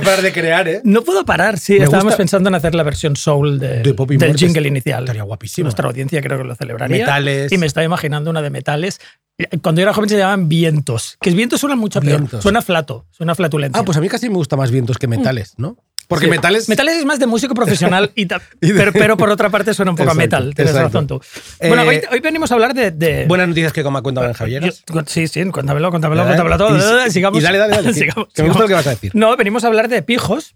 Parar de crear, ¿eh? No puedo parar, sí. Me Estábamos gusta- pensando en hacer la versión soul de- De Pop del jingle inicial. Estaría guapísimo. Nuestra audiencia creo que lo celebraría. Metales. Y me estaba imaginando una de metales. Cuando yo era joven se llamaban vientos. Que vientos suena mucho peor. Vientos. Suena flato, suena flatulencia. Ah, pues a mí casi me gusta más vientos que metales, ¿no? Porque Sí. metales. Metales es más de músico profesional, y Y de- pero, pero por otra parte suena un poco a metal. Tienes exacto. razón tú. Bueno, Eh, hoy, hoy venimos a hablar de. de- Buenas noticias que coma cuenta Ben Javier. Sí, sí, cuéntamelo, cuéntamelo, ¿Eh? cuéntamelo todo. Y- sigamos. y dale, dale, dale, sigamos, Que me gusta lo que vas a decir. No, venimos a hablar de pijos,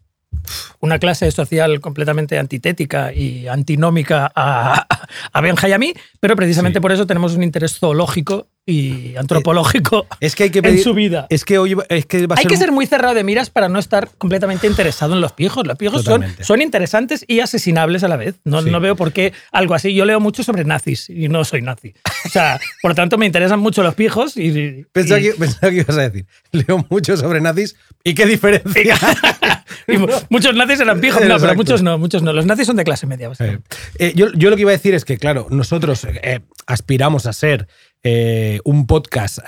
una clase social completamente antitética y antinómica a, a Benja y a mí, pero precisamente Sí. por eso tenemos un interés zoológico y antropológico Es que hay que en su vida. Es que hoy es que va a Hay ser. que ser muy cerrado de miras para no estar completamente interesado en los pijos. Los pijos son, Totalmente. son interesantes y asesinables a la vez. No, Sí. no veo por qué algo así. Yo leo mucho sobre nazis y no soy nazi. O sea, por lo tanto me interesan mucho los pijos y... Pensaba, y- que, pensaba que ibas a decir. Leo mucho sobre nazis. ¿Y qué diferencia? y muchos nazis eran pijos, no, pero muchos no, muchos no. Los nazis son de clase media. Eh, eh, yo, yo lo que iba a decir es que, claro, nosotros eh, aspiramos a ser eh, un podcast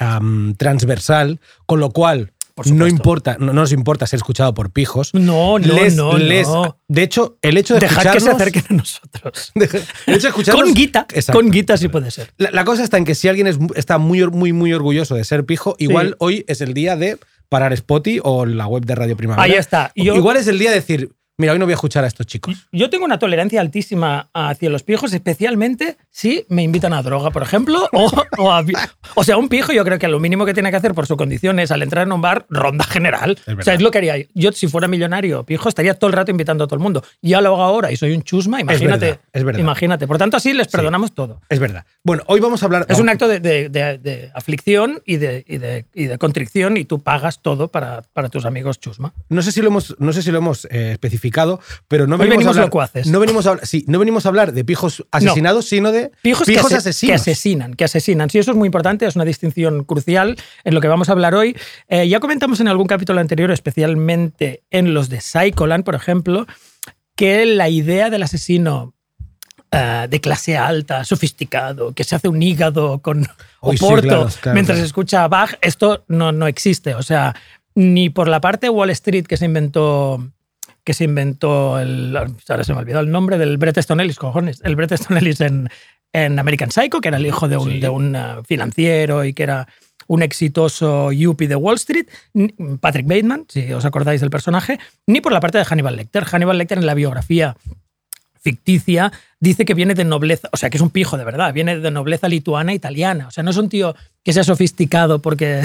transversal, con lo cual no importa, no, no nos importa ser escuchado por pijos. No, no, Les- no, les- no. De hecho, el hecho de Dejad que se acerquen a nosotros. de- el hecho de escucharnos- Con guita, Exacto. con guita sí puede ser. La, la cosa está en que si alguien es, está muy, muy, muy orgulloso de ser pijo, igual Sí. hoy es el día de parar Spotify o la web de Radio Primavera. Ahí está. Yo- Igual es el día de decir, mira, hoy no voy a escuchar a estos chicos. Yo tengo una tolerancia altísima hacia los pijos, especialmente si me invitan a droga, por ejemplo, o, o a- o sea, un pijo yo creo que lo mínimo que tiene que hacer por su condición es al entrar en un bar, ronda general. o sea, es lo que haría. Yo, si fuera millonario pijo, estaría todo el rato invitando a todo el mundo. Ya lo hago ahora y soy un chusma, imagínate. verdad, es verdad. Imagínate. Por tanto, así les perdonamos todo. Es verdad. Bueno, hoy vamos a hablar. Es un acto de, de- de- de aflicción y de, y de- y de contrición y tú pagas todo para, para tus amigos chusma. No sé si lo hemos, no sé si lo hemos eh, especificado, pero no Hoy venimos, venimos a hablar, locuaces. No venimos a sí, no venimos a hablar de pijos asesinados, sino de Pijos, que, ase- asesinos. que asesinan, que asesinan. Sí, eso es muy importante, es una distinción crucial en lo que vamos a hablar hoy. Eh, ya comentamos en algún capítulo anterior, especialmente en los de Psycholand, por ejemplo, que la idea del asesino eh, de clase alta, sofisticado, que se hace un hígado con Uy, sí, Oporto claro, claro, mientras escucha a Bach, esto no, no existe. O sea, ni por la parte de Wall Street que se inventó que se inventó el ahora se me ha olvidado el nombre del Bret Easton Ellis, cojones, el Bret Easton Ellis en, en American Psycho, que era el hijo de un, Sí. de un eh, financiero y que era un exitoso yuppie de Wall Street, Patrick Bateman, si os acordáis del personaje, ni por la parte de Hannibal Lecter. Hannibal Lecter en la biografía ficticia dice que viene de nobleza, o sea, que es un pijo de verdad, viene de nobleza lituana italiana. O sea, no es un tío que sea sofisticado porque,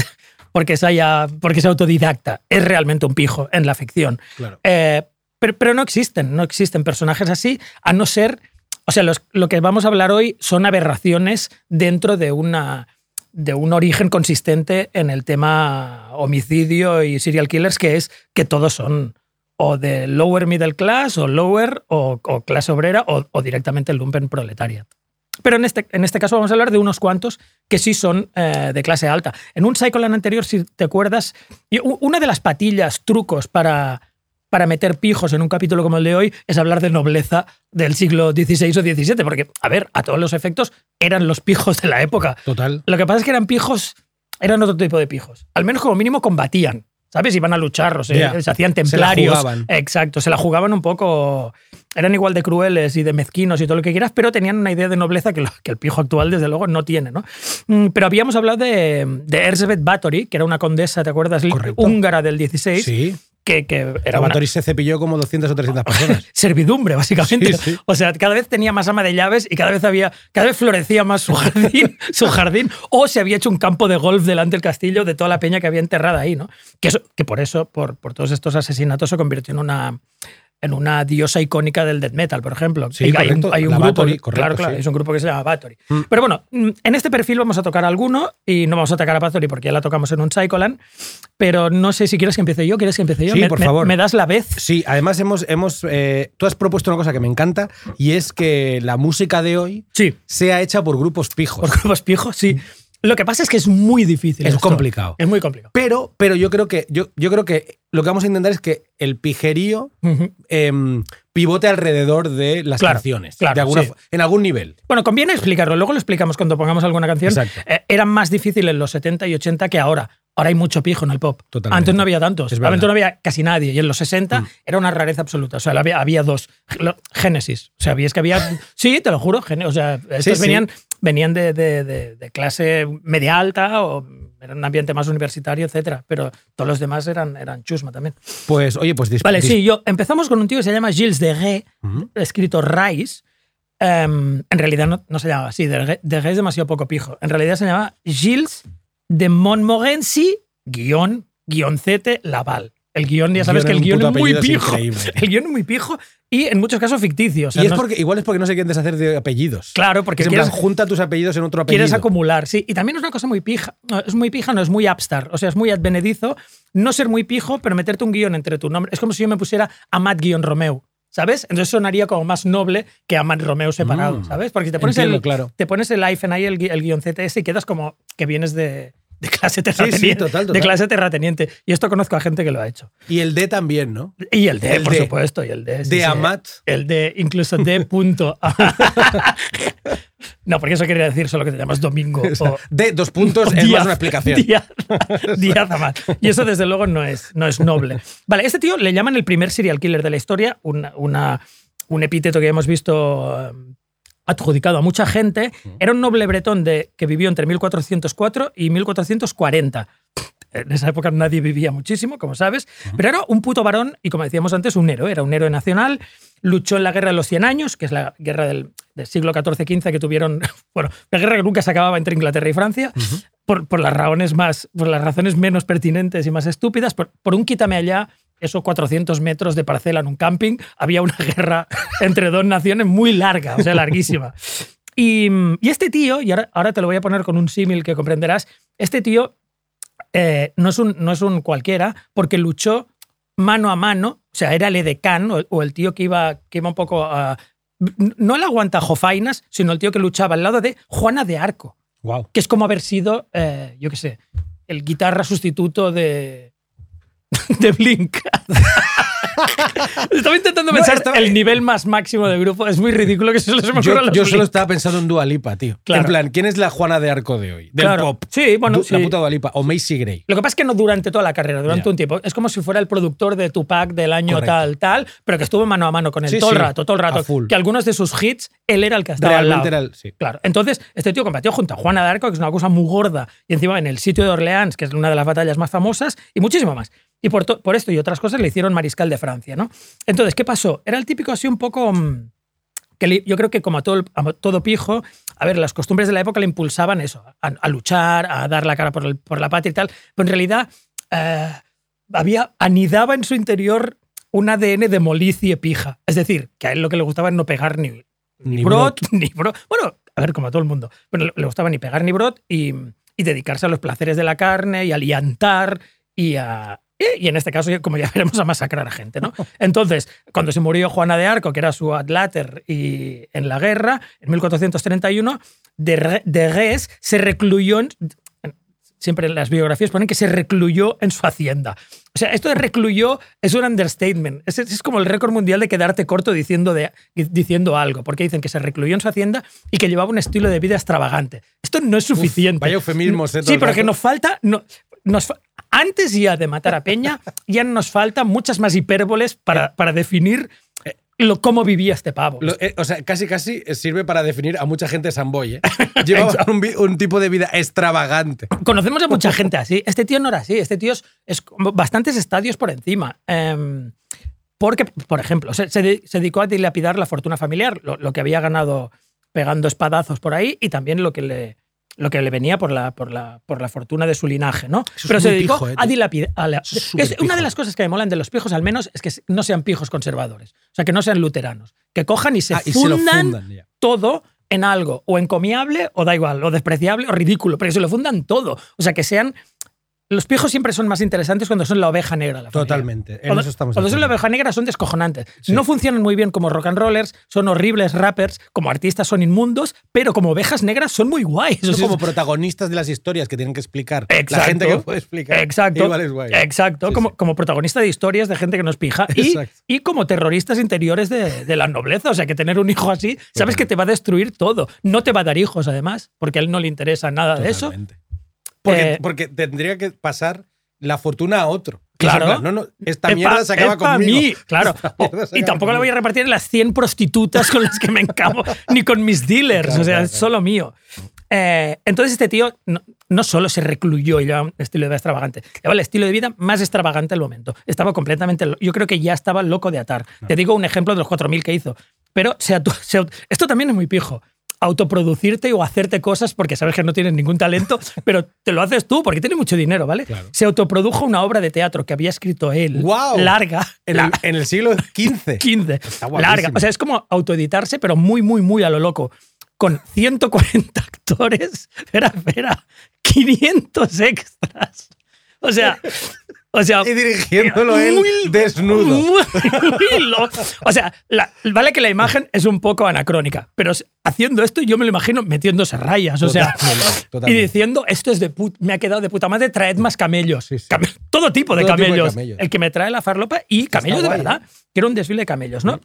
porque, se haya, porque sea autodidacta. Es realmente un pijo en la ficción. Claro. Eh, pero, no existen, no existen personajes así, a no ser. O sea, los- lo que vamos a hablar hoy son aberraciones dentro de una de un origen consistente en el tema homicidio y serial killers, que es que todos son o de lower middle class o lower o, o clase obrera o, o directamente lumpen proletariat. Pero en este, en este caso vamos a hablar de unos cuantos que sí son eh, de clase alta. En un Psycholand anterior, si te acuerdas, una de las patillas, trucos para, para meter pijos en un capítulo como el de hoy es hablar de nobleza del siglo XVI o XVII, porque, a ver, a todos los efectos eran los pijos de la época. Total. Lo que pasa es que eran pijos, eran otro tipo de pijos. Al menos como mínimo combatían. ¿sabes? Iban a luchar, o sea, Ya. se hacían Se la templarios. jugaban. Exacto, se la jugaban un poco. Eran igual de crueles y de mezquinos y todo lo que quieras, pero tenían una idea de nobleza que, lo- que el pijo actual, desde luego, no tiene, ¿no? Mm, Pero habíamos hablado de, de Erzsébet que era una condesa, ¿te acuerdas? Correcto. Húngara del 16, Sí. Que, que era una se cepilló como 200 o 300 personas. servidumbre, básicamente. Sí, sí. O sea, cada vez tenía más ama de llaves y cada vez había, cada vez florecía más su jardín, su jardín, o se había hecho un campo de golf delante del castillo de toda la peña que había enterrada ahí, ¿no? Que, eso, que por eso, por, por todos estos asesinatos, se convirtió en una en una diosa icónica del death metal, por ejemplo. Sí, hay, correcto, un, hay un grupo, Bathory, correcto, claro, claro, sí. es un grupo que se llama Bathory. Mm. Pero bueno, mm, en este perfil vamos a tocar alguno y no vamos a tocar a Bathory porque ya la tocamos en un Psycholand, pero no sé si quieres que empiece yo, ¿quieres que empiece yo? Sí, ¿Me- por me- favor. ¿Me das la vez? Sí, además hemos, hemos eh, tú has propuesto una cosa que me encanta y es que la música de hoy Sí. sea hecha por grupos pijos. Por grupos pijos, sí. Lo que pasa es que es muy difícil. Es esto. complicado. Es muy complicado. Pero, pero yo creo que yo, yo creo que lo que vamos a intentar es que el pijerío em, pivote alrededor de las Claro, canciones. claro, de alguna sí. fo- en algún nivel. Bueno, conviene explicarlo. Luego lo explicamos cuando pongamos alguna canción. Exacto. Eh, eran más difíciles en los 70 y 80 que ahora. Ahora hay mucho pijo en el pop. Totalmente. Antes no había tantos. Antes no había casi nadie. Y en los 60 Mm. era una rareza absoluta. O sea, había, había dos. Génesis. O sea, es que había. Sí, te lo juro. O sea, estos Sí, sí. venían, venían de, de- de- de clase media alta o era un ambiente más universitario, etcétera. Pero todos los demás eran, eran chusma también. Pues, oye, pues Vale, sí, yo empezamos con un tío que se llama Gilles de Ré, escrito Rice. Em, en realidad no, no se llama así, de Ré, es demasiado poco pijo. En realidad se llama Gilles de Montmorency, guion, guioncete, Laval. El guion, ya sabes Guión que el guion es muy es pijo. El guion es muy pijo y en muchos casos ficticio. o sea, y es no- porque, igual es porque no se quieren deshacer de apellidos. Claro, porque quieres, plan, junta tus apellidos en otro apellido. quieres acumular, sí. Y también es una cosa muy pija. No, es muy pija, no es muy upstart. O sea, es muy advenedizo no ser muy pijo, pero meterte un guion entre tu nombre. Es como si yo me pusiera Amat-Romeo. ¿Sabes? Entonces sonaría como más noble que Amat Romeo separado, Mm. ¿sabes? Porque si te pones, Entiendo, el, claro. te pones el iPhone ahí, el, el guion CTS, y quedas como que vienes de, de clase terrateniente. total, De clase terrateniente. Y esto conozco a gente que lo ha hecho. Y el D también, ¿no? Y el D, El por D. supuesto, y el D. sí, De sí. Amat. El D, incluso D. punto. no, porque eso quería decir solo que te llamas Domingo. o, D, dos puntos, es más una explicación. Díaz, Díaz Amat. Y eso, desde luego, no es, no es noble. Vale, este tío le llaman el primer serial killer de la historia, una, una- un epíteto que hemos visto adjudicado a mucha gente. Era un noble bretón de, que vivió entre 1404 y 1440. En esa época nadie vivía muchísimo, como sabes, pero era un puto varón y, como decíamos antes, un héroe. Era un héroe nacional. Luchó en la Guerra de los 100 Años, que es la guerra del, del siglo XIV-XV que tuvieron. Bueno, la guerra que nunca se acababa entre Inglaterra y Francia, por, por las razones más, por las razones menos pertinentes y más estúpidas. Por, por un quítame allá, esos 400 metros de parcela en un camping, había una guerra entre dos naciones muy larga, o sea, larguísima. Y, y este tío, y ahora, ahora te lo voy a poner con un símil que comprenderás, este tío eh, no, es un, no es un cualquiera porque luchó mano a mano, o sea, era el edecán o, o el tío que iba, que iba un poco a... No el aguantajofainas, sino el tío que luchaba al lado de Juana de Arco, Wow. que es como haber sido, eh, yo qué sé, el guitarra sustituto de, de Blink. Estaba intentando No, pensar estaba- el nivel más máximo del grupo. Es muy ridículo que se les ocurra Yo, los yo solo estaba pensando en Dua Lipa, tío. Claro. En plan, ¿quién es la Juana de Arco de hoy? Del Claro. pop. Sí, bueno, Du- La sí. puta Dua Lipa. O Macy Gray. Lo que pasa es que no durante toda la carrera, durante un tiempo. Es como si fuera el productor de Tupac del año Correcto. tal, tal, pero que estuvo mano a mano con él Sí, todo el sí, rato, todo el rato. full. Que algunos de sus hits, él era el que estaba al lado. Realmente era el. Sí. Claro. Entonces, este tío combatió junto a Juana de Arco, que es una cosa muy gorda, y encima en el sitio de Orleans, que es una de las batallas más famosas, y muchísimo más. Y por, por esto y otras cosas le hicieron mariscal de Francia, ¿no? Entonces, ¿qué pasó? Era el típico así un poco... mm, que yo creo que como a todo, a todo pijo, a ver, las costumbres de la época le impulsaban eso, a, a luchar, a dar la cara por, el- por la patria y tal, pero en realidad eh, había, anidaba en su interior un ADN de molicie pija. Es decir, que a él lo que le gustaba es no pegar ni, ni, Ni brot, ni brot. Bueno, a ver, como a todo el mundo, pero le- le gustaba ni pegar ni brot y, y dedicarse a los placeres de la carne y a liantar y a... Y en este caso, como ya veremos, a masacrar a gente, ¿no? Entonces, cuando se murió Juana de Arco, que era su adláter y en la guerra, en 1431, de, Re- de Res se recluyó en, siempre en las biografías ponen que se recluyó en su hacienda. O sea, esto de recluyó es un understatement. Es, es como el récord mundial de quedarte corto diciendo, de, diciendo algo, porque dicen que se recluyó en su hacienda y que llevaba un estilo de vida extravagante. Esto no es suficiente. vaya eufemismos, ¿eh? Sí, pero que nos falta... No, nos antes ya de matar a Peña, ya nos faltan muchas más hipérboles para, para definir eh, lo, cómo vivía este pavo. Lo- eh, o sea, casi casi sirve para definir a mucha gente Samboy, ¿eh? Lleva un, un tipo de vida extravagante. Conocemos a mucha gente así. Este tío no era así. Este tío es, bastantes estadios por encima. Em, porque, por ejemplo, se, se de- se dedicó a dilapidar la fortuna familiar, lo, lo que había ganado pegando espadazos por ahí y también lo que le, lo que le venía por la, por, la, por la fortuna de su linaje, ¿no? Eso Pero se dedicó pijo, ¿eh, a dilapidar. una pijo. de las cosas que me molan de los pijos, al menos, es que no sean pijos conservadores. O sea, que no sean luteranos. Que cojan y se Ah, y se fundan fundan todo en algo o encomiable o da igual, o despreciable o ridículo, pero que se lo fundan todo. O sea, que sean... Los pijos siempre son más interesantes cuando son la oveja negra. La. Totalmente. En Cuando, eso estamos cuando son la oveja negra son descojonantes. Sí. No funcionan muy bien como rock and rollers, son horribles rappers, como artistas son inmundos, pero como ovejas negras son muy guays. Son como protagonistas de las historias que tienen que explicar. La Exacto. gente que puede explicar. Exacto. Igual es guay. Exacto. Sí, como, sí. como protagonista de historias de gente que nos pija. Y, y como terroristas interiores de, de la nobleza. O sea, que tener un hijo así, sabes que te va a destruir todo. No te va a dar hijos, además, porque a él no le interesa nada de eso. Porque, Eh, porque tendría que pasar la fortuna a otro. Claro. No, no, esta Es mierda pa- se acaba es conmigo. mí, claro. Esta O- mierda se y tampoco la voy a repartir en las 100 prostitutas con las que me encamo, ni con mis dealers. Claro, o sea, claro, es claro. solo mío. Eh, entonces este tío no, no solo se recluyó y llevaba un estilo de vida extravagante, llevaba el estilo de vida más extravagante del momento. Estaba completamente... Yo creo que ya estaba loco de atar. Te digo un ejemplo de los 4.000 que hizo. Pero se se esto también es muy pijo. Autoproducirte o hacerte cosas porque sabes que no tienes ningún talento, pero te lo haces tú porque tiene mucho dinero, ¿vale? Claro. Se autoprodujo una obra de teatro que había escrito él, ¡Guau! larga, En el, en el siglo XV. 15, guapísimo. larga. O sea, es como autoeditarse, pero muy, muy, muy a lo loco. Con 140 actores, espera, espera, 500 extras. O sea, o sea, Y dirigiéndolo él muy- desnudo. muy- muy lo- o sea, la- vale que la imagen es un poco anacrónica, pero haciendo esto yo me lo imagino metiéndose rayas, o sea, Totalmente, y diciendo, esto es de put- me ha quedado de puta madre, traed más camellos. Sí, sí. Todo tipo de Todo tipo de camellos. camellos. El que me trae la farlopa y camellos de guay, verdad. ¿eh? Quiero un desfile de camellos, ¿no?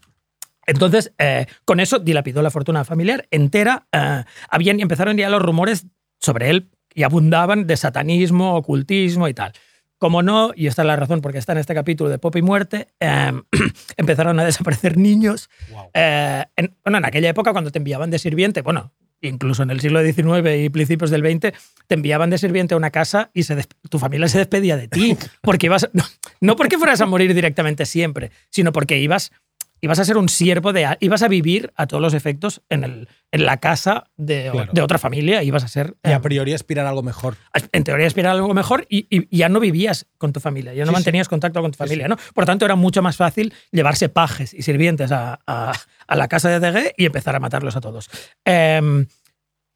Entonces, eh, con eso dilapidó la fortuna familiar entera. eh, habían, empezaron ya los rumores sobre él y abundaban de satanismo, ocultismo y tal. Como no, y esta es la razón porque está en este capítulo de Pop y Muerte, eh, empezaron a desaparecer niños. Eh, en, bueno, en aquella época cuando te enviaban de sirviente, bueno, incluso en el siglo XIX y principios del XX, te enviaban de sirviente a una casa y se tu familia se despedía de ti. Porque ibas, no, no porque fueras a morir directamente siempre, sino porque ibas, ibas a ser un siervo de... a- ibas a vivir a todos los efectos en, el, en la casa de, Claro. de otra familia, ibas a ser... Y eh, a priori aspirar a algo mejor. en teoría aspirar a algo mejor y, y ya no vivías con tu familia, ya no Sí, sí. mantenías contacto con tu familia, ¿no? Por tanto, era mucho más fácil llevarse pajes y sirvientes a, a- a la casa de DG y empezar a matarlos a todos. Em,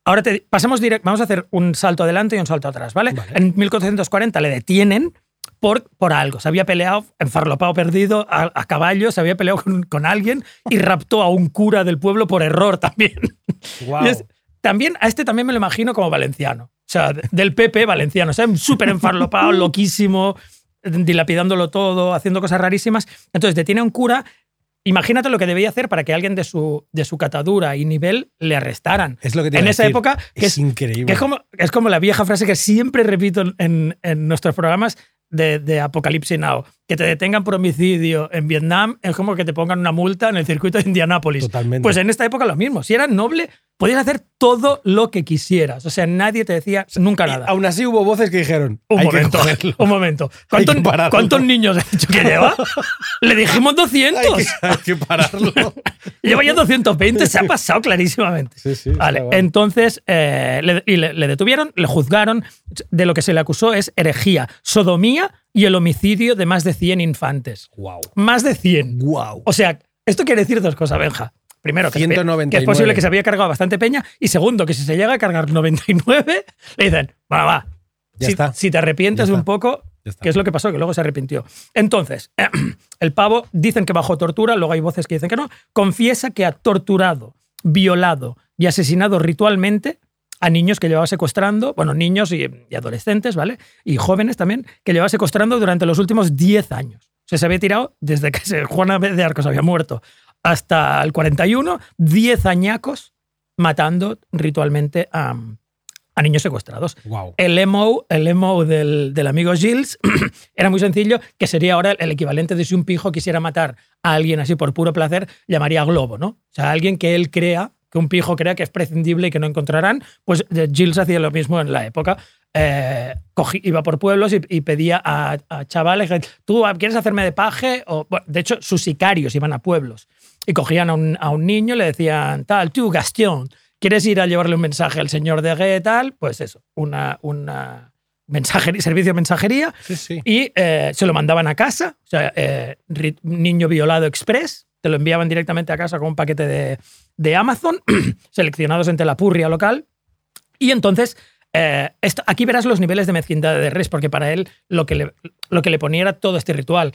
ahora te, pasamos direct, vamos a hacer un salto adelante y un salto atrás, ¿vale? Vale. En 1440 le detienen por, por algo. Se había peleado, enfarlopado perdido a, a caballo, se había peleado con, con alguien y raptó a un cura del pueblo por error también. Y es- también, a este también me lo imagino como valenciano. O sea, de- del PP valenciano. O sea, súper enfarlopado, loquísimo, dilapidándolo todo, haciendo cosas rarísimas. Entonces, detiene a un cura. Imagínate lo que debía hacer para que alguien de su, de su catadura y nivel le arrestaran. Es lo que te en esa decir. época, que es, es, increíble. que es como, es como la vieja frase que siempre repito en, en nuestros programas de, de Apocalipsis Now. Que te detengan por homicidio en Vietnam es como que te pongan una multa en el circuito de Indianápolis. Totalmente. Pues en esta época lo mismo. Si eras noble, podías hacer todo lo que quisieras. O sea, nadie te decía nunca Y nada. aún así hubo voces que dijeron, Un hay momento, que un momento. ¿Cuántos, niños has dicho que lleva? Le dijimos 200. Hay que, hay que pararlo. Lleva ya 220, se ha pasado clarísimamente. Sí, sí, Vale, entonces eh, le, y le- le detuvieron, le juzgaron. De lo que se le acusó es herejía, sodomía y el homicidio de más de 100 infantes. Guau. Más de 100. Guau. O sea, esto quiere decir dos cosas, Benja. Primero, que, es pe- 199. que es posible que se había cargado bastante peña. Y segundo, que si se llega a cargar 99, le dicen, bueno, va. Ya si, está. si te arrepientes un poco. ¿qué es lo que pasó? Que luego se arrepintió. Entonces, el pavo dicen que bajo tortura, luego hay voces que dicen que no, confiesa que ha torturado, violado y asesinado ritualmente a niños que llevaba secuestrando, bueno, niños y, y adolescentes, ¿vale? Y jóvenes también, que llevaba secuestrando durante los últimos 10 años. O sea, se había tirado desde que Juana de Arcos había muerto hasta el 41, 10 añacos matando ritualmente a, a niños secuestrados. Wow. El emo, el emo del, del amigo Gilles era muy sencillo, que sería ahora el equivalente de si un pijo quisiera matar a alguien así por puro placer, llamaría globo, ¿no? O sea, alguien que él crea, que un pijo crea que es prescindible y que no encontrarán, pues eh, Gilles hacía lo mismo en la época. Eh, cogí- iba por pueblos y, y pedía a, a chavales, ¿tú quieres hacerme de paje? O, bueno, de hecho, sus sicarios iban a pueblos y cogían a un, a un niño y le decían, tal, tú, Gaston, ¿quieres ir a llevarle un mensaje al señor de Gué, tal? Pues eso, una, una mensajería, servicio de mensajería Sí, sí. y eh, se lo mandaban a casa, o sea, eh, niño violado express, te lo enviaban directamente a casa con un paquete de, de Amazon, seleccionados entre la purria local, y entonces eh, aquí verás los niveles de mezquindad de Res, porque para él lo que le, lo que le ponía era todo este ritual.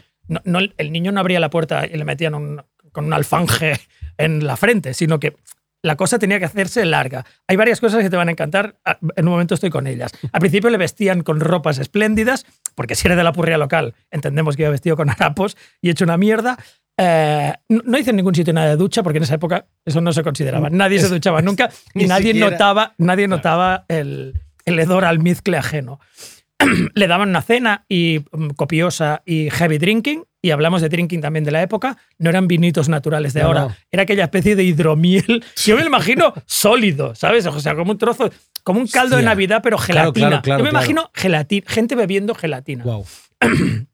El niño no abría la puerta y le metían con un alfanje en la frente, sino que la cosa tenía que hacerse larga. Hay varias cosas que te van a encantar. En un momento estoy con ellas. Al principio le vestían con ropas espléndidas, porque si era de la purria local, entendemos que iba vestido con harapos y hecho una mierda. Eh, no hice en ningún sitio nada de ducha, porque en esa época eso no se consideraba. Nadie se duchaba nunca y nadie siquiera. notaba, nadie notaba el, el hedor almizcle ajeno. Le daban una cena y mm, copiosa y heavy drinking, y hablamos de drinking también de la época, no eran vinitos naturales de No, ahora, no. era aquella especie de hidromiel, yo me lo imagino sólido, ¿sabes? O sea, como un trozo, como un caldo de. Navidad, pero gelatina. claro, claro, yo me imagino gelatina, gente bebiendo gelatina. Wow.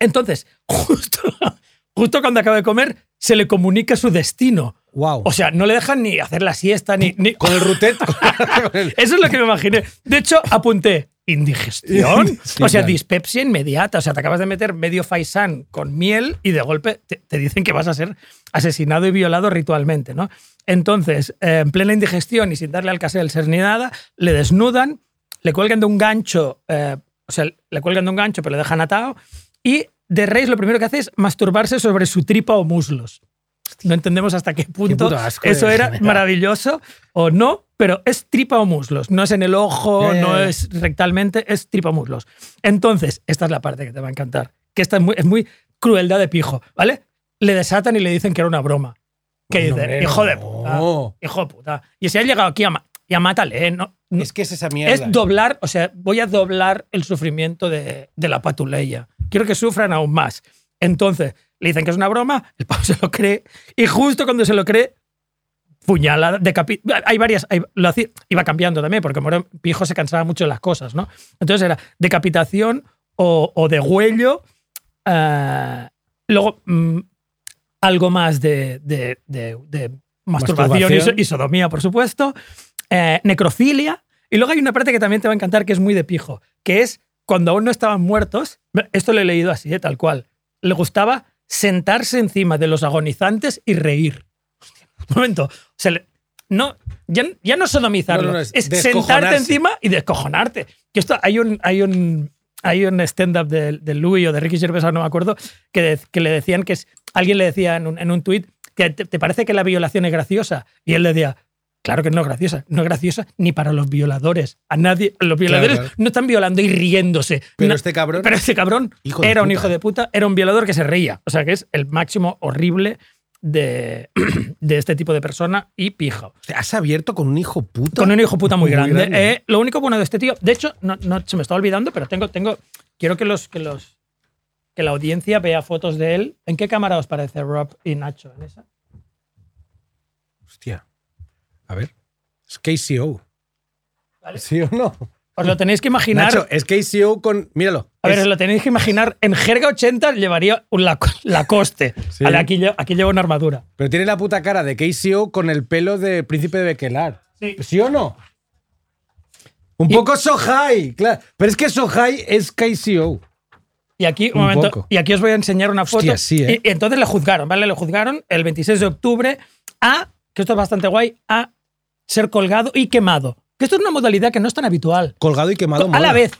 Entonces, justo, justo cuando acaba de comer, se le comunica su destino. Wow. O sea, no le dejan ni hacer la siesta, ni... ni- con el rutet. Eso es lo que me imaginé. De hecho, apunté indigestión. Sí, o sea, claro. dispepsia inmediata. O sea, te acabas de meter medio faisán con miel y de golpe te, te dicen que vas a ser asesinado y violado ritualmente, ¿no? Entonces, eh, en plena indigestión y sin darle al casel ser ni nada, le desnudan, le cuelgan de un gancho, eh, o sea, le cuelgan de un gancho pero le dejan atado y de Reis lo primero que hace es masturbarse sobre su tripa o muslos. No entendemos hasta qué punto asco de eso era maravilloso o no, pero es tripa o muslos. No es en el ojo, no es rectalmente, es tripa o muslos. Entonces, esta es la parte que te va a encantar. Que esta es muy, es muy crueldad de pijo, ¿vale? Le desatan y le dicen que era una broma. Que No, dice, hombre, hijo de no. puta, hijo de puta. Y si ha llegado aquí a, ya mátale, ¿eh? No- Es que es esa mierda. es doblar, o sea, voy a doblar el sufrimiento de, de la patuleya. Quiero que sufran aún más. Entonces, le dicen que es una broma, el pavo se lo cree, y justo cuando se lo cree, puñalada, decapi- Hay varias, hay- lo hacía- iba cambiando también, porque como era pijo se cansaba mucho de las cosas, ¿no? Entonces era decapitación o, o degüello, eh, luego mm, algo más de, de- de- de masturbación, y Masturbación. y sodomía, por supuesto, eh, necrofilia, y luego hay una parte que también te va a encantar que es muy de pijo, que es cuando aún no estaban muertos, esto lo he leído así, eh, tal cual, le gustaba sentarse encima de los agonizantes y reír. Un momento, o sea, no, ya, ya no sodomizarlo, No, no, no, es, es sentarte encima y descojonarte. Que esto hay un, hay un, hay un stand-up de, de Louis o de Ricky Gervais, no me acuerdo, que, de- que le decían que es, alguien le decía en un, en un tuit que te, te parece que la violación es graciosa y él le decía, claro que no es graciosa, no es graciosa ni para los violadores. A nadie, los violadores claro. no están violando y riéndose. Pero No- este cabrón. pero este cabrón Hijo era un puta. hijo de puta, era un violador que se reía. O sea, que es el máximo horrible de, de este tipo de persona y pija. Te has abierto con un hijo puta. Con un hijo puta muy, Muy grande. grande. Eh, lo único bueno de este tío, de hecho, no, no- se me está olvidando, pero tengo, tengo, quiero que los, que los, que la audiencia vea fotos de él. ¿En qué cámara os parece Rob y Nacho? ¿En esa? A ver. Es KCO. Vale. ¿Sí o no? Os lo tenéis que imaginar. Nacho, es KCO con. Míralo. A ver, Es- os lo tenéis que imaginar. En jerga 80 llevaría un Lac- Lacoste. Sí. Vale, aquí, aquí lleva una armadura. Pero tiene la puta cara de KCO con el pelo de Príncipe de Bequelar. Sí. ¿Sí o no? Un Y- poco Sohai, claro. Pero es que Sohai es KCO. Y aquí, un, Un momento, poco. y aquí os voy a enseñar una foto. Hostia, sí, ¿eh? y, y entonces le juzgaron, ¿vale? Le juzgaron el 26 de octubre a, que esto es bastante guay, a ser colgado y quemado. Que esto es una modalidad que no es tan habitual. Colgado y quemado. a mola. la vez.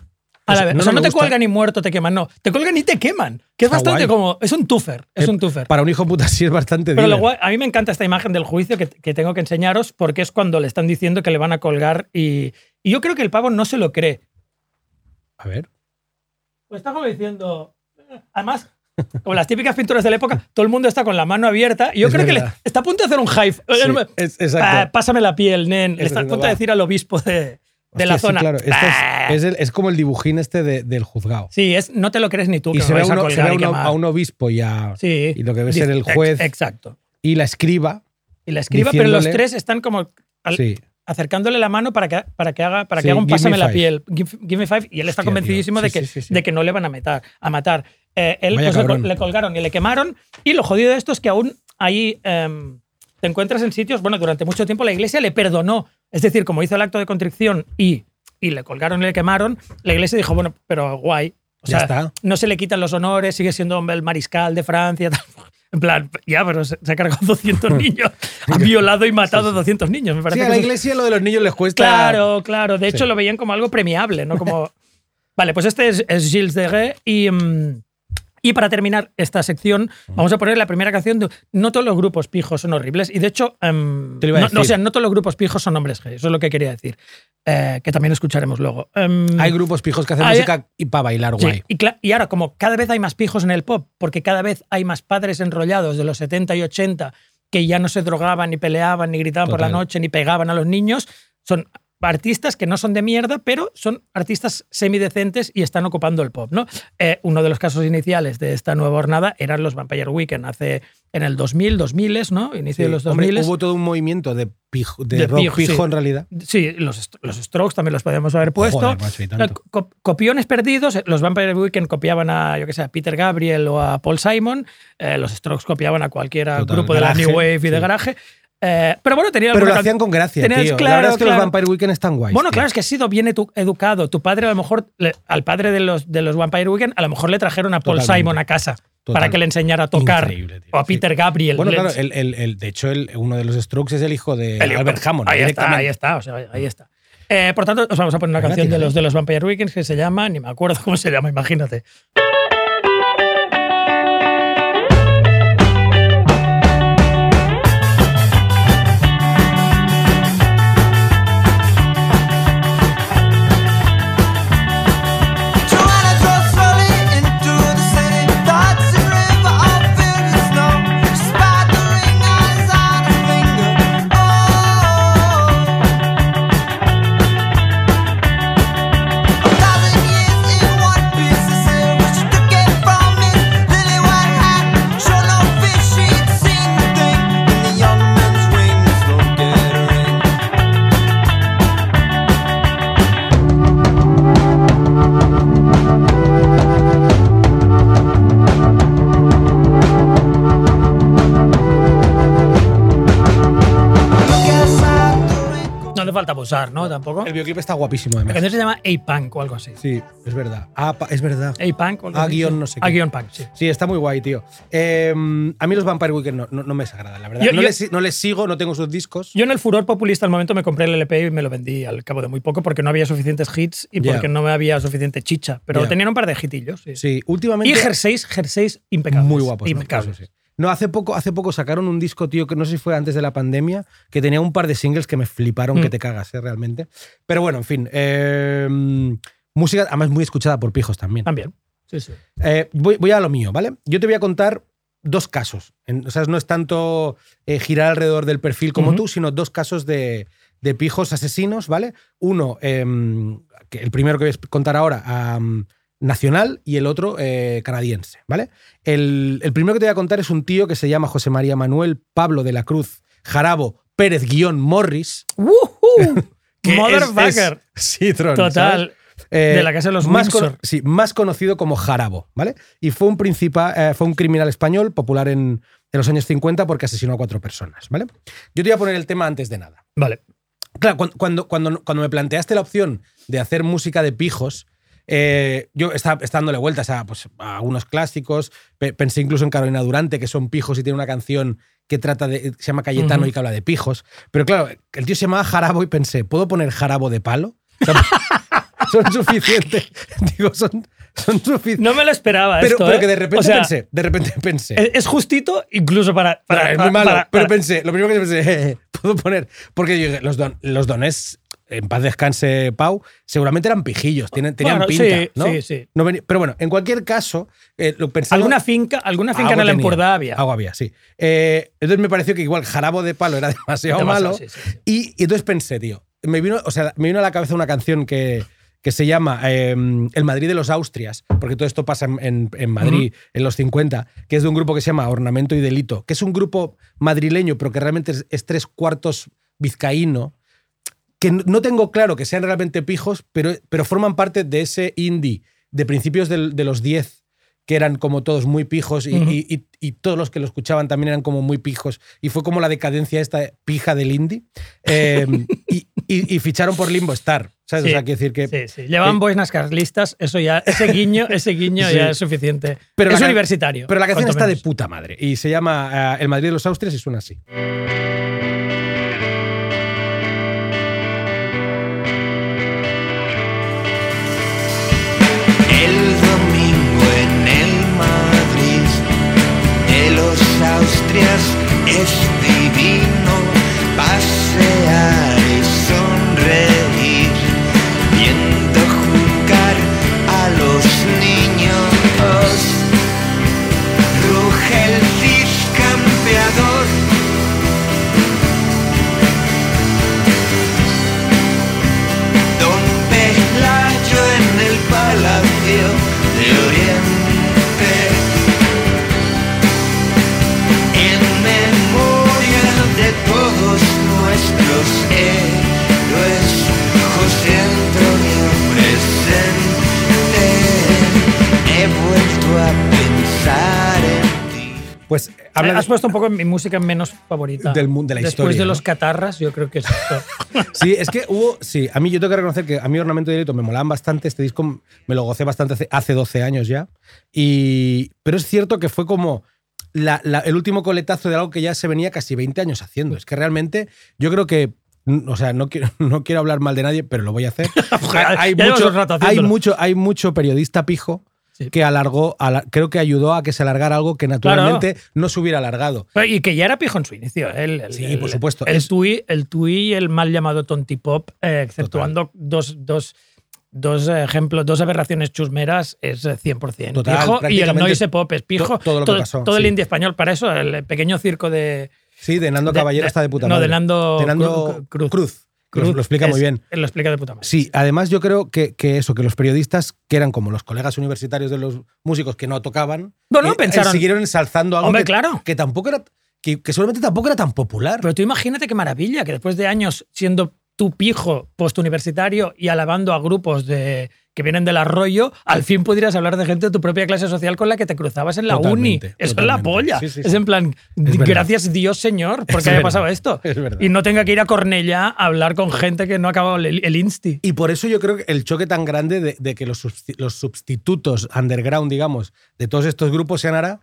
A la sea, vez. no, o sea, no te gusta. cuelgan y muerto te queman, no. Te cuelgan y te queman. Que es Está bastante guay. como. Es un tufer. Es Eh, un tufer. Para un hijo puta sí es bastante Pero lo guay, a mí me encanta esta imagen del juicio que, que tengo que enseñaros porque es cuando le están diciendo que le van a colgar y, y yo creo que el pavo no se lo cree. A ver. Pues está como diciendo. Además, como las típicas pinturas de la época, todo el mundo está con la mano abierta. Y yo Es creo que le- está a punto de hacer un hive. Sí, es- exacto. Ah, pásame la piel, nen. Le está a punto de decir al obispo de, de la Hostia, sí, zona. claro. Este es, es el- es como el dibujín este de- del juzgado. Sí, es, no te lo crees ni tú. y se ve, a uno- se ve y un obispo y, a- Sí. y lo que debe ser el Ex- juez Exacto. y la escriba. Y la escriba, pero los tres están como al- Sí. Acercándole la mano para que, para que haga, para Sí, que haga un pásame la piel. Give, give me five. Y él está Hostia, convencidísimo de, que, sí, de que no le van a matar. A matar. Eh, él pues, le, colgaron y le quemaron. Y lo jodido de esto es que aún ahí em, te encuentras en sitios. Bueno, durante mucho tiempo la iglesia le perdonó. Es decir, como hizo el acto de contrición y, y le colgaron y le quemaron, la iglesia dijo, bueno, pero guay. O Ya sea, está. no se le quitan los honores, sigue siendo el mariscal de Francia. tal. En plan, ya, pero se, se ha cargado 200 niños. Ha violado y matado 200 niños. Me parece Sí, a que la es- iglesia lo de los niños les cuesta. Claro, claro. De hecho, Sí. lo veían como algo premiable, ¿no? Como. vale, pues este es, es Gilles Deguet y. mm, y para terminar esta sección, vamos a poner la primera canción de. No todos los grupos pijos son horribles. Y de hecho. a no, no, o sea, no todos los grupos pijos son hombres gay. Eso es lo que quería decir. Eh, que también escucharemos luego. Em, Hay grupos pijos que hacen Hay- música y para bailar Sí, guay. y, y ahora, como cada vez hay más pijos en el pop, porque cada vez hay más padres enrollados de los 70 y 80 que ya no se drogaban, ni peleaban, ni gritaban por la Total. noche, ni pegaban a los niños, son artistas que no son de mierda, pero son artistas semidecentes y están ocupando el pop. ¿no? Eh, uno de los casos iniciales de esta nueva jornada eran los Vampire Weekend hace en el 2000, 2000, ¿no? Inicio de los Hombre, 2000. hubo todo un movimiento de, pijo- de, De rock pijo, pijo sí. en realidad. Sí, los, los Strokes también los podemos haber puesto. Joder, macho, y tanto. Co- copiones perdidos. eh, Los Vampire Weekend copiaban a, yo que sé, a Peter Gabriel o a Paul Simon. eh, los Strokes copiaban a cualquier grupo de la New Wave y de sí. garaje. Eh, pero bueno, tenía Pero lo can- hacían con gracia, tenías- tío. la claro, verdad es que claro. los Vampire Weekend están guays. Bueno, tío. claro, es que has sido bien edu- educado. Tu padre, a lo mejor, le- al padre de los, de los Vampire Weekend, a lo mejor le trajeron a Paul Totalmente. Simon a casa para que le enseñara a tocar. O a sí. Peter Gabriel. Bueno, claro, el, el- el- de hecho, uno de los Strokes es el hijo de El- Albert Hammond. Ahí está, ahí está, o sea, ahí está. Eh, por tanto, os vamos a poner una canción de los, de los Vampire Weekends que se llama, ni me acuerdo cómo se llama, imagínate. No hace falta abusar, ¿no? Tampoco. El videoclip está guapísimo, La además. canción se llama A-Punk o algo así. Sí, es verdad. Pa- es verdad. A-Punk o algo A guion no sé qué. A guion punk, sí. Sí, está muy guay, tío. Eh, a mí los Vampire Weekend no, no, no me desagradan, la verdad. Yo- no, yo- les, no les sigo, no tengo sus discos. Yo en el furor populista al momento me compré el LP y me lo vendí al cabo de muy poco porque no había suficientes hits y porque no me había suficiente chicha. Pero tenían un par de hitillos. Sí. sí, últimamente. Y jerseys, jerseys impecables. Muy guapos. Impecables. Sí. No, hace poco, hace poco sacaron un disco, tío, que no sé si fue antes de la pandemia, que tenía un par de singles que me fliparon, Mm. que te cagas, ¿eh? realmente. Pero bueno, en fin. eh, música, además, muy escuchada por pijos también. También. Sí, sí. Eh, voy, voy a lo mío, ¿vale? Yo te voy a contar dos casos. O sea, no es tanto eh, girar alrededor del perfil como tú, sino dos casos de, de pijos asesinos, ¿vale? Uno, em, que el primero que voy a contar ahora, nacional, y el otro eh, canadiense, ¿vale? El, el primero que te voy a contar es un tío que se llama José María Manuel Pablo de la Cruz Jarabo Pérez guion Morris. ¡Woohoo! que es- Motherfucker. sí, Tron, Total. ¿sabes? Eh, De la casa de los más cono- sí, más conocido como Jarabo, ¿vale? Y fue un, principa- eh, fue un criminal español popular en, en los años 50 porque asesinó a cuatro personas, ¿vale? Yo te voy a poner el tema antes de nada. Vale. Claro, cuando, cuando, cuando me planteaste la opción de hacer música de pijos, eh, yo estaba, estaba dándole vueltas a, pues, a algunos clásicos, pe- pensé incluso en Carolina Durante, que son pijos y tiene una canción que trata de, se llama Cayetano Ujú. y que habla de pijos, pero claro, el tío se llamaba Jarabo y pensé, ¿puedo poner Jarabo de palo? O sea, son suficientes. Digo, son, son suficientes. No me lo esperaba pero, esto, pero ¿eh? que de repente O sea, pensé, de repente pensé. Es justito incluso para... para, es muy malo, para- pero pensé, lo primero que pensé, "Eh, puedo poner, porque yo dije, los, don, los dones, en paz descanse Pau, seguramente eran pijillos, tenían Bueno, pinta, sí, ¿no? sí, sí. No veni- pero bueno, en cualquier caso, eh, lo alguna finca, alguna finca en el. Empordà había. Algo había, sí. Eh, entonces me pareció que igual Jarabo de Palo era demasiado, Demasiado, malo. Y, y entonces pensé, tío, me vino, o sea, me vino a la cabeza una canción que, que se llama eh, El Madrid de los Austrias, porque todo esto pasa en, en- en Madrid en los 50, que es de un grupo que se llama Ornamento y Delito, que es un grupo madrileño, pero que realmente es, es tres cuartos vizcaíno, que no- tengo claro que sean realmente pijos, pero, pero forman parte de ese indie de principios del- de los 10, que eran como todos muy pijos y, Ujú. y- y- y todos los que lo escuchaban también eran como muy pijos. Y fue como la decadencia esta pija del indie. Eh, y, ficharon por Limbo Star. ¿sabes? Sí, o sea, quiero decir que. Sí, sí. Llevan buenas carlistas, eso ya, ese guiño, ese guiño Sí. ya es suficiente. Pero es universitario. Pero la canción está de puta madre. Y se llama eh, El Madrid de los Austrias y suena así. Es Pues habla de- Has puesto un poco mi música menos favorita. Del mu- de la Después historia, de ¿no? los catarras, yo creo que es esto. Sí, es que hubo. Sí, a mí yo tengo que reconocer que a mí Ornamento de Delito me molaban bastante. Este disco me lo gocé bastante hace, hace 12 años ya. Y, pero es cierto que fue como la- la- el último coletazo de algo que ya se venía casi 20 años haciendo. Es que realmente yo creo que. O sea, no quiero, no quiero hablar mal de nadie, pero lo voy a hacer. hay, ya llevas mucho, un rato hay, haciéndolo. mucho, hay mucho periodista pijo Sí. que alargó, ala- creo que ayudó a que se alargara algo que naturalmente no se hubiera alargado. Y que ya era pijo en su inicio. ¿eh? El, el- Sí, el- por supuesto. El, Es- tui, el tui y el mal llamado tontipop, eh, exceptuando dos, dos, dos ejemplos, dos aberraciones chusmeras, es eh, 100% Total, pijo. Y el noise pop es pijo. to- todo lo que pasó, todo el sí. indie español. Para eso, el pequeño circo de. Sí, de Nando de- Caballero de- está de puta no, madre. de Nando De Nando Cru- Cruz. Cruz. lo- lo explica es- muy bien. Lo explica de puta madre. Sí, además yo creo que, que eso, que los periodistas, que eran como los colegas universitarios de los músicos que no tocaban, Bueno, eh, pensaron- siguieron ensalzando algo Hombre, que, claro. que tampoco era, que, que seguramente tampoco era tan popular. Pero tú imagínate qué maravilla que después de años siendo tu pijo postuniversitario y alabando a grupos de, que vienen del arroyo, al fin pudieras hablar de gente de tu propia clase social con la que te cruzabas en la uni. Totalmente, Eso es la polla. Sí, sí, es en plan, gracias Dios Señor, porque haya pasado esto. es. Y no tenga que ir a Cornellá a hablar con gente que no ha acabado el, el Insti. Y por eso yo creo que el choque tan grande de, de que los, los sustitutos underground, digamos, de todos estos grupos sean ahora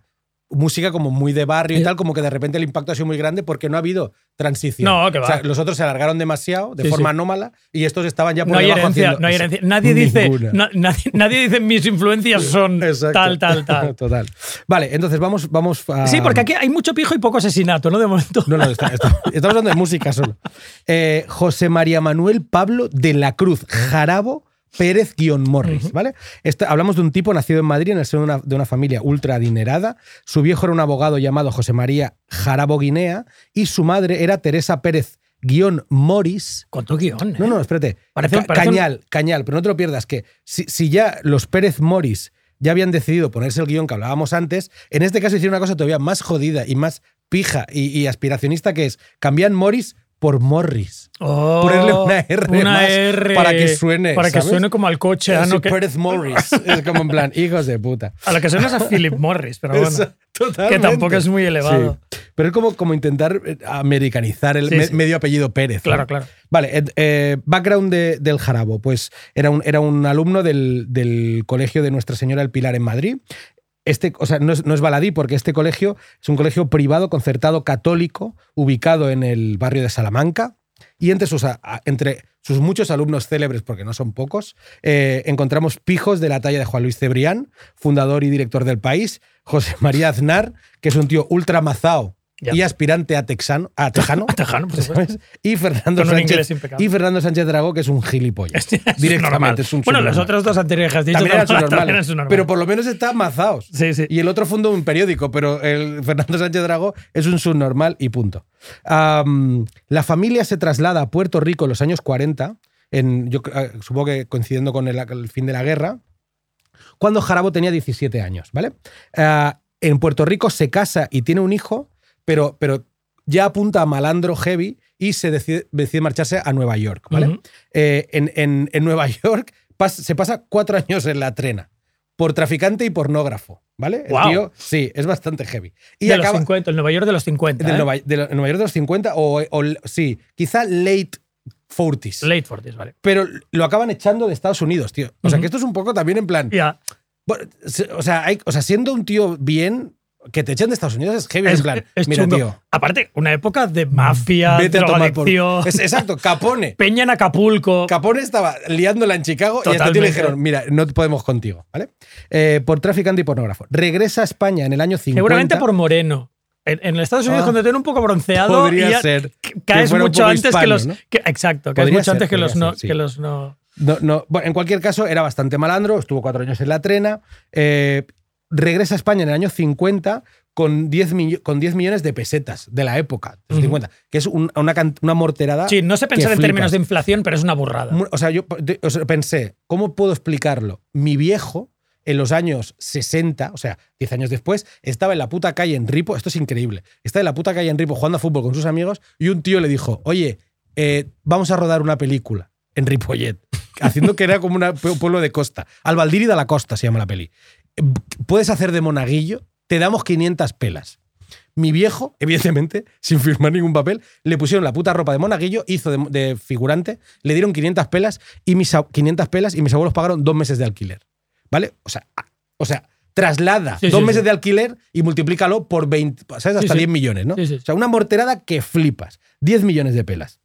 música como muy de barrio y Eh. tal, como que de repente el impacto ha sido muy grande porque no ha habido transición. No, que va. O sea, los otros se alargaron demasiado, de Sí, forma sí. anómala, y estos estaban ya por No hay herencia, haciendo- no hay herencia. Nadie dice, na- nadie, nadie dice mis influencias son Exacto. tal, tal, tal. Total. Vale, entonces vamos, vamos a. Sí, porque aquí hay mucho pijo y poco asesinato, ¿no? De momento. No, no, está- está- estamos hablando de música solo. Eh, José María Manuel Pablo de la Cruz Jarabo Pérez guion Morris, ¿vale? Este- hablamos de un tipo nacido en Madrid en el seno de una, de una familia ultra adinerada. Su viejo era un abogado llamado José María Jarabo Guinea y su madre era Teresa Pérez guion Morris. ¿Cuánto guion? eh? No, no, espérate. Parece- Ca- parece un- cañal, cañal, pero no te lo pierdas, que si, si ya los Pérez Morris ya habían decidido ponerse el guion que hablábamos antes, en este caso hicieron una cosa todavía más jodida y más pija y, y aspiracionista, que es cambian Morris por Morris. Oh, Ponerle una R una más R para que suene, Para que ¿sabes? suene como al coche. ah, Sí, no que- Pérez Morris. es como en plan, hijos de puta. a lo que suena es a Philip Morris, pero bueno. Eso, Que tampoco es muy elevado. Sí. Pero es como, como intentar eh, americanizar el Sí, me- sí. medio apellido Pérez. ¿no? Claro, claro. Vale, eh, eh, background de- del Jarabo. Pues era un, era un alumno del, del colegio de Nuestra Señora del Pilar en Madrid. Este, o sea, no es, no es baladí porque este colegio es un colegio privado concertado católico ubicado en el barrio de Salamanca. Y entre sus, entre sus muchos alumnos célebres, porque no son pocos, eh, encontramos pijos de la talla de Juan Luis Cebrián, fundador y director del país, José María Aznar, que es un tío ultra mazao, Ya. y aspirante a texano, a tejano, A tejano. Y Fernando Con Sánchez y Fernando Sánchez Dragó que es un gilipollas. Es Directamente normal. es un bueno, los otros dos anteriores que has dicho también eran también subnormales, eran subnormales. pero por lo menos está mazaos. Sí, sí. Y el otro fundó un periódico, pero el Fernando Sánchez Dragó es un subnormal y punto. La familia se traslada a Puerto Rico en los años 40, en, yo eh, supongo que coincidiendo con el, el fin de la guerra, cuando Jarabo tenía 17 años, ¿vale? Ah, en Puerto Rico se casa y tiene un hijo, pero, pero ya apunta a malandro heavy y se decide, decide marcharse a Nueva York, ¿vale? Eh, en, en- en Nueva York pas- se pasa cuatro años en la trena por traficante y pornógrafo, ¿vale? El Guau. tío, sí, es bastante heavy. Y de los acaba 50, el Nueva York de los 50. del ¿eh? Nueva, de lo- Nueva York de los 50 o, o- sí, quizá late 40s. Late 40s, vale. Pero lo acaban echando de Estados Unidos, tío. O sea, que esto es un poco también en plan. Se- o, sea, hay- o sea, siendo un tío bien, que te echen de Estados Unidos es heavy. Es, en plan, es mira, chungo. tío. Aparte, una época de mafia, Vete a tomar por. drogadicción, Es- exacto, Capone. peña en Acapulco. Capone estaba liándola en Chicago y a este tío le dijeron, mira, no podemos contigo, ¿vale? Eh, por traficante y pornógrafo. Regresa a España en el año 50. Seguramente por moreno. En, en Estados Unidos, Ah. cuando te ven un poco bronceado, Podría ya ser caes mucho antes que los. ¿no? que- exacto, caes Podría mucho ser, antes que los, no, sí. que los no. No, no. Bueno, en cualquier caso, era bastante malandro, estuvo cuatro años en la trena. eh, regresa a España en el año 50 con 10, millo- con 10 millones de pesetas de la época, de los Ujú. 50, que es un- una, morterada. Sí, no sé pensar en flipas. términos de inflación, pero es una burrada. O sea, yo de- o sea, pensé, ¿cómo puedo explicarlo? Mi viejo, en los años 60, o sea, 10 años después, estaba en la puta calle en Ripo, esto es increíble, estaba en la puta calle en Ripo jugando a fútbol con sus amigos y un tío le dijo, oye, eh, vamos a rodar una película en Ripollet, haciendo que era como un pueblo de costa. Albaldiri de la Costa se llama la peli. ¿Puedes hacer de monaguillo? Te damos 500 pelas. Mi viejo, evidentemente, sin firmar ningún papel, le pusieron la puta ropa de monaguillo, hizo de, de figurante, le dieron 500 pelas y mis, ab- 500 pelas y mis abuelos pagaron dos meses de alquiler. ¿Vale? O sea, a- o sea traslada Sí, dos sí, meses sí. de alquiler y multiplícalo por 20, ¿sabes? Hasta Sí, sí. 10 millones, ¿no? O sea, una morterada que flipas. 10 millones de pelas.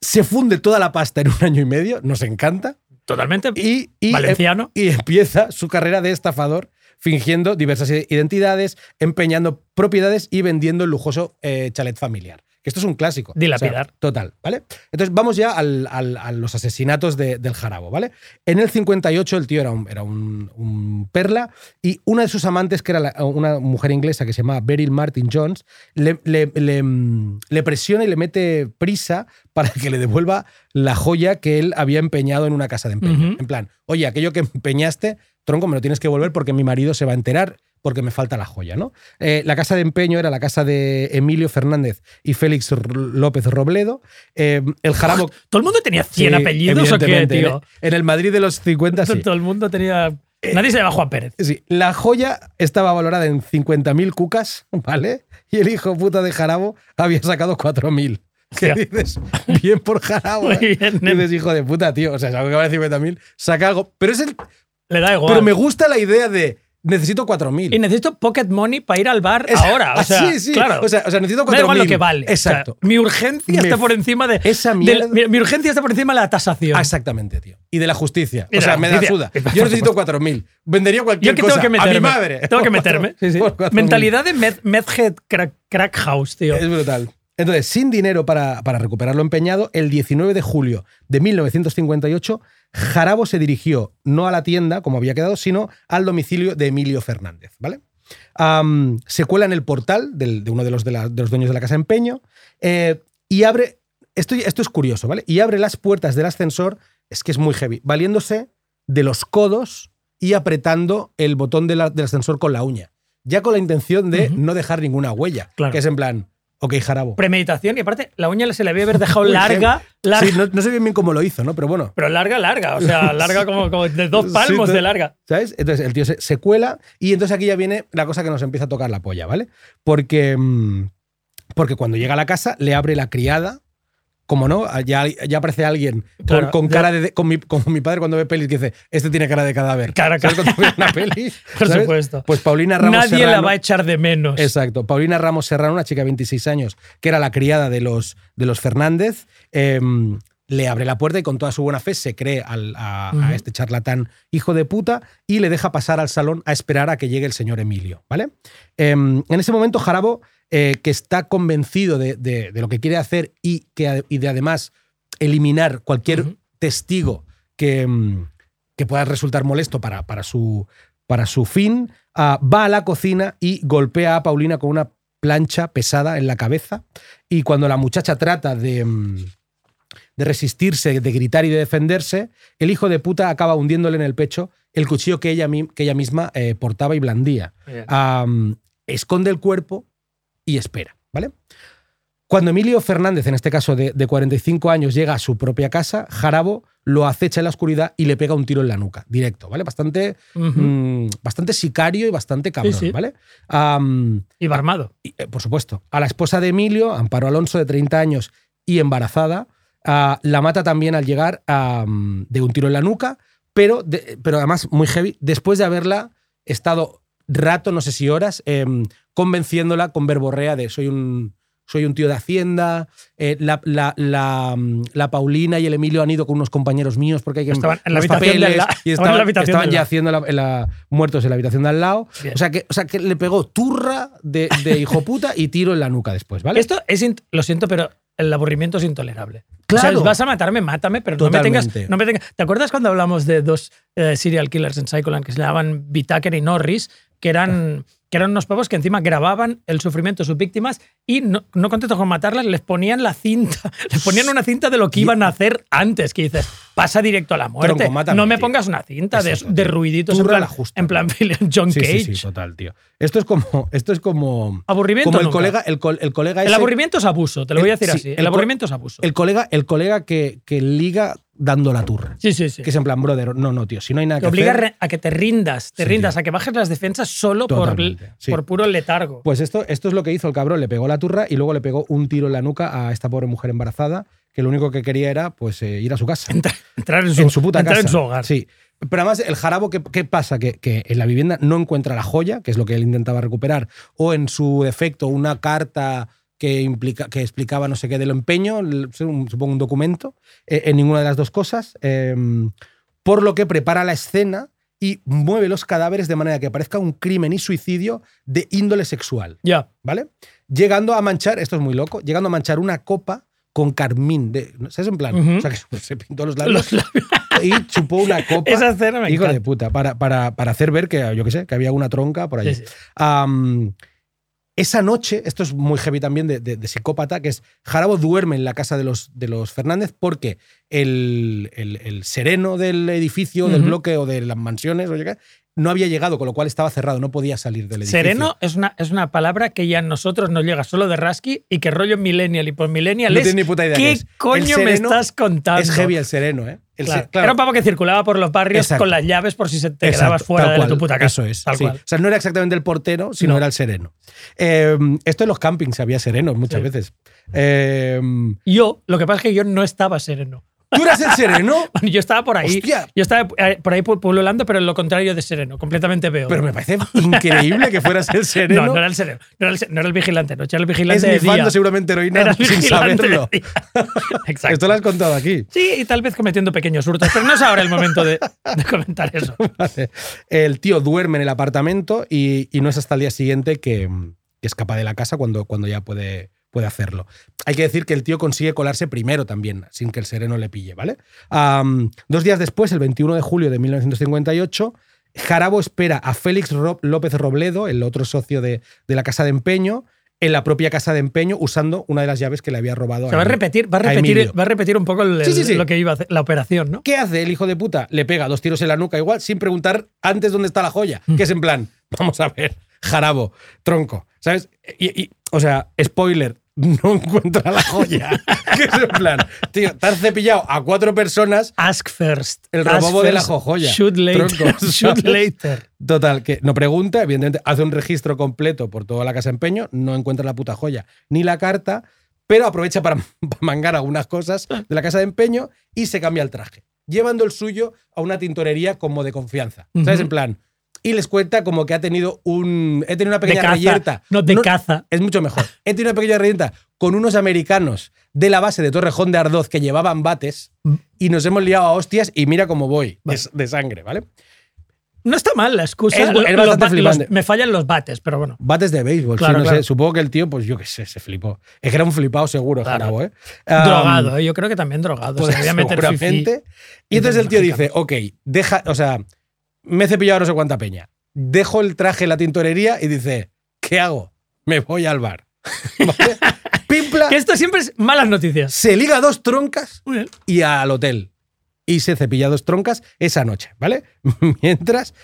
Se funde toda la pasta en un año y medio, nos encanta. Totalmente. Y, y, Valenciano. y empieza su carrera de estafador fingiendo diversas identidades, empeñando propiedades y vendiendo el lujoso eh, chalet familiar. Que esto es un clásico. Dilapidar. O sea, total, ¿vale? Entonces vamos ya al- al- a los asesinatos de- del jarabo, ¿vale? En el 58 el tío era, un, era un, un perla y una de sus amantes, que era la- una mujer inglesa que se llamaba Beryl Martin Jones, le, le- le, mm, le presiona y le mete prisa para que le devuelva la joya que él había empeñado en una casa de empeño. En plan, oye, aquello que empeñaste, tronco, me lo tienes que devolver porque mi marido se va a enterar porque me falta la joya, ¿no? Eh, la casa de empeño era la casa de Emilio Fernández y Félix López Robledo. Eh, el jarabo... ¿Todo el mundo tenía 100 Sí, apellidos o qué, tío? En en el Madrid de los 50, sí. Todo el mundo tenía. Nadie se llama Juan Pérez. Sí, la joya estaba valorada en 50.000 cucas, ¿vale? Y el hijo puta de Jarabo había sacado 4.000. ¿Qué dices? Bien por Jarabo. Muy ¿eh? bien. Dices, hijo de puta, tío. O sea, algo que vale 50.000, saca algo. Pero, es el, Le da igual. pero me gusta la idea de necesito 4.000. Y necesito pocket money para ir al bar Es- ahora. O ah, sea, sí, sí. claro. O sea, o sea, necesito 4.000. Da igual lo que vale. Exacto. O sea, mi urgencia Me está por encima de. esa mierda- mi, mi urgencia está por encima de la tasación. Ah, Exactamente, tío. Y de la justicia. O sea, me da suda. Yo necesito supuesto. 4.000. Vendería cualquier Yo que cosa. tengo que meterme. A mi madre. Tengo que meterme. Sí, sí. Por 4.000. Mentalidad de meth, meth head crack, crack house, tío. Es brutal. Entonces, sin dinero para, para recuperar lo empeñado, el 19 de julio de 1958, Jarabo se dirigió no a la tienda, como había quedado, sino al domicilio de Emilio Fernández, ¿vale? Se cuela en el portal del- de uno de los, de, la- de los dueños de la casa empeño eh, y abre, esto, esto es curioso, ¿vale? Y abre las puertas del ascensor, es que es muy heavy, valiéndose de los codos y apretando el botón de la- del ascensor con la uña, ya con la intención de no dejar ninguna huella, Claro. que es en plan, ok, Jarabo. Premeditación. Y aparte, la uña se le había haber dejado larga. larga Sí, no, no sé bien bien cómo lo hizo, ¿no? Pero bueno, Pero larga, larga. O sea, larga como, como de dos palmos Sí, de larga. ¿Sabes? Entonces el tío se, se cuela y entonces aquí ya viene la cosa que nos empieza a tocar la polla, ¿vale? Porque, mm, porque cuando llega a la casa le abre la criada, como no, ya, ya aparece alguien con, Claro, con ya- cara de. Con mi, como mi padre cuando ve pelis que dice, este tiene cara de cadáver. Cara, ¿Sabes cara. cuando una peli? Por ¿Sabes? supuesto. Pues Paulina Ramos Nadie la Serrano- va a echar de menos. Exacto. Paulina Ramos Serrano, una chica de 26 años, que era la criada de los, de los Fernández, eh, le abre la puerta y con toda su buena fe se cree al- a, este charlatán hijo de puta y le deja pasar al salón a esperar a que llegue el señor Emilio, ¿vale? Em, en ese momento, Jarabo, eh, que está convencido de, de- de lo que quiere hacer y, que, y de además eliminar cualquier testigo que, mm, que pueda resultar molesto para, para, su, para su fin, ah, va a la cocina y golpea a Paulina con una plancha pesada en la cabeza. Y cuando la muchacha trata de, mm, de resistirse, de gritar y de defenderse, el hijo de puta acaba hundiéndole en el pecho el cuchillo que ella, que ella misma eh, portaba y blandía. Esconde el cuerpo y espera, ¿vale? Cuando Emilio Fernández, en este caso de, de 45 años, llega a su propia casa, Jarabo lo acecha en la oscuridad y le pega un tiro en la nuca, directo, ¿vale? Bastante, mm, bastante sicario y bastante cabrón, sí. ¿vale? Iba armado. y, eh, por supuesto, a la esposa de Emilio, Amparo Alonso, de 30 años y embarazada, ah, la mata también al llegar de un tiro en la nuca, pero, de- pero además muy heavy, después de haberla estado rato, no sé si horas, em, convenciéndola con verborrea de soy un, soy un tío de Hacienda, eh, la, la- la, la Paulina y el Emilio han ido con unos compañeros míos porque hay que Estaban en la habitación de al papeles lado. y Estaban la estaban, ya haciendo muertos en la habitación de al lado. Bien. O sea, que, o sea, que le pegó turra de, de hijo puta y tiro en la nuca después, ¿vale? Esto es, lo siento, pero el aburrimiento es intolerable. Claro. O sea, vas a matarme, mátame, pero no me, tengas, no me tengas. ¿Te acuerdas cuando hablamos de dos eh, serial killers en Psycholand que se llamaban Whittaker y Norris, que eran, que eran unos pavos que encima grababan el sufrimiento de sus víctimas y no, no contentos con matarlas, les ponían la cinta, les ponían una cinta de lo que iban a hacer antes, que dices, pasa directo a la muerte. Tronco, mátame, no me pongas una cinta de, Exacto, de tío. ruiditos en plan, en plan. John Sí, Cage. sí, sí, total, tío. Esto es como. Esto es como. Aburrimiento Como el nunca. colega, el, col- el colega El aburrimiento es abuso, te lo voy a decir Sí, así. el aburrimiento es abuso. El colega, el colega que, que liga dando la turra. sí, sí, sí. Que es en plan, brother, no, no, tío, si no hay nada Te que obliga a, hacer. re- a que te rindas, te Sí, rindas, tío. a que bajes las defensas solo por, sí. por puro letargo. Pues esto, esto es lo que hizo el cabrón. Le pegó la turra y luego le pegó un tiro en la nuca a esta pobre mujer embarazada, que lo único que quería era pues eh, ir a su casa. entrar en su, en su puta entrar casa. en su hogar. Sí. Pero además, el jarabo, ¿qué, qué pasa? Que, que en la vivienda no encuentra la joya, que es lo que él intentaba recuperar, o en su defecto, una carta que, implica, que explicaba no sé qué del empeño, supongo un documento, eh, en ninguna de las dos cosas. eh, por lo que prepara la escena y mueve los cadáveres de manera que parezca un crimen y suicidio de índole sexual. Ya. ¿vale? Llegando a manchar, esto es muy loco, llegando a manchar una copa con carmín. De, ¿Sabes? En plan, Ujú. o sea, que se pintó los labios Los labios. y chupó una copa. Esa escena me hijo de puta, para, para, para hacer ver que, yo qué sé, que había una tronca por allí. Sí, esa noche, esto es muy heavy también de, de- de psicópata, que es Jarabo duerme en la casa de los, de los Fernández porque el, el- el sereno del edificio, del bloque o de las mansiones, o qué, no había llegado, con lo cual estaba cerrado, no podía salir del edificio. Sereno es una, es una palabra que ya a nosotros nos llega solo de Rasky y que rollo millennial y por millennial No es. tiene ni puta idea ¿Qué qué es. coño me estás contando? Es heavy el sereno, ¿eh? El se- Claro. claro. Era un pavo que circulaba por los barrios Exacto. con las llaves por si se te Exacto, quedabas fuera de tu puta casa. Eso es. Tal sí. cual. O sea, no era exactamente el portero, sino No. era el sereno. Eh, esto en los campings había serenos muchas Sí. veces. Eh, Yo, lo que pasa es que yo no estaba sereno. ¿Tú eras el sereno? Yo estaba por ahí. Hostia. Yo estaba eh, por ahí pululando, pero en lo contrario de sereno, completamente veo. Pero me parece increíble que fueras el sereno. No, no era el sereno. No era el, no era el vigilante, no, era el es vigilante de nifando día. seguramente heroína sin saberlo. de. Exacto. Esto lo has contado aquí. Sí, y tal vez cometiendo pequeños hurtos, pero no es ahora el momento de, de comentar eso. Vale. El tío duerme en el apartamento y, y no es hasta el día siguiente que, que escapa de la casa cuando, cuando ya puede, puede hacerlo. Hay que decir que el tío consigue colarse primero también, sin que el sereno le pille, ¿vale? Dos días después, el 21 de julio de 1958, Jarabo espera a Félix Ro- López Robledo, el otro socio de, de la casa de empeño, en la propia casa de empeño usando una de las llaves que le había robado Se va a repetir, va a a repetir, va a repetir un poco el- Sí, sí, sí. lo que iba a hacer, la operación, ¿no? ¿Qué hace el hijo de puta? Le pega dos tiros en la nuca igual, sin preguntar antes dónde está la joya. Que es en plan, vamos a ver, jarabo, tronco, ¿sabes? Y, y- o sea, spoiler, no encuentra la joya. que es en plan, tío, te has cepillado a cuatro personas. Ask first. El robobo de la jojoya. Shoot later. Tronco, shoot later. Total, que no pregunta, evidentemente hace un registro completo por toda la casa de empeño, no encuentra la puta joya ni la carta, pero aprovecha para, para mangar algunas cosas de la casa de empeño y se cambia el traje, llevando el suyo a una tintorería como de confianza. ¿Sabes? En plan, y les cuenta como que ha tenido un. He tenido una pequeña reyerta. No, de caza. Es mucho mejor. He tenido una pequeña reyerta con unos americanos de la base de Torrejón de Ardoz que llevaban bates Mm. y nos hemos liado a hostias y mira cómo voy de, de sangre, ¿vale? No está mal la excusa. Es- bastante ba- los- flipante. me fallan los bates, pero bueno. Bates de béisbol, sí, no claro. sé. Supongo que el tío, pues yo qué sé, se flipó. Es que era un flipado seguro, Claro. Jarabo, ¿eh? Am, drogado, ¿eh? yo creo que también drogado. pues se meter. Y entonces el tío dice, ok, deja, o sea, me he cepillado no sé cuánta peña. Dejo el traje en la tintorería y dice, ¿qué hago? Me voy al bar. ¿Vale? Pimpla, Que esto siempre es malas noticias. se liga dos troncas y al hotel. Y se cepilla dos troncas esa noche, ¿vale? Mientras,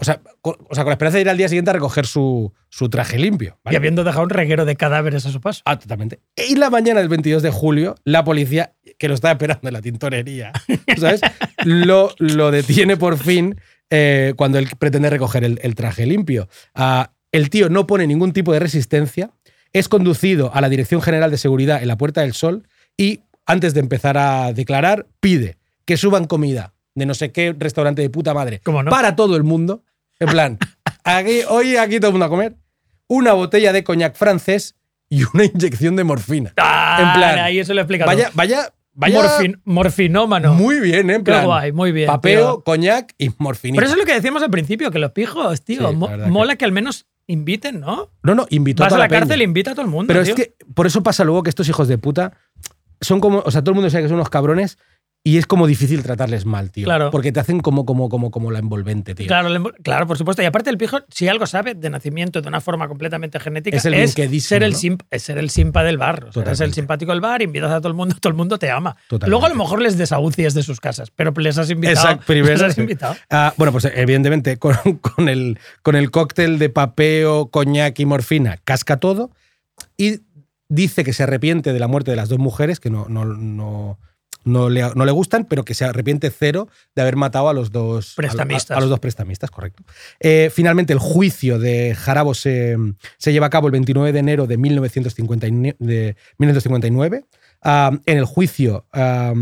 o sea, con, o sea, con la esperanza de ir al día siguiente a recoger su, su traje limpio. ¿vale? Y habiendo dejado un reguero de cadáveres a su paso. Ah, totalmente. Y la mañana del 22 de julio, la policía, que lo estaba esperando en la tintorería, ¿sabes? lo, lo detiene por fin eh, cuando él pretende recoger el, el traje limpio. Ah, el tío no pone ningún tipo de resistencia, es conducido a la Dirección General de Seguridad en la Puerta del Sol y, antes de empezar a declarar, pide que suban comida de no sé qué restaurante de puta madre para todo el mundo. En plan, aquí, hoy aquí todo el mundo a comer. Una botella de coñac francés y una inyección de morfina. Ah, en plan, ahí eso lo explica Vaya, vaya, vaya. Morfin- morfinómano. Muy bien, ¿eh? En Qué plan. guay, muy bien, Papeo, tío. coñac y morfinita. Pero eso es lo que decíamos al principio, que los pijos, tío, Sí, mo- la verdad que- mola que... al menos inviten, ¿no? no, no, invitó Vas a a toda la peña. cárcel e invita a todo el mundo. Pero tío. es que por eso pasa luego que estos hijos de puta son como, o sea, todo el mundo sabe que son unos cabrones y es como difícil tratarles mal, tío. Claro. Porque te hacen como, como, como, como la envolvente, tío. Claro, claro, por supuesto. Y aparte el pijo, si algo sabe de nacimiento de una forma completamente genética, Es el bienquedísimo, ser el, ¿no? es ser el simpa del bar. O sea, eres el simpático del bar, invitas a todo el mundo, todo el mundo te ama. Totalmente. Luego a lo mejor les desahucias de sus casas, pero les has invitado. Exacto, primero. les has invitado. Ah, bueno, pues evidentemente con, con el, con el cóctel de papeo, coñac y morfina casca todo y dice que se arrepiente de la muerte de las dos mujeres, que no, no, no, no, le, no le gustan, pero que se arrepiente cero de haber matado a los dos Prestamistas. A, a los dos prestamistas, correcto. Eh, finalmente, el juicio de Jarabo se, se lleva a cabo el 29 de enero de 1959. de 1959. Ah, en el juicio, ah,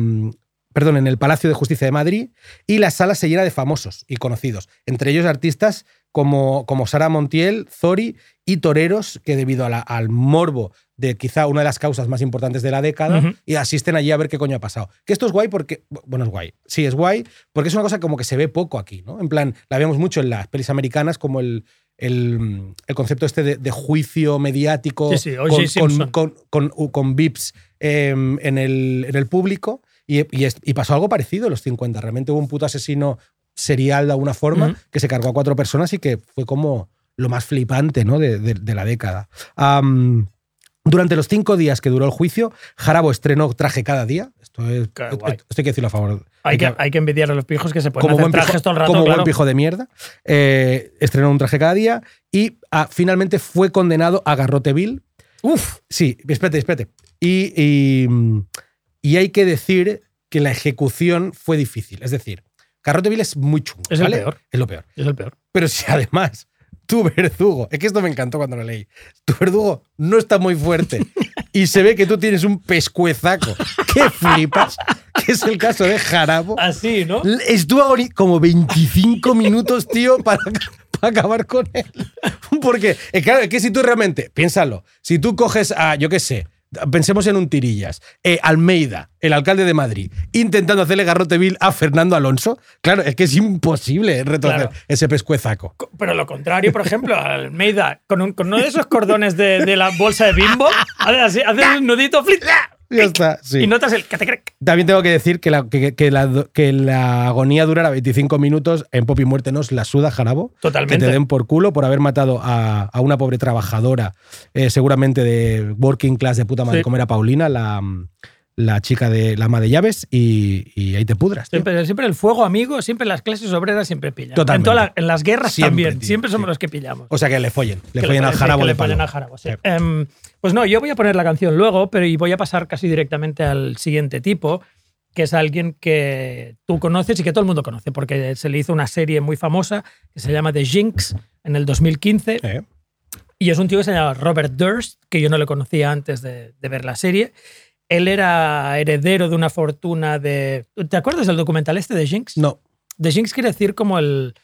perdón, en el Palacio de Justicia de Madrid, y la sala se llena de famosos y conocidos, entre ellos artistas como, como Sara Montiel, Zori y toreros que debido a la- al morbo de quizá una de las causas más importantes de la década y asisten allí a ver qué coño ha pasado. Que esto es guay porque, bueno, es guay, sí, es guay porque es una cosa como que se ve poco aquí, ¿no? En plan, la vemos mucho en las pelis americanas como el, el, el concepto este de, de juicio mediático Sí, con, con, con, con VIPs em, en, el, en el público y, y pasó algo parecido en los 50. Realmente hubo un puto asesino serial de alguna forma que se cargó a cuatro personas y que fue como lo más flipante ¿no? de, de- de la década. Durante los cinco días que duró el juicio, Jarabo estrenó traje cada día. Esto, es, Qué esto guay. hay que decirlo a favor. Hay que, hay que envidiar a los pijos que se pueden como hacer buen pijo, trajes todo el rato. como buen pijo de mierda. Eh, estrenó un traje cada día y ah, finalmente fue condenado a garrote vil. Uf, Sí, espérate, espérate. Y, y, y hay que decir que la ejecución fue difícil. Es decir, garrote vil es muy chungo. Es el ¿vale? peor. Es lo peor. es el peor. Pero si además tu verdugo, es que esto me encantó cuando lo leí, tu verdugo no está muy fuerte y se ve que tú tienes un pescuezaco que flipas, que es el caso de Jarabo. Así, ¿no? Estuvo como 25 minutos, tío, para, para acabar con él. Porque, claro, es que si tú realmente, piénsalo, si tú coges a, yo qué sé, pensemos en un tirillas, eh, Almeida, el alcalde de Madrid, intentando hacerle garrote vil a Fernando Alonso, claro, es que es imposible Claro. ese pescuezaco. Co- Pero lo contrario, por ejemplo, Almeida, con, un- con uno de esos cordones de, de la bolsa de bimbo, hace hace un nudito, flit, Ya está, sí. y notas el catecrec. También tengo que decir que la, que, que la, que la agonía durara 25 minutos en Pop y Muerte nos la suda Jarabo. Totalmente. Que te den por culo por haber matado a, a una pobre trabajadora, eh, seguramente de working class de puta madre, Sí. como era Paulina, la, la chica de la ama de llaves, y, y ahí te pudras. tío. Siempre, siempre el fuego amigo, siempre las clases obreras siempre pillan. Totalmente. En, la- en las guerras Siempre, también, tío, siempre somos sí. los que pillamos. O sea que le follen, le Que follen al Jarabo de le follen palo. al jarabo, sí. Em, pues no, yo voy a poner la canción luego, pero y voy a pasar casi directamente al siguiente tipo, que es alguien que tú conoces y que todo el mundo conoce, porque se le hizo una serie muy famosa que se llama The Jinx en el 2015. Eh, Y es un tío que se llama Robert Durst, que yo no le conocía antes de, de ver la serie. Él era heredero de una fortuna de... ¿Te acuerdas del documental este de Jinx? No, The Jinx quiere decir como el...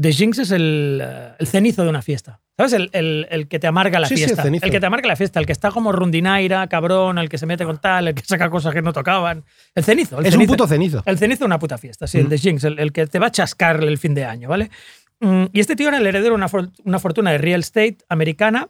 The Jinx es el, el cenizo de una fiesta. ¿Sabes? El, el- el que te amarga la Sí, sí, el fiesta. el que te amarga la fiesta, el que está como rundinaira, cabrón, el que se mete con tal, el que saca cosas que no tocaban. El cenizo. Es un puto cenizo. El cenizo de una puta fiesta, sí, el de Jinx, el, el que te va a chascar el fin de año, ¿vale? Mm, Y este tío era el heredero de una, for- una fortuna de real estate americana.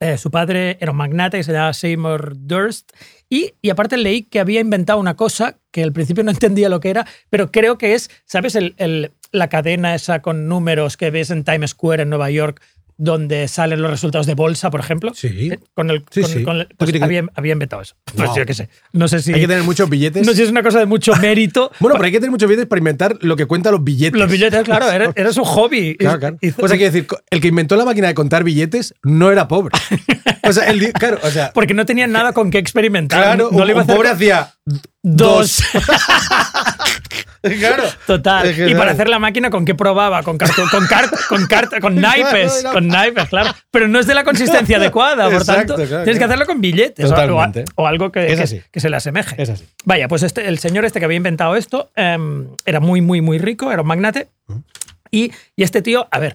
Eh, su padre era un magnate que se llamaba Seymour Durst. Y, y aparte leí que había inventado una cosa que al principio no entendía lo que era, pero creo que es, ¿sabes? El- el- la cadena esa con números que ves en Times Square en Nueva York, donde salen los resultados de bolsa, por ejemplo. Sí. Eh, Con el, Sí, con- sí. con el- pues Tuki, tuki. había, había inventado eso. Pues Wow. yo qué sé. No sé si. Hay que tener muchos billetes. no sé si es una cosa de mucho mérito. Bueno, pero hay que tener muchos billetes para inventar lo que cuentan los billetes. Los billetes, claro, era, era su hobby. Claro, claro. O sea, quiero decir, el que inventó la máquina de contar billetes no era pobre. O sea, el, claro, o sea, porque no tenía nada con qué experimentar. claro, no un, le iba a un hacer pobre hacía dos. claro. Total. Es que y para hacer la máquina, ¿con qué probaba? Con cartón, con con con naipes, Claro, con naipes, claro. Pero no es de la consistencia adecuada, por Exacto, tanto, claro, tienes que hacerlo con billetes o- algo que, que- se le asemeje. Es así. Vaya, pues este, el señor este que había inventado esto em, era muy, muy, muy rico, era un magnate. Y, y este tío, a ver,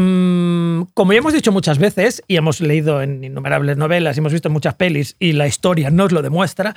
mm, como ya hemos dicho muchas veces y hemos leído en innumerables novelas y hemos visto muchas pelis y la historia nos lo demuestra,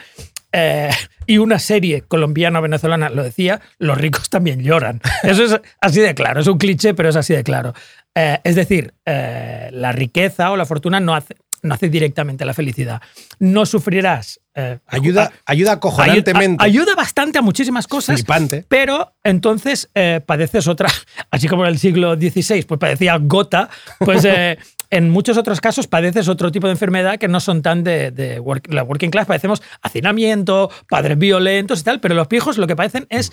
eh, y una serie colombiana-venezolana lo decía, los ricos también lloran. Eso es así de claro, es un cliché, pero es así de claro. Eh, es decir, eh, la riqueza o la fortuna no hace, no hace directamente la felicidad. No sufrirás. eh, Ayuda, ayuda Ayuda, acojonantemente. ayuda bastante a muchísimas cosas. Flipante. Pero entonces eh, padeces otra, así como en el siglo XVI, pues padecía gota, pues eh, en muchos otros casos padeces otro tipo de enfermedad que no son tan de, de work- la working class. Padecemos hacinamiento, padres violentos y tal, pero los pijos lo que padecen es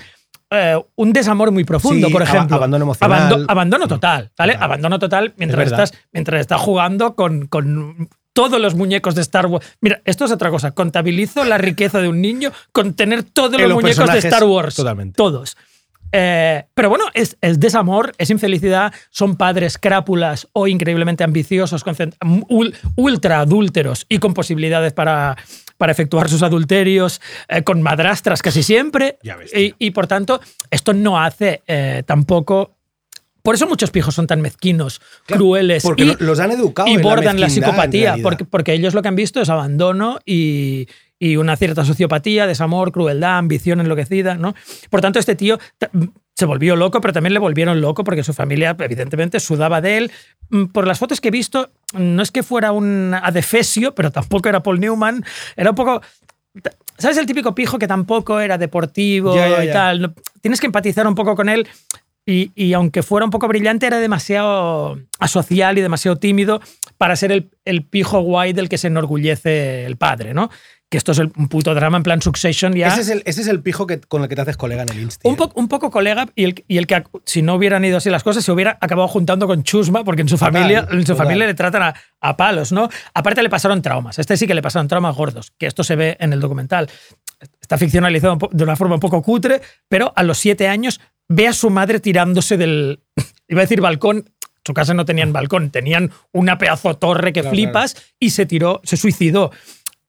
eh, un desamor muy profundo, Sí, por ejemplo. abandono emocional. Abando- abandono total, ¿vale? Abandono total mientras estás, mientras estás jugando con, con todos los muñecos de Star Wars. Mira, esto es otra cosa. Contabilizo la riqueza de un niño con tener todos los los muñecos de Star Wars. totalmente. Todos. Eh, pero bueno, es, es desamor, es infelicidad, son padres crápulas o increíblemente ambiciosos, ul- ultra adúlteros y con posibilidades para, para efectuar sus adulterios, eh, con madrastras casi siempre. Ya ves, y, y, por tanto, esto no hace eh, tampoco. Por eso muchos pijos son tan mezquinos, Claro, crueles porque y, lo- los han educado y la bordan la, en psicopatía, porque, porque ellos lo que han visto es abandono y, y una cierta sociopatía, desamor, crueldad, ambición enloquecida, ¿no? Por tanto, este tío ta- se volvió loco, pero también le volvieron loco porque su familia, evidentemente, sudaba de él. Mm, Por las fotos que he visto, no es que fuera un adefesio, pero tampoco era Paul Newman. Era un poco. ¿Sabes el típico pijo que tampoco era deportivo Ya, ya, y tal? Tienes que empatizar un poco con él. Y, y aunque fuera un poco brillante, era demasiado asocial y demasiado tímido para ser el, el pijo guay del que se enorgullece el padre, ¿no? Que esto es el- un puto drama en plan Succession ya. Ese es, el, ese es el pijo que, con el que te haces colega en el Insta. Un, po- un poco colega y el, y el que, si no hubieran ido así las cosas, se hubiera acabado juntando con Chusma, porque en su Total, familia, en su total. familia le tratan a, a palos, ¿no? Aparte le pasaron traumas. Este sí que le pasaron traumas gordos, que esto se ve en el documental. Está ficcionalizado de una forma un poco cutre, pero a los siete años ve a su madre tirándose del, iba a decir balcón, su casa no tenían balcón, tenían una pedazo torre que Claro, flipas y se tiró, se suicidó.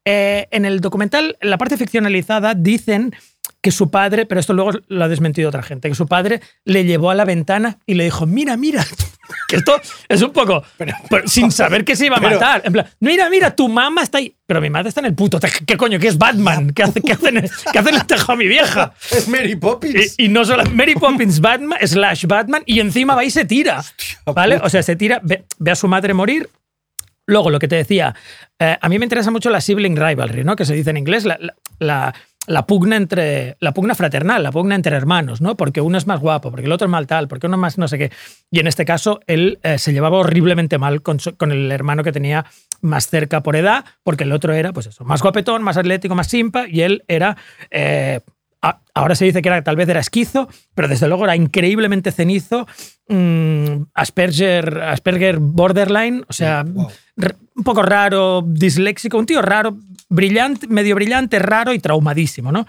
Eh, en el documental, en la parte ficcionalizada, dicen que su padre, pero esto luego lo ha desmentido otra gente, que su padre le llevó a la ventana y le dijo, mira, mira, que esto es un poco, pero- sin saber que se iba a pero- matar. En plan, mira, mira, tu mamá está ahí. Pero mi madre está en el puto. ¿Qué coño? ¿Qué es Batman? ¿Qué hace, qué hace, en, qué el tejado mi vieja? Es Mary Poppins. Y, y no solo Mary Poppins Batman, slash Batman, y encima va y se tira. ¿Vale? O sea, se tira, ve, ve a su madre morir. Luego, lo que te decía, eh, a mí me interesa mucho la sibling rivalry, ¿no? Que se dice en inglés, la, la- la- la pugna entre. la pugna fraternal, la pugna entre hermanos, ¿no? Porque uno es más guapo, porque el otro es mal tal, porque uno más no sé qué. Y en este caso, él eh, se llevaba horriblemente mal con, con el hermano que tenía más cerca por edad, porque el otro era, pues eso, más guapetón, más atlético, más simpa, y él era. eh, ahora se dice que era, tal vez era esquizo, pero desde luego era increíblemente cenizo, mm, Asperger, Asperger borderline, o sea, Wow. un poco raro, disléxico, un tío raro, brillante, medio brillante, raro y traumadísimo, ¿no?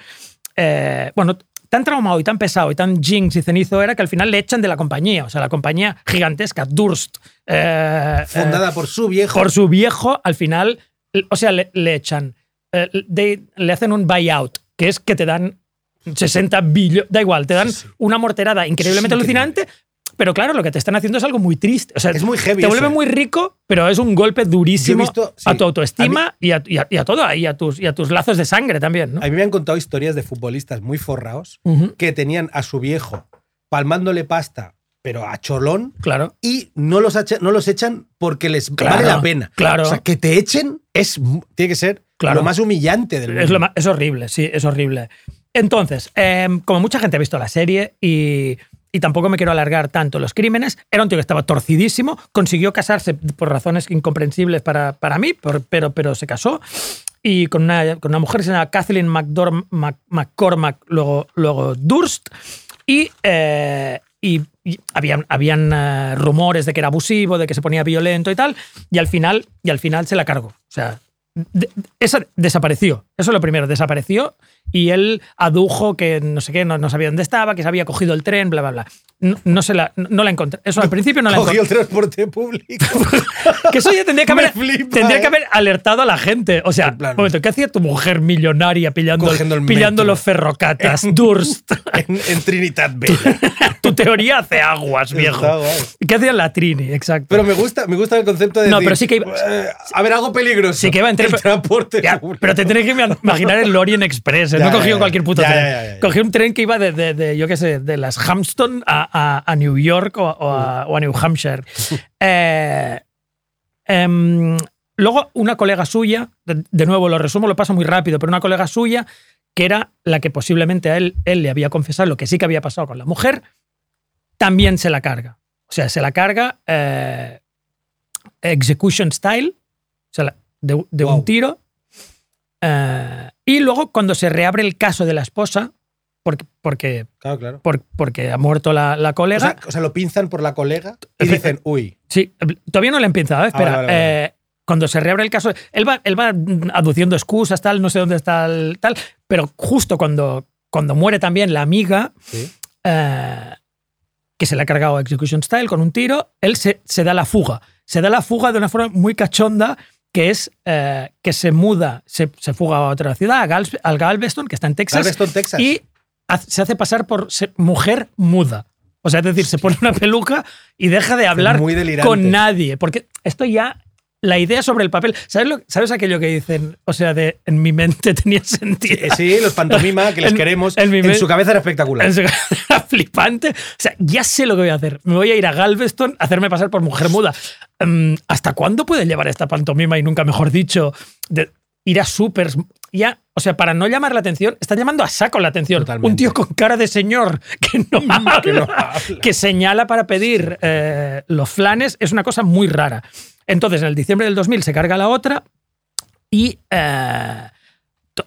Eh, bueno, tan traumado y tan pesado y tan jinx y cenizo era que al final le echan de la compañía, o sea, la compañía gigantesca, Durst, eh, Fundada eh, por su viejo. por su viejo, al final, o sea, le, le echan, eh, de- le hacen un buyout, que es que te dan 60 billones, da igual, te dan Sí, sí. una morterada increíblemente increíble. alucinante, pero claro, lo que te están haciendo es algo muy triste. O sea, Es muy heavy Te vuelve eso, ¿eh? muy rico, pero es un golpe durísimo visto- sí, a tu autoestima a y, a, y a- y a todo, y a, tus, y a tus lazos de sangre también, ¿no? A mí me han contado historias de futbolistas muy forrados Ujú, que tenían a su viejo palmándole pasta, pero a cholón, Claro. y no los, echa- no los echan porque les Claro, vale la pena. claro. O sea, que te echen es, tiene que ser Claro. lo más humillante del mundo. Es, lo ma- es horrible, sí, es horrible. Entonces, em, como mucha gente ha visto la serie y, y tampoco me quiero alargar tanto los crímenes, era un tío que estaba torcidísimo, consiguió casarse por razones incomprensibles para, para mí, por- pero, pero se casó. Y con una, con una mujer que se llama Kathleen McDorm- Mac- McCormack, luego, luego Durst. Y, eh, y, y habían, habían eh, rumores de que era abusivo, de que se ponía violento y tal. Y al final, y al final se la cargó. O sea, de- esa desapareció. Eso es lo primero, desapareció y él adujo que no sé qué, no, no sabía dónde estaba, que se había cogido el tren, bla, bla, bla. No, no se la, no la encontré. Eso al principio no la Cogió encontré. el transporte público. Que eso ya tendría que haber, flipa, tendría ¿eh? que haber alertado a la gente. O sea, En un momento, ¿qué hacía tu mujer millonaria pillando, el pillando los ferrocatas? Durst. en, en Trinidad Bella. tu teoría hace aguas, viejo. Guay. ¿Qué hacía la Trini? Exacto. Pero me gusta, me gusta el concepto de No, decir, pero sí que iba- "Eh, a ver, algo peligroso. Sí que iba en tren, el transporte Ya, público. pero te tienes que imaginar el Lorient Express. ¿eh? Ya, no cogió cualquier puto tren. Cogió un tren que iba de, de- de, yo qué sé, de las Hampton a, a- a New York o, o a, o a New Hampshire. Eh, em, luego, una colega suya, de, de nuevo lo resumo, lo paso muy rápido, pero una colega suya que era la que posiblemente a él, él le había confesado lo que sí que había pasado con la mujer, también se la carga. O sea, se la carga eh, execution style, o sea, de, de Wow. un tiro. Eh, y luego, cuando se reabre el caso de la esposa, porque, porque, Claro, claro. por- porque ha muerto la, la O colega. sea, o sea, lo pinzan por la colega y dicen, uy. sí, todavía no le he empezado, ¿eh? espera. Ah, vale, vale, vale. eh, cuando se reabre el caso, él va, él va aduciendo excusas, tal, no sé dónde está el tal, pero justo cuando, cuando muere también la amiga, Sí. eh, que se le ha cargado Execution Style con un tiro, él se, se da la fuga. Se da la fuga de una forma muy cachonda, que es eh, que se muda, se, se fuga a otra ciudad, a Gals- al Galveston, que está en Texas, Galveston, Texas. y se hace pasar por mujer muda. O sea, es decir, se pone una peluca y deja de hablar muy con nadie. Porque esto ya, la idea sobre el papel, ¿sabes, lo- ¿sabes aquello que dicen? O sea, de en mi mente tenía sentido. Eh, Sí, los pantomima, que les En- queremos. en En, su cabeza era espectacular. Es era flipante. O sea, ya sé lo que voy a hacer. Me voy a ir a Galveston a hacerme pasar por mujer muda. Mm, ¿Hasta cuándo puede llevar esta pantomima y nunca mejor dicho? De ir a supers. Ya, o sea, para no llamar la atención, está llamando a saco la atención. Totalmente. Un tío con cara de señor que no habla, Que no habla. que señala para pedir eh, los flanes, es una cosa muy rara. Entonces, en el diciembre del 2000 se carga la otra y eh,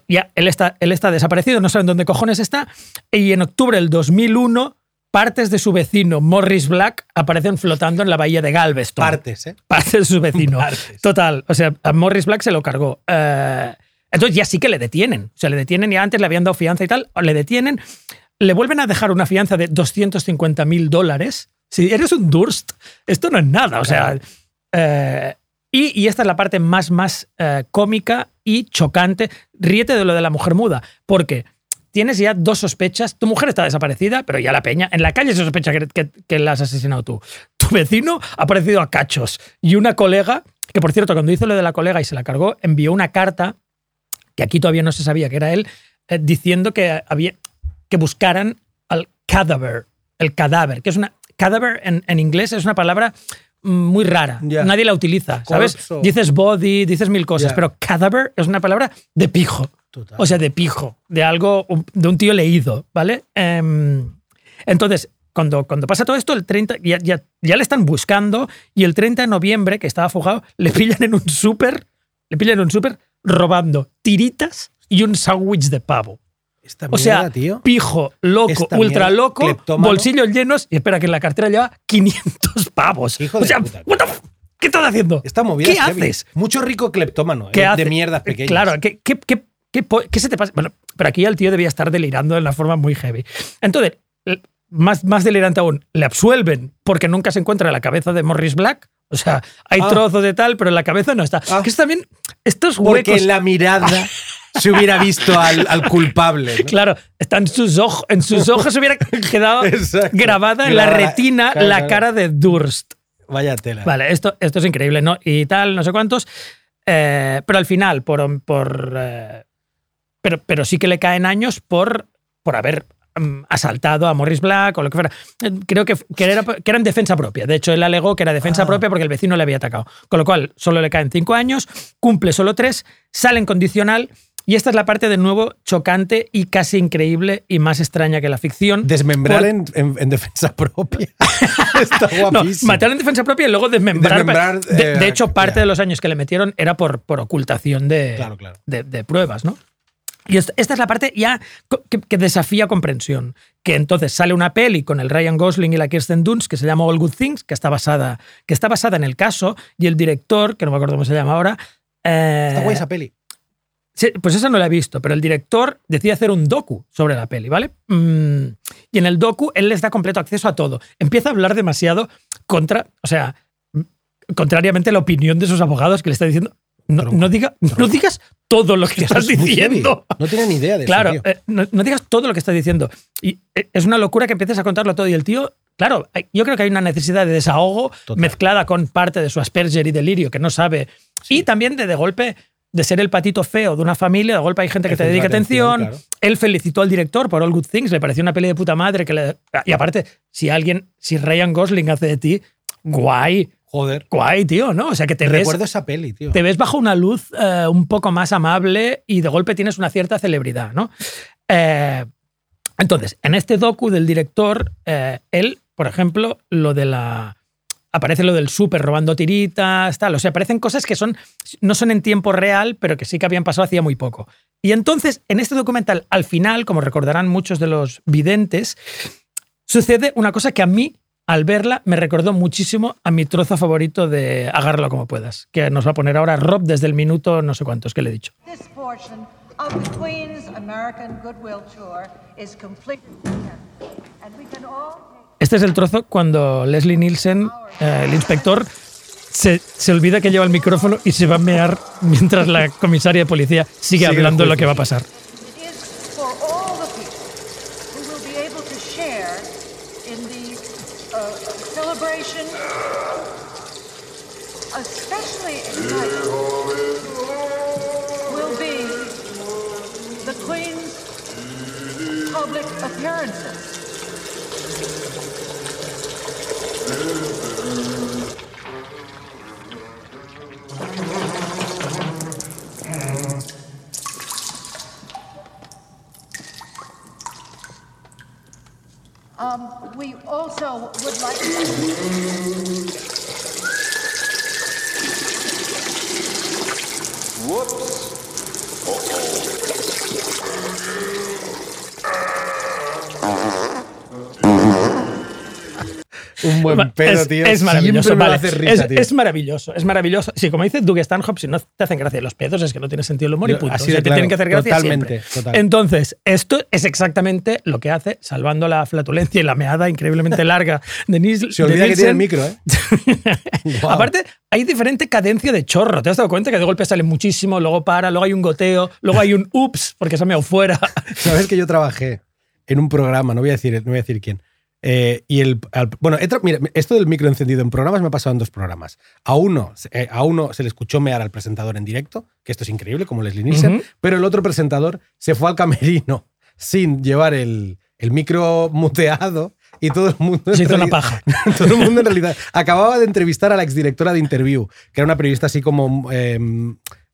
ya él está, él está desaparecido, no saben dónde cojones está. Y en octubre del 2001, partes de su vecino Morris Black aparecen flotando en la bahía de Galveston. Partes, ¿eh? Partes de su vecino. Partes. Total. O sea, a Morris Black se lo cargó. Eh, entonces ya sí que le detienen. O sea, le detienen y antes le habían dado fianza y tal. Le detienen. Le vuelven a dejar una fianza de 250 mil dólares. Si eres un Durst, esto no es nada. O sea, eh, y, y esta es la parte más, más eh, cómica y chocante. Ríete de lo de la mujer muda. Porque tienes ya dos sospechas. Tu mujer está desaparecida, pero ya la peña. En la calle se sospecha que, que- que la has asesinado tú. Tu vecino ha aparecido a cachos. Y una colega, que por cierto, cuando hizo lo de la colega y se la cargó, envió una carta, que aquí todavía no se sabía que era él, eh, diciendo que, había, que buscaran al cadaver, el cadáver, que es una. Cadaver en, en inglés es una palabra mm, muy rara. Nadie la utiliza, ¿sabes? Dices body, dices mil cosas, pero cadaver es una palabra de pijo. Total. O sea, de pijo, de algo, de un tío leído, ¿vale? Em, entonces, cuando, cuando pasa todo esto, el 30, ya, ya, ya le están buscando y el 30 de noviembre, que estaba fugado, le pillan en un súper, le pillan en un súper robando tiritas y un sándwich de pavo. Esta O sea, tío. pijo, loco, Esta ultra mierda, loco, cleptómano. bolsillos llenos y espera que en la cartera lleva 500 pavos. Hijo o de sea, puta. what the f- ¿qué estás haciendo? Esta movida ¿Qué es heavy. haces? Mucho rico cleptómano, ¿Qué ¿eh? de mierdas pequeñas. Claro, ¿qué, qué, qué, qué se te pasa? Bueno, pero aquí el tío debía estar delirando de una forma muy heavy. Entonces, más, más delirante aún, le absuelven porque nunca se encuentra la cabeza de Morris Black. O sea, hay Ah. trozos de tal, pero en la cabeza no está. Ah. Que es también estos Porque huecos. en la mirada se hubiera visto al, al culpable. ¿no? Claro, está en sus ojos, en sus ojos hubiera quedado Exacto. grabada en la retina la cara de Durst. Vaya tela. Vale, esto, esto es increíble, ¿no? Y tal, no sé cuántos. Eh, pero al final, por. por eh, pero, pero sí que le caen años por, por haber mm, asaltado a Morris Black o lo que fuera. Eh, Creo que, que, era, que era en defensa propia. De hecho, él alegó que era defensa Ah. propia porque el vecino le había atacado. Con lo cual, solo le caen cinco años, cumple solo tres, sale en condicional. Y esta es la parte de nuevo chocante y casi increíble y más extraña que la ficción. Desmembrar Por- en, en- en defensa propia. Está no, guapísimo. matar en defensa propia y luego desmembrar. Desmembrar, de, eh, de hecho, parte de los años que le metieron era por, por ocultación de, Claro, claro. de, de pruebas, ¿no? Y esta, es la parte ya que, desafía comprensión. Que entonces sale una peli con el Ryan Gosling y la Kirsten Dunst que se llama All Good Things, que está basada, que está basada en el caso, y el director, que no me acuerdo cómo se llama ahora. eh, Está guay esa peli. Sí, pues esa no la he visto, pero el director decide hacer un docu sobre la peli, ¿vale? Mm, y en el docu él les da completo acceso a todo. Empieza a hablar demasiado contra, o sea, mm, contrariamente a la opinión de sus abogados que le está diciendo, no, no diga, no digas todo lo que estás diciendo. No tenía ni idea de Claro, eso. tío. eh, no, no digas todo lo que estás diciendo. Y eh, es una locura que empieces a contarlo todo. Y el tío, claro, yo creo que hay una necesidad de desahogo Total. mezclada con parte de su Asperger y delirio que no sabe. Y también de, de golpe, de ser el patito feo de una familia, de golpe hay gente que te dedica de atención, atención. claro. Él felicitó al director por All Good Things, le pareció una peli de puta madre. Que le- y aparte, si alguien, si Ryan Gosling hace de ti, guay, Joder. guay, tío, ¿no? O sea, que te ves Recuerdo esa peli, tío. te ves bajo una luz eh, un poco más amable y de golpe tienes una cierta celebridad, ¿no? Eh, entonces, en este docu del director, eh, él, por ejemplo, lo de la. Aparece lo del súper robando tiritas, tal. O sea, aparecen cosas que son, no son en tiempo real, pero que sí que habían pasado hacía muy poco. Y entonces, en este documental, al final, como recordarán muchos de los videntes, sucede una cosa que a mí, al verla, me recordó muchísimo a mi trozo favorito de Agárralo como puedas, que nos va a poner ahora Rob desde el minuto no sé cuántos que le he dicho. This portion of the Queen's American Goodwill Tour is complete. And we can all take Este es el trozo cuando Leslie Nielsen, eh, el inspector, se, se olvida que lleva el micrófono y se va a mear mientras la comisaria de policía sigue hablando de lo que va a pasar. Especially exciting, will be the Queen's public appearances. Um, we also would like Un buen pedo, es, tío. es maravilloso. Me vale. hace risa, es, tío. es maravilloso, es maravilloso. Sí, como dice Doug Stanhope, si no te hacen gracia los pedos es que no tiene sentido el humor y Yo- punto. así O sea, te claro, tienen que hacer gracia totalmente, siempre. total. Entonces, esto es exactamente lo que hace, salvando la flatulencia y la meada increíblemente larga de Nis- Se olvida que tiene el Nielsen. micro, ¿eh? Guau. Aparte, hay diferente cadencia de chorro. ¿Te has dado cuenta que de golpe sale muchísimo, luego para, luego hay un goteo, luego hay un ups porque se ha meado fuera? Sabes que yo trabajé en un programa, no voy a decir, no voy a decir quién. Eh, y el, al- bueno, he mira, esto del micro encendido en programas me ha pasado en dos programas. A uno, eh, a uno se le escuchó mear al presentador en directo, que esto es increíble, como Leslie Nielsen, pero el otro presentador se fue al camerino sin llevar el, el micro muteado y todo el mundo. Se hizo una paja. todo el mundo en realidad. Acababa de entrevistar a la exdirectora de Interview, que era una periodista así como. eh,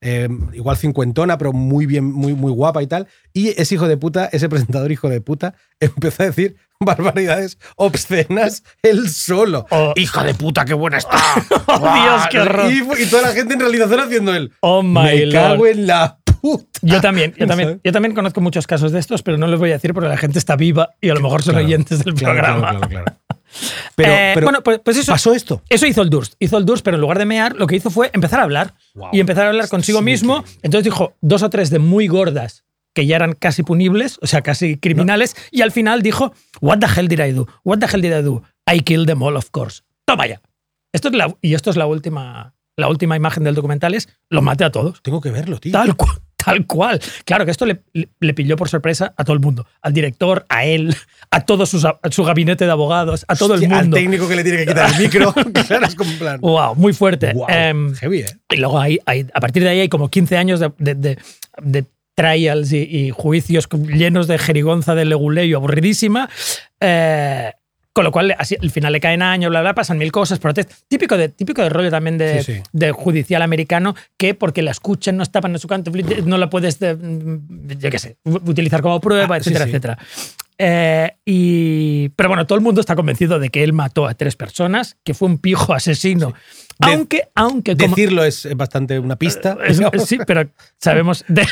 eh, igual cincuentona, pero muy bien, muy, muy guapa y tal. Y ese hijo de puta, ese presentador hijo de puta, empezó a decir barbaridades obscenas él solo. Oh. ¡Hija de puta, qué buena está! Oh. Dios, qué horror. Y, y toda la gente en realización haciendo él. Oh my Me lord. cago en la puta. Yo también, yo también, yo también conozco muchos casos de estos, pero no los voy a decir porque la gente está viva y a lo mejor son Claro, oyentes del claro, programa. claro, claro, claro. Pero, Eh, pero bueno, pues, pues eso, pasó esto. Eso hizo el Durst. Hizo el Durst, pero en lugar de mear, lo que hizo fue empezar a hablar. Wow. Y empezar a hablar consigo es mismo. Entonces dijo dos o tres de muy gordas que ya eran casi punibles, o sea, casi criminales. Y al final dijo, What the hell did I do? What the hell did I do? I killed them all, of course. Toma ya. Esto es la, y esto es la última, la última imagen del documental es, lo maté a todos. Tengo que verlo, tío. Tal cual. Tal cual. Claro que esto le, le- pilló por sorpresa a todo el mundo. Al director, a él, a todo sus- a su gabinete de abogados, a todo el mundo. Al técnico que le tiene que quitar el micro. claro, es como en plan. Wow, muy fuerte. Wow, Em, heavy, ¿eh? y luego hay, hay- a partir de ahí hay como 15 años de, de- de- de trials y, y juicios llenos de jerigonza de leguleyo aburridísima. Eh, con lo cual, así, al final le caen años, bla, bla, pasan mil cosas, protestas. Típico de, típico de rollo también de, Sí, sí. de judicial americano, que porque la escuchan, no estaban en su canto, no la puedes, eh, yo qué sé, utilizar como prueba, Ah, sí, etcétera, sí. etcétera. Eh, y, pero bueno, todo el mundo está convencido de que él mató a tres personas, que fue un pijo asesino. De- aunque, aunque como, Decirlo es bastante una pista. es- digamos. sí, pero sabemos. de-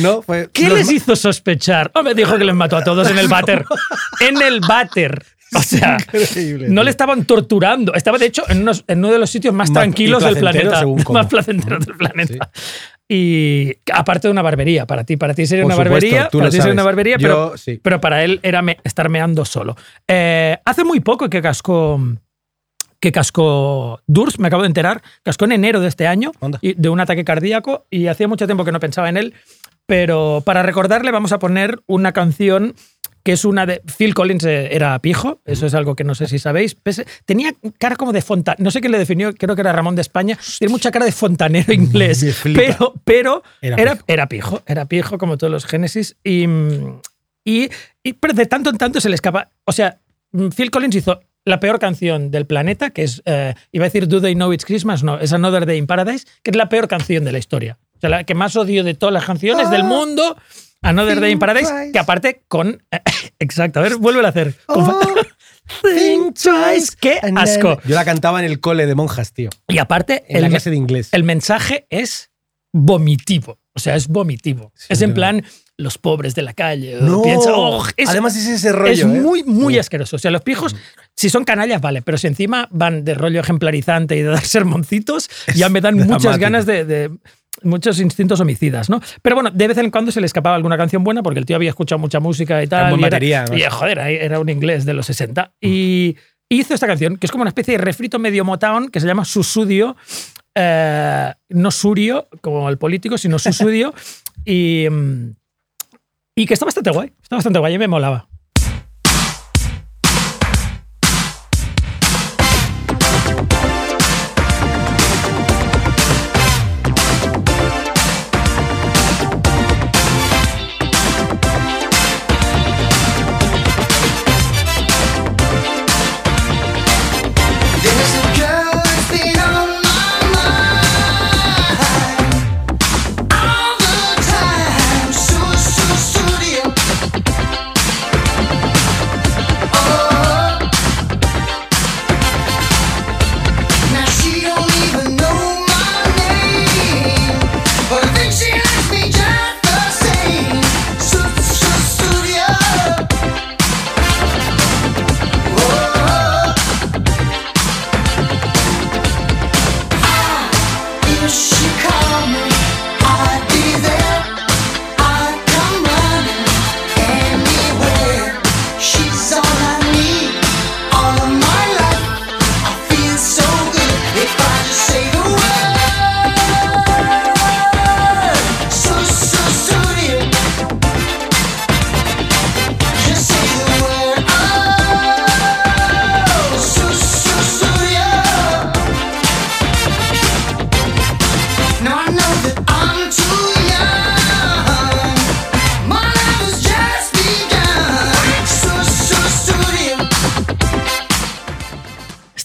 ¿No? Fue- ¿Qué les hizo sospechar? Hombre, dijo que les mató a todos en el váter. En el váter. O sea, Increíble, no tío. le estaban torturando. Estaba, de hecho, en, unos- en uno de los sitios más Más- tranquilos del planeta. Más placenteros del planeta. Y aparte de una barbería, para ti, para ti sería Por una supuesto, barbería, para ti sería una barbería, Yo, pero, sí. pero para él era me- estar meando solo. Eh, hace muy poco que cascó, que cascó Durs, me acabo de enterar, cascó en enero de este año y- de un ataque cardíaco y hacía mucho tiempo que no pensaba en él, pero para recordarle vamos a poner una canción que es una de... Phil Collins eh, era pijo, eso es algo que no sé si sabéis. Tenía cara como de fontanero, no sé quién le definió, creo que era Ramón de España, tiene mucha cara de fontanero inglés, pero, pero Era era, pijo. era pijo, era pijo como todos los Génesis y, mm, y, y- pero de tanto en tanto se le escapa, o sea, mm, Phil Collins hizo la peor canción del planeta, que es, eh, iba a decir Do They Know It's Christmas, no, es Another Day in Paradise, que es la peor canción de la historia. O sea, la que más odio de todas las canciones del mundo, Another Day in Paradise, que aparte con... exacto, a ver, vuelve a hacer. Con fa- Think twice. ¡Qué asco! Yo la cantaba en el cole de monjas, tío. Y aparte, En la el, clase de inglés. el mensaje es vomitivo. O sea, es vomitivo. Sí, es en no. plan, los pobres de la calle. No. piensa, "Oh, es, Además es ese rollo. es ¿eh? muy, muy asqueroso. O sea, los pijos, si son canallas, vale, pero si encima van de rollo ejemplarizante y de dar sermoncitos, ya me dan muchas ganas de, de- muchos instintos homicidas, ¿no? Pero bueno, de vez en cuando se le escapaba alguna canción buena porque el tío había escuchado mucha música y tal. y era- batería, ¿no? y, joder, ahí era un inglés de los 60. Y hizo esta canción, que es como una especie de refrito medio Motown, que se llama Susudio. eh, no Surio, como el político, sino Susudio. y, mm, y que está bastante guay. Está bastante guay y me molaba.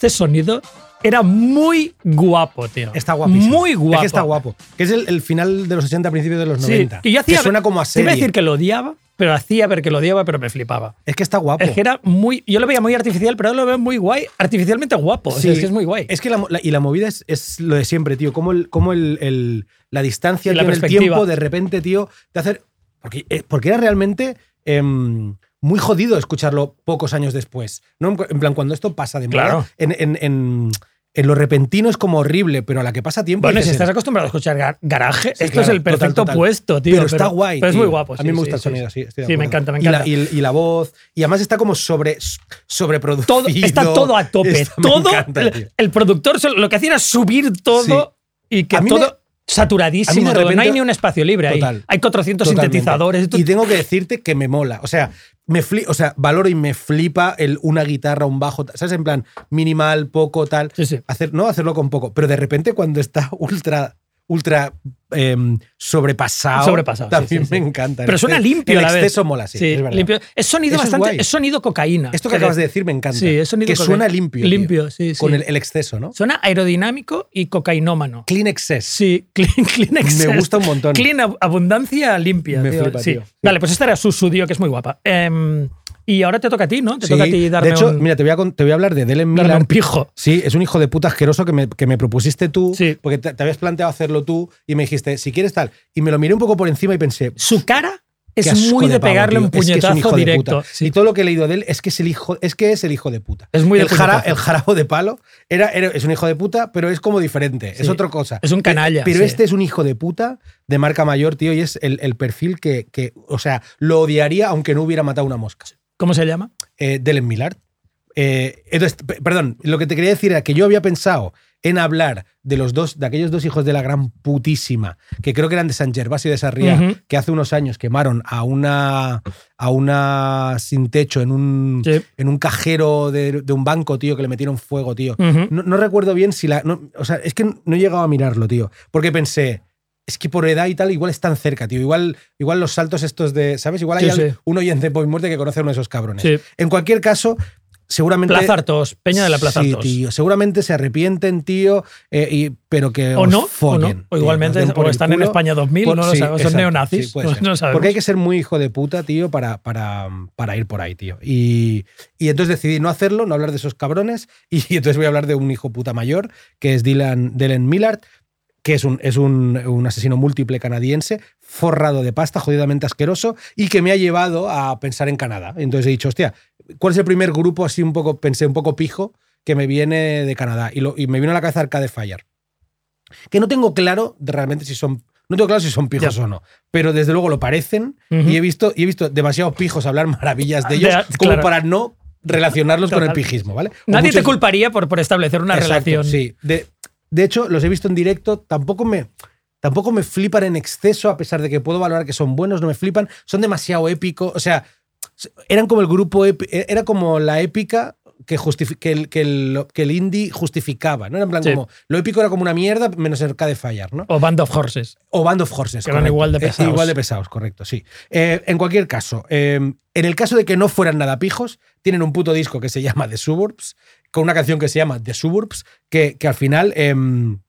Este sonido era muy guapo, tío. Está guapísimo. Muy guapo. Es que está guapo. Que es el, el final de los 80, principios de los Sí, 90. y yo hacía que suena como a Te iba a serie. decir que lo odiaba, pero hacía ver que lo odiaba, pero me flipaba. Es que está guapo. Es que era muy. Yo lo veía muy artificial, pero ahora lo veo muy guay. Artificialmente guapo. O sea, Sí. es que es muy guay. Es que la, y la movida es, es lo de siempre, tío. Como, el, como el, el- la distancia Y la tío, en el tiempo, de repente, tío, de hacer. Porque, eh, porque era realmente em, muy jodido escucharlo pocos años después. ¿no? En plan, cuando esto pasa de moda, Claro. en, en- en- en lo repentino es como horrible, pero a la que pasa tiempo. Bueno, si estás acostumbrado a escuchar gar- garaje, Sí, esto claro, es el perfecto puesto, tío. Pero está guay. Pero es muy guapo. A sí, mí me gusta el sonido, sí. sí. estoy de Sí, me encanta, me Y la- encanta. Y, la voz. Y además está como sobre, sobreproducido. todo, está todo a tope. Está- todo. encanta, el, productor lo que hacía era subir todo y que A mí todo. A saturadísimo no hay ni un espacio libre ahí. Total. Hay 400 Totalmente. sintetizadores. Y tengo que decirte que me mola. O sea, me o sea, valoro y me flipa el, una guitarra, un bajo, ¿sabes? En plan, minimal, poco, tal. Sí, sí. Hacer, no, hacerlo con poco. Pero de repente cuando está ultra, ultra em, sobrepasado, Sobrepasado, también sí, me sí. encanta. Pero suena limpio El a la vez. exceso mola, sí. es limpio. Es sonido Eso bastante. Es, sonido cocaína. Esto que acabas de decir me encanta. Sí, es sonido Que cocaína. suena limpio. tío. Limpio, sí, sí. Con el, el exceso, ¿no? Suena aerodinámico y cocainómano. Clean excess. Sí, clean, clean excess. Me gusta un montón. Clean ab- abundancia limpia. Me tío. flipa, tío. Vale, pues esta era su sudio, que es muy guapa. Em, y ahora te toca a ti, ¿no? Te Sí. toca a ti darme de hecho, un, mira, te voy, a, te voy a hablar de Delen darme Miller. un pijo. Sí, es un hijo de puta asqueroso que me, que me propusiste tú, Sí. porque te, te habías planteado hacerlo tú y me dijiste, si quieres tal. Y me lo miré un poco por encima y pensé, Su cara es muy de, pavo, pegarle tío. un Es que es puñetazo de directo. Sí. Y todo lo que he leído de él es que es el hijo, es que es el hijo de puta. Es muy de el, jara- puñetazo. el jarabo de palo era, era- es un hijo de puta, pero es como diferente, es otra cosa. Es un canalla, Pero sí. este es un hijo de puta de marca mayor, tío, y es el, el perfil que, que, o sea, lo odiaría aunque no hubiera matado una mosca. ¿Cómo se llama? eh, Delen Millard. Eh, entonces, perdón, lo que te quería decir era que yo había pensado en hablar de los dos, de aquellos dos hijos de la gran putísima, que creo que eran de San Gervasio de Sarriá, que hace unos años quemaron a una, a una sin techo en un, Sí. en un cajero de, de un banco, tío, que le metieron fuego, tío. No, no recuerdo bien si la. no- o sea, es que no he llegado a mirarlo, tío. Porque pensé. Es que por edad y tal, igual están cerca, tío. Igual, igual los saltos estos de. ¿Sabes? Igual hay Sí, al- sí. un oyente de Muerte que conoce a uno de esos cabrones. Sí. En cualquier caso, seguramente. Plaza Artos, Peña de la Plaza Sí, tío. Seguramente se arrepienten, tío. eh, y- pero que. O os no, o no. tío, O igualmente por o están en. España 2000, Por- no lo sí, sabemos, son neonazis. sí, puede no, ser. no sabemos. Porque hay que ser muy hijo de puta, tío, para, para, para ir por ahí, tío. Y, y entonces decidí no hacerlo, no hablar de esos cabrones. Y, entonces voy a hablar de un hijo puta mayor, que es Dylan, Dylan Millard, que es, un, es un, un asesino múltiple canadiense, forrado de pasta, jodidamente asqueroso, y que me ha llevado a pensar en Canadá. Entonces he dicho, hostia, ¿cuál es el primer grupo así un poco, pensé un poco pijo, que me viene de Canadá? Y, lo, y me vino a la cabeza Arcade Fire. Que no tengo claro de realmente si son. No tengo claro si son pijos Ya. o no, pero desde luego lo parecen y he visto, y he visto demasiados pijos hablar maravillas de ellos De- como claro. para no relacionarlos con el pijismo, ¿vale? O Nadie te culparía por, por establecer una Exacto, relación. Sí. De, de hecho, los he visto en directo, tampoco me, tampoco me flipan en exceso, a pesar de que puedo valorar que son buenos, no me flipan, son demasiado épicos, o sea, eran como el grupo, era como la épica que, que, el, que, el, que el indie justificaba, ¿no? Era en plan Sí. como, lo épico era como una mierda, menos el de Fire, ¿no? O Band of Horses. O Band of Horses. Que eran igual de Eh, pesados. igual de pesados, correcto, sí. Eh, en cualquier caso, eh, en el caso de que no fueran nada pijos, tienen un puto disco que se llama The Suburbs, con una canción que se llama The Suburbs, que, que al final em,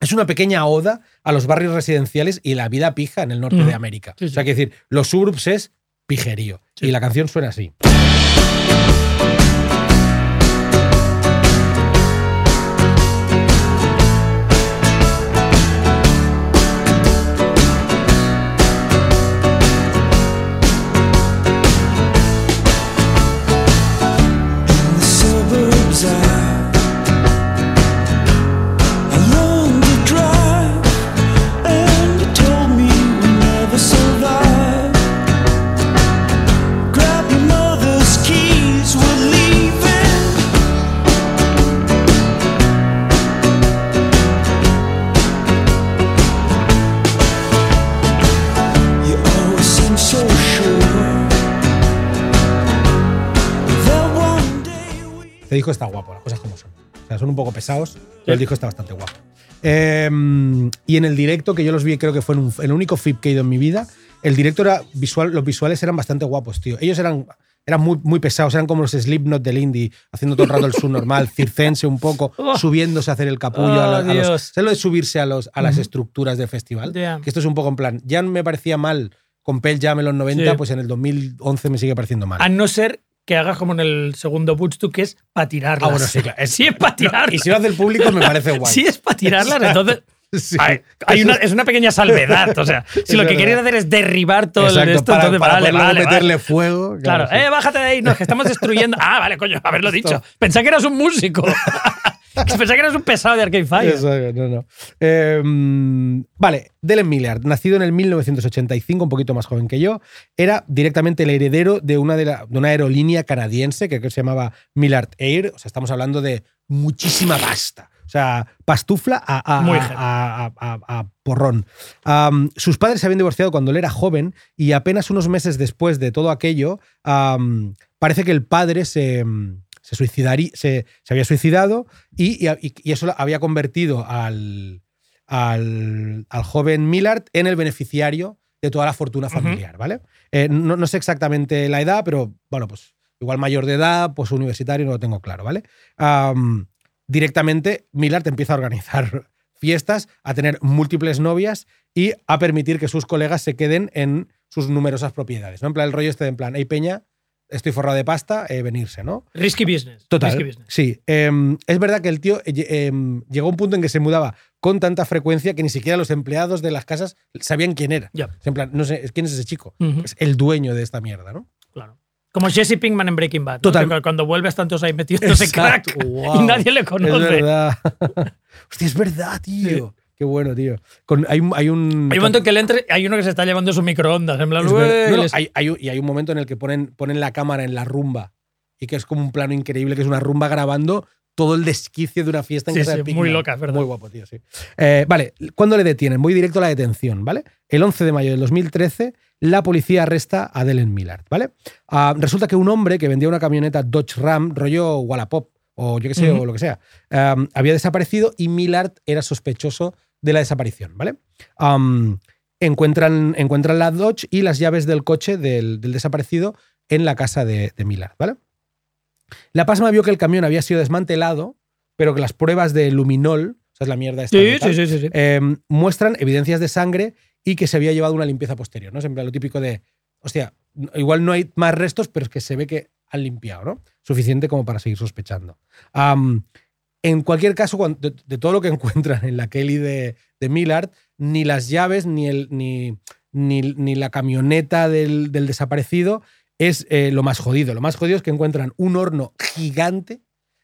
es una pequeña oda a los barrios residenciales y la vida pija en el norte de América. Sí, O sea, que decir, los suburbs es pijerío. Sí. Y la canción suena así. Este disco está guapo, las cosas como son. O sea, son un poco pesados, pero el disco está bastante guapo. Eh, y en el directo, que yo los vi, creo que fue en un- el único FIP que he ido en mi vida, el directo era visual, los visuales eran bastante guapos, tío. Ellos eran, eran muy, muy pesados, eran como los Slipknot del indie, haciendo todo el rato el subnormal, circense un poco, Oh. subiéndose a hacer el capullo. Oh, a, a los. ¿Sabes lo de subirse a, los, a las estructuras del festival? Que esto es un poco en plan, ya me parecía mal con Pearl Jam en los 90, Sí. pues en el 2011 me sigue pareciendo mal. A no ser que hagas como en el segundo Bootstock, que es para tirarlas. Ah, bueno, sí, claro. Es- Sí, es para tirarlas. y si lo hace el público me parece guay. Sí, es para tirarlas, entonces. Sí. Hay, hay una, es una pequeña salvedad. O sea, si Es lo que verdad. queréis hacer es derribar todo el Exacto, esto, para, entonces para vale, vale, meterle fuego. Claro, sí. eh, bájate de ahí, no, es que estamos destruyendo. Ah, vale, coño, haberlo dicho. Pensaba que eras un músico. Pensaba que eras un pesado de Arcade Fire. Eso, no, no. Eh, vale, Dylan Millard, nacido en el 1985, un poquito más joven que yo, era directamente el heredero de una, de, la- de una aerolínea canadiense que creo que se llamaba Millard Air. O sea, estamos hablando de muchísima pasta. O sea, pastufla a, a- porrón. Sus padres se habían divorciado cuando él era joven y apenas unos meses después de todo aquello, parece que el padre se, se, suicidarí- se, se había suicidado y, y- y eso había convertido al, al, al joven Millard en el beneficiario de toda la fortuna familiar, ¿vale? Eh, no, no sé exactamente la edad, pero bueno, pues igual mayor de edad, pues universitario, no lo tengo claro, ¿vale? Am, directamente Millard empieza a organizar fiestas, a tener múltiples novias y a permitir que sus colegas se queden en sus numerosas propiedades. ¿no? En plan, el rollo este de en plan, hey Peña, estoy forrado de pasta, eh, venirse, ¿no? Risky business. Total. Risky business. Sí. Em, es verdad que el tío eh, em, llegó a un punto en que se mudaba con tanta frecuencia que ni siquiera los empleados de las casas sabían quién era. En plan, no sé, ¿quién es ese chico? Es el dueño de esta mierda, ¿no? Claro. Como Jesse Pinkman en Breaking Bad. ¿no? Total. Que Cuando vuelves tantos ahí metidos crack Wow. y nadie le Es conoce. verdad. Hostia, es verdad, tío. Qué bueno, tío. Con- hay, un- hay un. Hay un momento en que él entre, hay uno que se está llevando su microondas. En plan, No, hay, y hay un momento en el que ponen, ponen la cámara en la rumba y que es como un plano increíble, que es una rumba grabando todo el desquicio de una fiesta en Sí, casa sí, de muy loca, verdad. Muy guapo, tío, sí. Eh, vale, ¿cuándo le detienen? Voy directo a la detención, ¿vale? El 11 de mayo del 2013, la policía arresta a Delen Millard, ¿vale? Ah, resulta que un hombre que vendía una camioneta Dodge Ram, rollo Wallapop, o yo qué sé, o lo que sea, um, había desaparecido y Millard era sospechoso de la desaparición, ¿vale? Um, encuentran, encuentran la Dodge y las llaves del coche del, del desaparecido en la casa de, de Millard, ¿vale? La Pasma vio que el camión había sido desmantelado, pero que las pruebas de luminol, o sea, es la mierda esta Sí, de tal, sí, sí, sí, sí. eh, muestran evidencias de sangre y que se había llevado una limpieza posterior, ¿no? Siempre lo típico de, hostia, igual no hay más restos, pero es que se ve que han limpiado, ¿no? Suficiente como para seguir sospechando. En cualquier caso, de, de todo lo que encuentran en la Kelly de, de Millard, ni las llaves, ni, el, ni, ni, ni la camioneta del, del desaparecido es eh, lo más jodido. Lo más jodido es que encuentran un horno gigante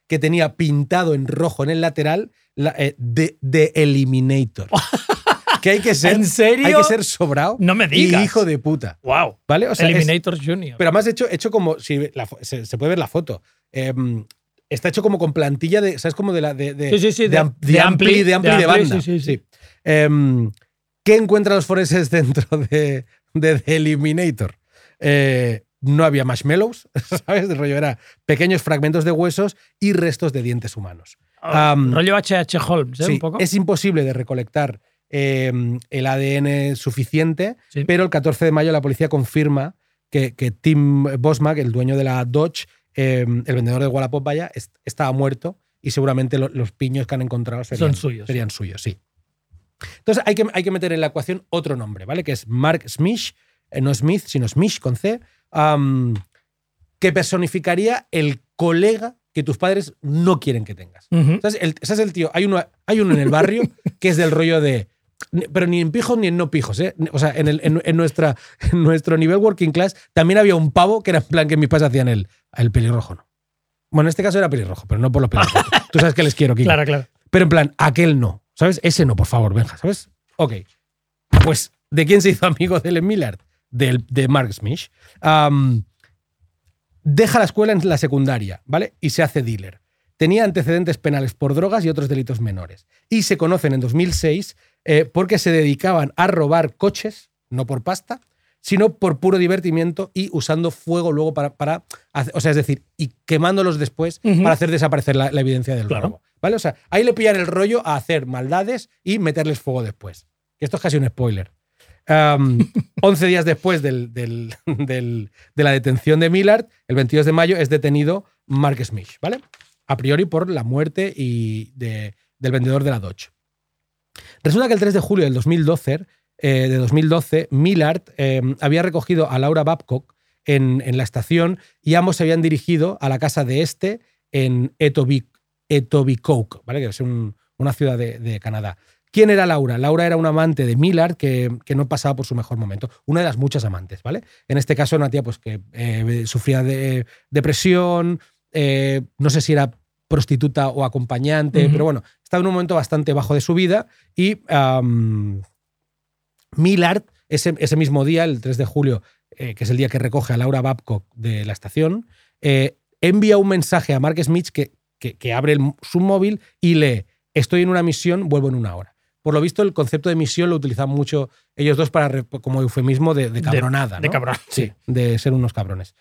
que tenía pintado en rojo en el lateral la, eh, de, de Eliminator. que hay que ser, ¿En serio? hay que ser sobrado No me y digas. hijo de puta. Wow. ¿Vale? O sea, es- Eliminator Junior. pero además hecho, hecho como. Si la fo- se, se puede ver la foto. Em, está hecho como con plantilla de. ¿Sabes? Como de la. De, de, Sí, sí, de, de- de ampli, ampli, de, ampli de banda. sí, sí, sí. Em, ¿Qué encuentran los forenses dentro de, de The Eliminator? Eh, no había marshmallows, ¿sabes? El rollo era pequeños fragmentos de huesos y restos de dientes humanos. Ah, am, rollo H.H. Holmes, ¿eh? Sí, un poco. es imposible de recolectar eh, el ADN suficiente, pero el 14 de mayo la policía confirma que, que Tim Bosmack, el dueño de la Dodge, eh, el vendedor de Wallapop, vaya, est- estaba muerto y seguramente lo- los piños que han encontrado serían Son suyos. Serían suyos, sí. Entonces hay que, hay que meter en la ecuación otro nombre, ¿vale? Que es Mark Smith, eh, no Smith, sino Smith con C, que personificaría el colega que tus padres no quieren que tengas. ¿Sabes? El, ¿sabes el tío? Hay uno, hay uno en el barrio que es del rollo de. Pero ni en pijos ni en no pijos, ¿eh? O sea, en, el- en- en nuestra, en nuestro nivel working class también había un pavo que era en plan que mis padres hacían el, el pelirrojo, ¿no? Bueno, en este caso era pelirrojo, pero no por los pelirrojos. Tú sabes que les quiero, Kiko. Claro, claro. Pero en plan, aquel no. ¿Sabes? Ese no, por favor, Benja, ¿sabes? Ok. Pues, ¿de quién se hizo amigo de Ellen Millard? Del, de Mark Smith. Deja la escuela en la secundaria, ¿vale? Y se hace dealer. Tenía antecedentes penales por drogas y otros delitos menores. Y se conocen en 2006 eh, porque se dedicaban a robar coches, no por pasta, sino por puro divertimiento y usando fuego luego para, para hacer- o sea, es decir, y quemándolos después para hacer desaparecer la, la evidencia del Claro. robo. ¿Vale? O sea, ahí le pillan el rollo a hacer maldades y meterles fuego después. Que esto es casi un spoiler. Am, 11 días después del- del- del- de la detención de Millard, el 22 de mayo, es detenido Mark Smith, ¿vale? A priori por la muerte y de- del vendedor de la Dodge. Resulta que el 3 de julio del 2012, eh, de 2012 Millard eh, había recogido a Laura Babcock en, la estación y ambos se habían dirigido a la casa de este en Etobicoke, ¿vale? que es un- una ciudad de, Canadá. ¿Quién era Laura? Laura era una amante de Millard que, no pasaba por su mejor momento. Una de las muchas amantes, ¿vale? En este caso una tía pues, que eh, sufría de depresión, no sé si era prostituta o acompañante, pero bueno, estaba en un momento bastante bajo de su vida y Millard, ese, ese mismo día, el 3 de julio, eh, que es el día que recoge a Laura Babcock de la estación, eh, envía un mensaje a Mark Smith que, que, que abre el- su móvil y lee estoy en una misión, vuelvo en una hora. Por lo visto, el concepto de misión lo utilizan mucho ellos dos para como eufemismo de, de cabronada. de ¿no? cabrón, Sí, de ser unos cabrones.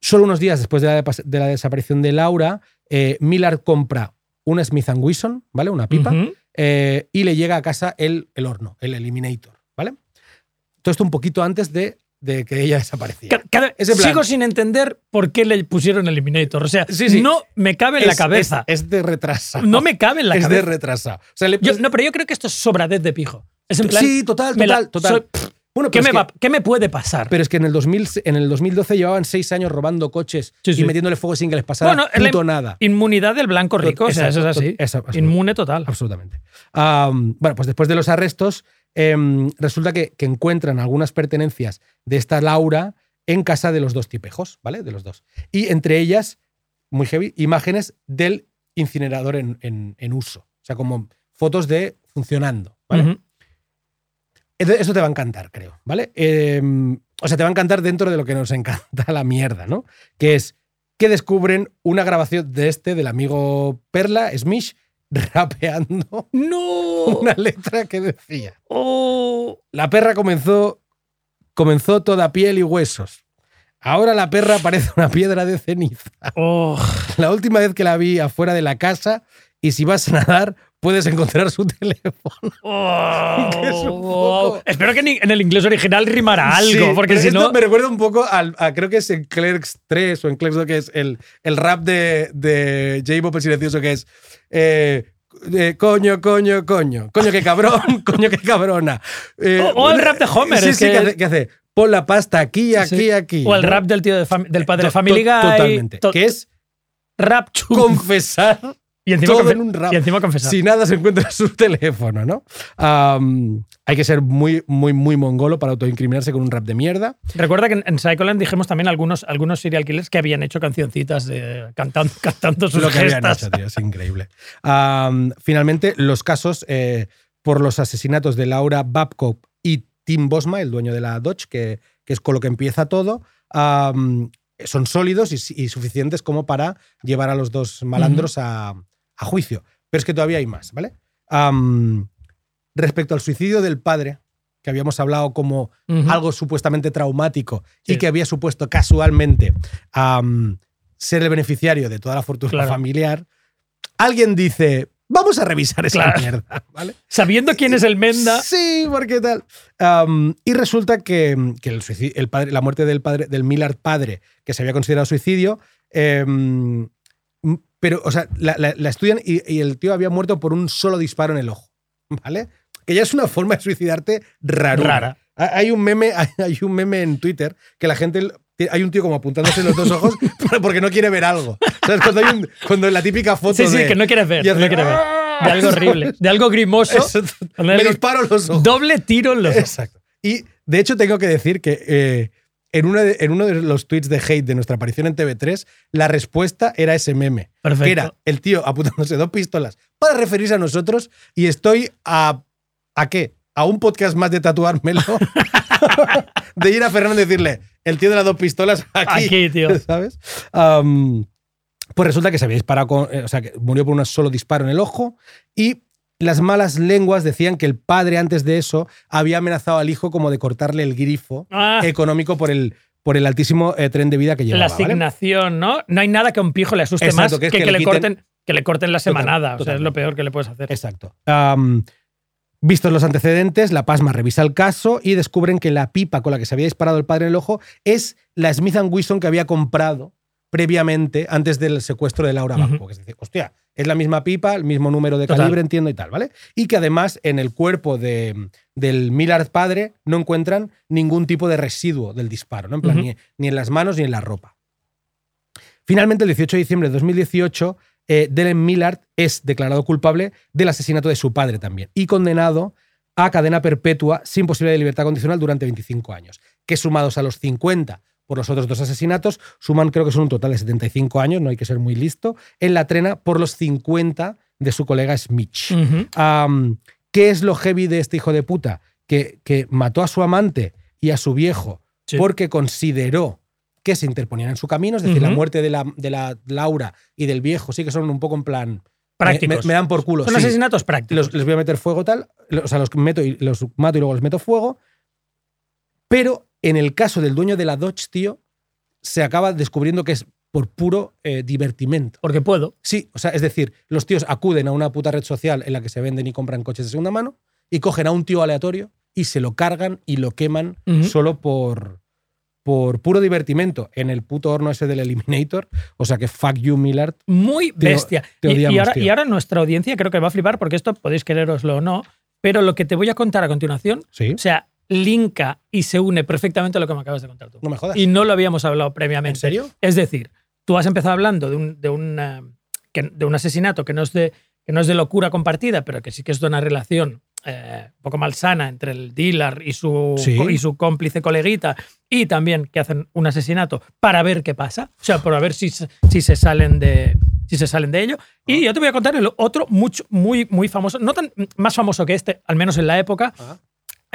Solo unos días después de la, depas- de la desaparición de Laura, eh, Millard compra una Smith Wesson, ¿vale? Una pipa, eh, y le llega a casa el, el horno, el Eliminator, ¿vale? Todo esto un poquito antes de, de que ella desapareciera. Cada- Es sigo sin entender por qué le pusieron Eliminator. O sea, Sí, sí. no me cabe en la Es- cabeza. Es, es de retrasado. no me cabe en la es cabeza. de retrasado. O sea, le- Yo- no, pero yo creo que esto es sobradez de pijo. Es en plan. sí, total, la- total, total. soy- bueno, ¿qué, me es que- va- qué me puede pasar? Pero es que en el, 2000, en el 2012 llevaban seis años robando coches Sí, sí. y metiéndole fuego sin que les pasara Bueno, la puto nada. Inmunidad del blanco rico. o sea, eso es así. exacto, Inmune total. Absolutamente. Am, bueno, pues después de los arrestos, em, resulta que, que encuentran algunas pertenencias de esta Laura en casa de los dos tipejos, ¿vale? De los dos. Y entre ellas, muy heavy, imágenes del incinerador en, en- en uso. O sea, como fotos de funcionando, ¿vale? Eso te va a encantar, creo, ¿vale? Em, o sea, te va a encantar dentro de lo que nos encanta la mierda, ¿no? Que es que descubren una grabación de este, del amigo Perla, Smish, rapeando No. una letra que decía: Oh. La perra comenzó, comenzó toda piel y huesos. Ahora la perra parece una piedra de ceniza. Oh. La última vez que la vi afuera de la casa, y si vas a nadar, puedes encontrar su teléfono. Oh. Que es un poco- Espero que en el inglés original rimara algo, Sí, porque si no. Me recuerda un poco al, a- creo que es en Clerks 3 o en Clerks 2, que es el, el rap de, de J-Pop el silencioso, que es. eh, eh, coño, coño, coño. Coño, qué cabrón, coño, qué cabrona. Eh, O- o el rap de Homer, Sí, es sí, que- que, hace, que hace, Pon la pasta aquí, aquí, Sí. aquí. O el ¿no? rap del tío de del padre de Family Guy. Totalmente. to- que es rap confesar y encima, todo confe- en un rap. y encima confesar. Si nada se encuentra su teléfono, ¿no? Hay que ser muy, muy, muy mongolo para autoincriminarse con un rap de mierda. Recuerda que en, en Psycholand dijimos también algunos, algunos serial killers que habían hecho cancioncitas de, cantando, cantando sus lo que habían gestas. hecho, tío, es increíble. Finalmente, los casos eh, por los asesinatos de Laura Babcock y Tim Bosma, el dueño de la Dodge, que, que es con lo que empieza todo, son sólidos y, y suficientes como para llevar a los dos malandros a, a juicio. Pero es que todavía hay más, ¿vale? Respecto al suicidio del padre, que habíamos hablado como algo supuestamente traumático Sí. y que había supuesto casualmente ser el beneficiario de toda la fortuna Claro. familiar, alguien dice, vamos a revisar esa Claro. mierda, ¿vale? Sabiendo quién es el Menda. Sí, porque tal. Y resulta que, que el, suicidio- el padre, la muerte del padre, del Millard padre, que se había considerado suicidio, em, pero, o sea, la, la- la estudian y, y el tío había muerto por un solo disparo en el ojo, ¿vale? Que ya es una forma de suicidarte rara. Rara. Hay un meme, hay, un meme en Twitter que la gente hay un tío como apuntándose los dos ojos porque no quiere ver algo. ¿Sabes? Cuando, hay un- cuando la típica foto Sí, sí, de- que no quieres ver. no quieres ver. ¡Ah! De algo horrible. De algo grimoso. Eso, me algo- disparo los ojos. Doble tiro en los ojos. Exacto. Y de hecho tengo que decir que eh, en, uno de, en uno de los tweets de hate de nuestra aparición en TV3, la respuesta era ese meme. Perfecto. Que era el tío apuntándose dos pistolas para referirse a nosotros y estoy a... ¿A qué? A un podcast más de tatuármelo. de ir a Fernando y decirle, el tío de las dos pistolas aquí. Aquí, tío. ¿Sabes? Pues resulta que se había disparado con. eh, o sea, que murió por un solo disparo en el ojo. Y las malas lenguas decían que el padre, antes de eso, había amenazado al hijo como de cortarle el grifo Ah, económico por el, por el altísimo eh, tren de vida que llevaba. la ¿vale? asignación, ¿no? No hay nada que a un pijo le asuste Exacto, más que que es que, que le, corten, que le corten la Total, semanada. o sea, es lo peor que le puedes hacer. Exacto. Vistos los antecedentes, la Pasma revisa el caso y descubren que la pipa con la que se había disparado el padre en el ojo es la Smith Wesson que había comprado previamente antes del secuestro de Laura Ujú. Babcock. Es decir, hostia, es la misma pipa, el mismo número de Total. calibre, entiendo y tal, ¿vale? Y que además en el cuerpo de, del Millard padre no encuentran ningún tipo de residuo del disparo, ¿no? En plan, ni en las manos ni en la ropa. Finalmente, el 18 de diciembre de 2018, eh, Dylan Millard es declarado culpable del asesinato de su padre también y condenado a cadena perpetua sin posibilidad de libertad condicional durante 25 años, que sumados a los 50 por los otros dos asesinatos, suman creo que son un total de 75 años, no hay que ser muy listo, en la trena por los 50 de su colega Smith. ¿Qué es lo heavy de este hijo de puta? Que, que mató a su amante y a su viejo Sí. porque consideró que se interponían en su camino, es decir, la muerte de la, de la Laura y del viejo sí que son un poco en plan, Prácticos. Me, me dan por culo. Son sí. asesinatos prácticos. Los- les voy a meter fuego tal, o sea, los meto y los mato y luego les meto fuego. Pero en el caso del dueño de la Dodge, tío, se acaba descubriendo que es por puro eh, divertimento. Porque puedo. Sí, o sea, es decir, los tíos acuden a una puta red social en la que se venden y compran coches de segunda mano y cogen a un tío aleatorio y se lo cargan y lo queman solo por, por puro divertimento en el puto horno ese del Eliminator. O sea que fuck you, Millard. Muy Te- bestia. te Y- y, ahora, y ahora nuestra audiencia creo que va a flipar porque esto podéis quereroslo o no, pero lo que te voy a contar a continuación, Sí. o sea, linka y se une perfectamente a lo que me acabas de contar tú. No me jodas. Y no lo habíamos hablado previamente. ¿En serio? Es decir, tú has empezado hablando de un, de un, eh, que- de un asesinato que no, es de, que no es de locura compartida, pero que sí que es de una relación eh, un poco malsana entre el dealer y su, Sí. y su cómplice coleguita, y también que hacen un asesinato para ver qué pasa, o sea, para ver si, se- si, se, salen de, si se salen de ello. Y yo te voy a contar el otro mucho, muy, muy famoso, no tan más famoso que este, al menos en la época, Ah.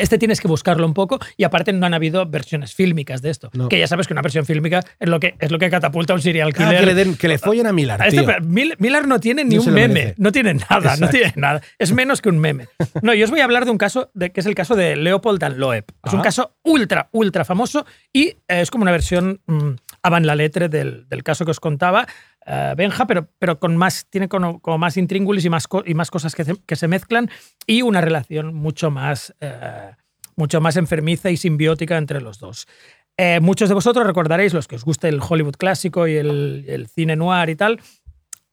Este tienes que buscarlo un poco y aparte no han habido versiones fílmicas de esto. No. Que ya sabes que una versión fílmica es lo que, es lo que catapulta a un serial Ah, killer. que, le den- que le follen a Millard, A este, Mil- Miller no tiene ni No un meme, merece. no tiene nada, no tiene nada. Es menos que un meme. No, yo os voy a hablar de un caso de, que es el caso de Leopold and Loeb. Es un Ajá. caso ultra, ultra famoso y eh, es como una versión mm, avant la letre del, del caso que os contaba. eh, Benja, pero, pero con más, tiene como, como más intríngulis y más, y más cosas que se, que se mezclan y una relación mucho más, eh, mucho más enfermiza y simbiótica entre los dos. Eh, muchos de vosotros recordaréis, los que os guste el Hollywood clásico y el, el cine noir y tal,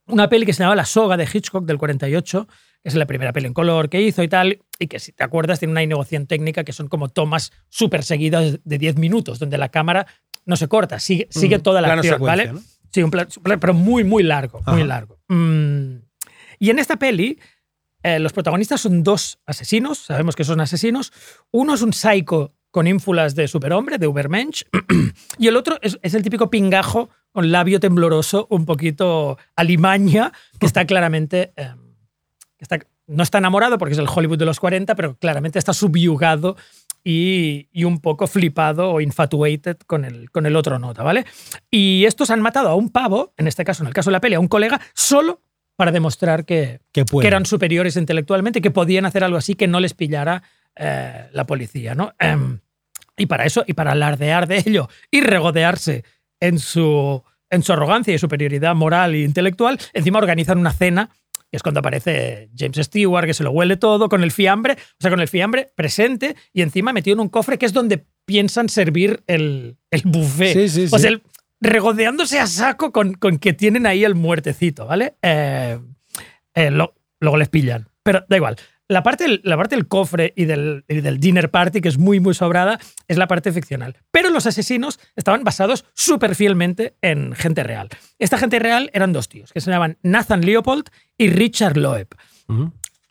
una peli que se llamaba La soga de Hitchcock del 48, que es la primera peli en color que hizo y tal, y que si te acuerdas tiene una innovación técnica que son como tomas súper seguidas de 10 minutos, donde la cámara no se corta, sigue, sigue Mm, toda la acción, ¿vale? ¿no? Sí, un plan, pero muy, muy largo, muy largo. Mm. Y en esta peli, eh, los protagonistas son dos asesinos, sabemos que son asesinos. Uno es un psycho con ínfulas de superhombre, de Ubermensch, y el otro es, es el típico pingajo con labio tembloroso, un poquito alimaña, que está claramente... eh, que está, no está enamorado porque es el Hollywood de los 40, pero claramente está subyugado y, y un poco flipado o infatuated con el, con el otro nota, ¿vale? Y estos han matado a un pavo, en este caso, en el caso de la peli, a un colega, solo para demostrar que, que eran superiores intelectualmente, que podían hacer algo así que no les pillara eh, la policía, ¿no? Em, y para eso, y para alardear de ello y regodearse en su, en su arrogancia y superioridad moral e intelectual, encima organizan una cena, que es cuando aparece James Stewart, que se lo huele todo, con el fiambre, o sea, con el fiambre presente y encima metido en un cofre que es donde piensan servir el, el buffet. Sí, sí, O sea, el- regodeándose a saco con, con que tienen ahí el muertecito, ¿vale? Eh, eh, lo- luego les pillan. Pero da igual. La parte, del, la parte del cofre y del, y del dinner party, que es muy, muy sobrada, es la parte ficcional. Pero los asesinos estaban basados súper fielmente en gente real. Esta gente real eran dos tíos, que se llamaban Nathan Leopold y Richard Loeb.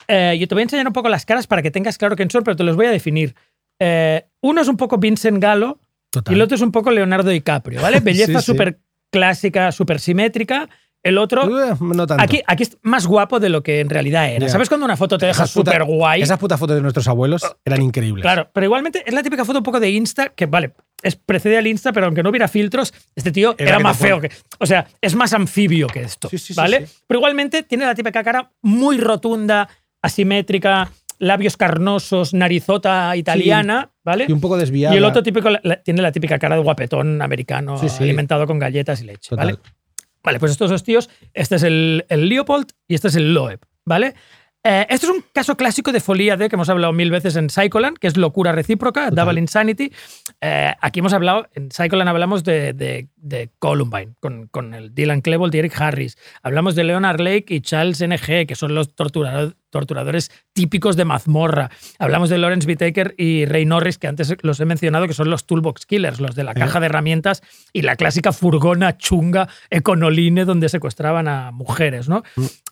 Eh, yo te voy a enseñar un poco las caras para que tengas claro quién son, pero te los voy a definir. Eh, uno es un poco Vincent Gallo Total. y el otro es un poco Leonardo DiCaprio, ¿vale? Belleza Sí, sí. súper clásica, súper simétrica. El otro, Eh, no tanto. aquí, aquí es más guapo de lo que en realidad era. Ya. ¿Sabes cuando una foto te deja súper guay? Esas putas fotos de nuestros abuelos eran increíbles. Claro, pero igualmente es la típica foto un poco de Insta, que vale, es, precede al Insta, pero aunque no hubiera filtros, este tío Era más feo que. O sea, es más anfibio que esto. Sí, sí, ¿Vale? sí. Pero igualmente tiene la típica cara muy rotunda, asimétrica, labios carnosos, narizota italiana, ¿vale? Y un poco desviada. Y el otro típico la- la- tiene la típica cara de guapetón americano Sí, sí. alimentado con galletas y leche, Total. ¿vale? Vale, pues estos dos tíos, este es el, el Leopold y este es el Loeb, ¿vale? Eh, este es un caso clásico de folía de que hemos hablado mil veces en Psycholand, que es locura recíproca, Double Insanity. Eh, aquí hemos hablado, en Psycholand hablamos de, de- de Columbine, con, con el Dylan Klebold y Eric Harris. Hablamos de Leonard Lake y Charles N.G., que son los torturado- torturadores típicos de mazmorra. Hablamos de Lawrence Whitaker y Ray Norris, que antes los he mencionado, que son los Toolbox Killers, los de la caja de herramientas y la clásica furgona chunga Econoline donde secuestraban a mujeres, ¿no?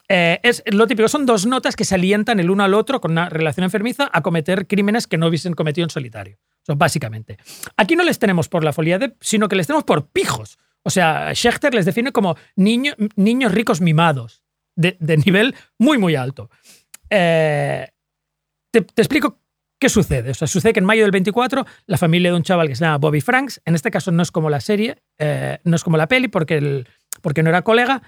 Eh, es lo típico, son dos notas que se alientan el uno al otro con una relación enfermiza a cometer crímenes que no hubiesen cometido en solitario. Eso, básicamente. Aquí no les tenemos por la folía de, sino que les tenemos por pijos. O sea, Schechter les define como niño- niños ricos mimados, de, de nivel muy, muy alto. Eh, te, te explico qué sucede. O sea, sucede que en mayo del 24 la familia de un chaval que se llama Bobby Franks, en este caso no es como la serie, eh, no es como la peli porque, el, porque no era colega,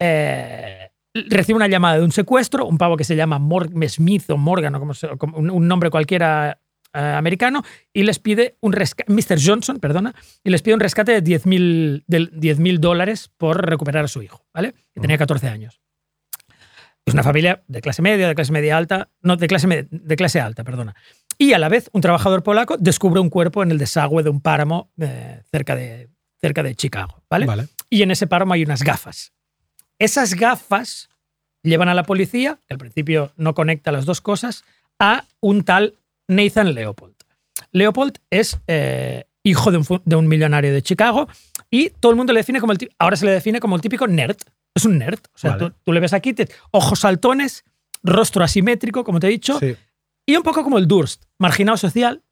eh, recibe una llamada de un secuestro, un pavo que se llama Mor- Smith o Morgan, o como se- como un, un nombre cualquiera eh, americano, y les pide un rescate, Mr. Johnson, perdona, y les pide un rescate de 10.000 del- 10.000 dólares por recuperar a su hijo, ¿vale? Que tenía 14 años. Es una familia de clase media, de clase media alta, no, de clase, de clase alta, perdona. Y a la vez, un trabajador polaco descubre un cuerpo en el desagüe de un páramo eh, cerca, de, cerca de Chicago, ¿vale? Vale. Y en ese páramo hay unas gafas. Esas gafas llevan a la policía, que al principio no conecta las dos cosas, a un tal Nathan Leopold. Leopold es eh, hijo de un, de un millonario de Chicago y todo el mundo le define como el ahora se le define como el típico nerd. Es un nerd. O sea, Vale. tú, tú le ves aquí, te- ojos saltones, rostro asimétrico, como te he dicho, Sí. y un poco como el Durst, marginado social,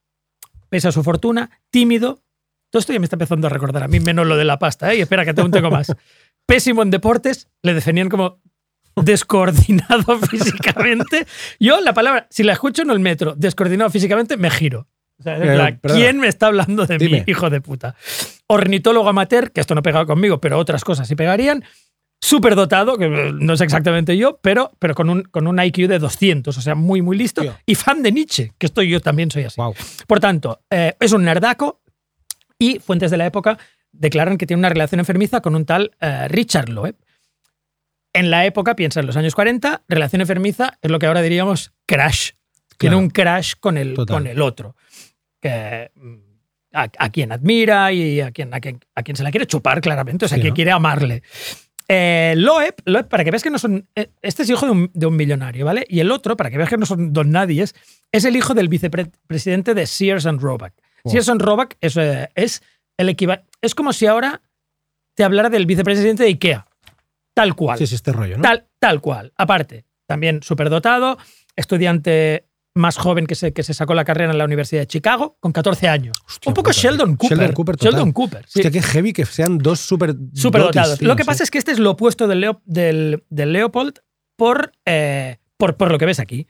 pese a su fortuna, tímido. Todo esto ya me está empezando a recordar a mí, menos lo de la pasta, ¿eh? Y espera, que te un tengo más. Pésimo en deportes, le definían como descoordinado físicamente. Yo la palabra, si la escucho en el metro, descoordinado físicamente, me giro. O sea, Eh, plan. ¿Quién me está hablando de Dime. mí, hijo de puta? Ornitólogo amateur, que esto no pegaba conmigo, pero otras cosas sí pegarían. Superdotado, que eh, no es exactamente yo, pero, pero con, un, con un IQ de 200, o sea, muy, muy listo. Tío. Y fan de Nietzsche, que estoy yo también soy así. Wow. Por tanto, eh, es un nerdaco y fuentes de la época declaran que tiene una relación enfermiza con un tal eh, Richard Loeb. En la época, piensa en los años 40, relación enfermiza es lo que ahora diríamos crash. Tiene Claro. un crash con el, Total. con el otro. Que, mm, a, a quien admira y a quien, a, quien, a quien se la quiere chupar claramente, o sea, Sí, que ¿no? quiere amarle. Eh, Loeb, Loeb, para que veas que no son. eh, Este es hijo de un, de un millonario, ¿vale? Y el otro, para que veas que no son don nadies, es el hijo del vicepresidente de Sears and Roebuck. Wow. Sears and Roebuck es, eh, es el equivalente. Es como si ahora te hablara del vicepresidente de IKEA. Tal cual. Sí, es este rollo, ¿no? Tal, tal cual. Aparte, también superdotado, estudiante más joven que se, que se sacó la carrera en la Universidad de Chicago, con 14 años. Hostia Un poco puta, Sheldon. Cooper. Sheldon Cooper, total. Sheldon Cooper. sí. Hostia, qué heavy que sean dos super dotis, tío, Lo que sí. pasa es que este es lo opuesto del, Leo- del, del Leopold por, eh, por, por lo que ves aquí.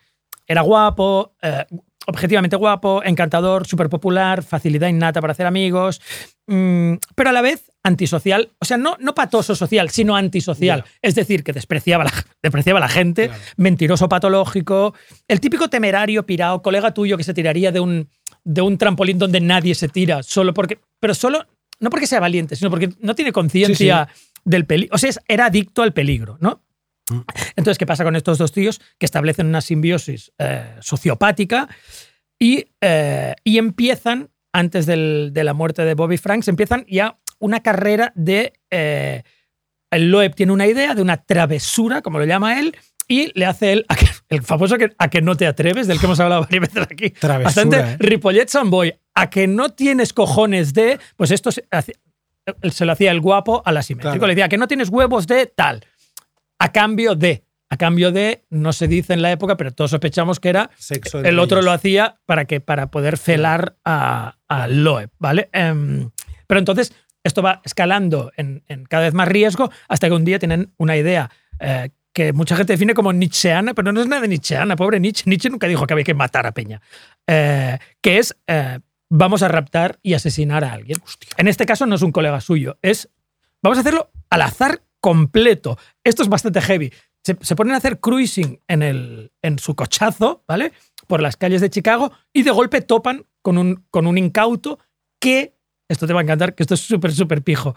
Era guapo, eh, objetivamente guapo, encantador, súper popular, facilidad innata para hacer amigos, mm, pero a la vez antisocial. O sea, no, no patoso social, sino antisocial. Es decir, que despreciaba la, despreciaba a la gente, Claro. mentiroso patológico, el típico temerario pirado, colega tuyo que se tiraría de un, de un trampolín donde nadie se tira, solo porque. Pero solo. No porque sea valiente, sino porque no tiene conciencia del peligro. O sea, era adicto al peligro, ¿no? Entonces, ¿qué pasa con estos dos tíos que establecen una simbiosis eh, sociopática y, eh, y empiezan, antes del- de la muerte de Bobby Franks, empiezan ya una carrera de... eh, el Loeb tiene una idea de una travesura, como lo llama él, y le hace él, el famoso que, a que no te atreves, del que hemos hablado varias veces aquí. Travesura, Bastante ¿eh? Ripollet Samboy, a que no tienes cojones de, pues esto se, lo hacía el guapo al asimétrico. Claro. Le decía, "A que no tienes huevos de tal, a cambio de. A cambio de, no se dice en la época, pero todos sospechamos que era Sexo el otro ellos. lo hacía para que para poder felar a, a Loeb, ¿vale? Em, pero entonces esto va escalando en, en cada vez más riesgo hasta que un día tienen una idea eh, que mucha gente define como nietzscheana, pero no es nada de nietzscheana, pobre Nietzsche. Nietzsche nunca dijo que había que matar a Peña. Eh, que es, eh, vamos a raptar y asesinar a alguien. En este caso no es un colega suyo, es, vamos a hacerlo al azar completo. Esto es bastante heavy. Se, se ponen a hacer cruising en, el, en su cochazo, ¿vale? Por las calles de Chicago y de golpe topan con un, con un incauto que, esto te va a encantar, que esto es súper, súper pijo,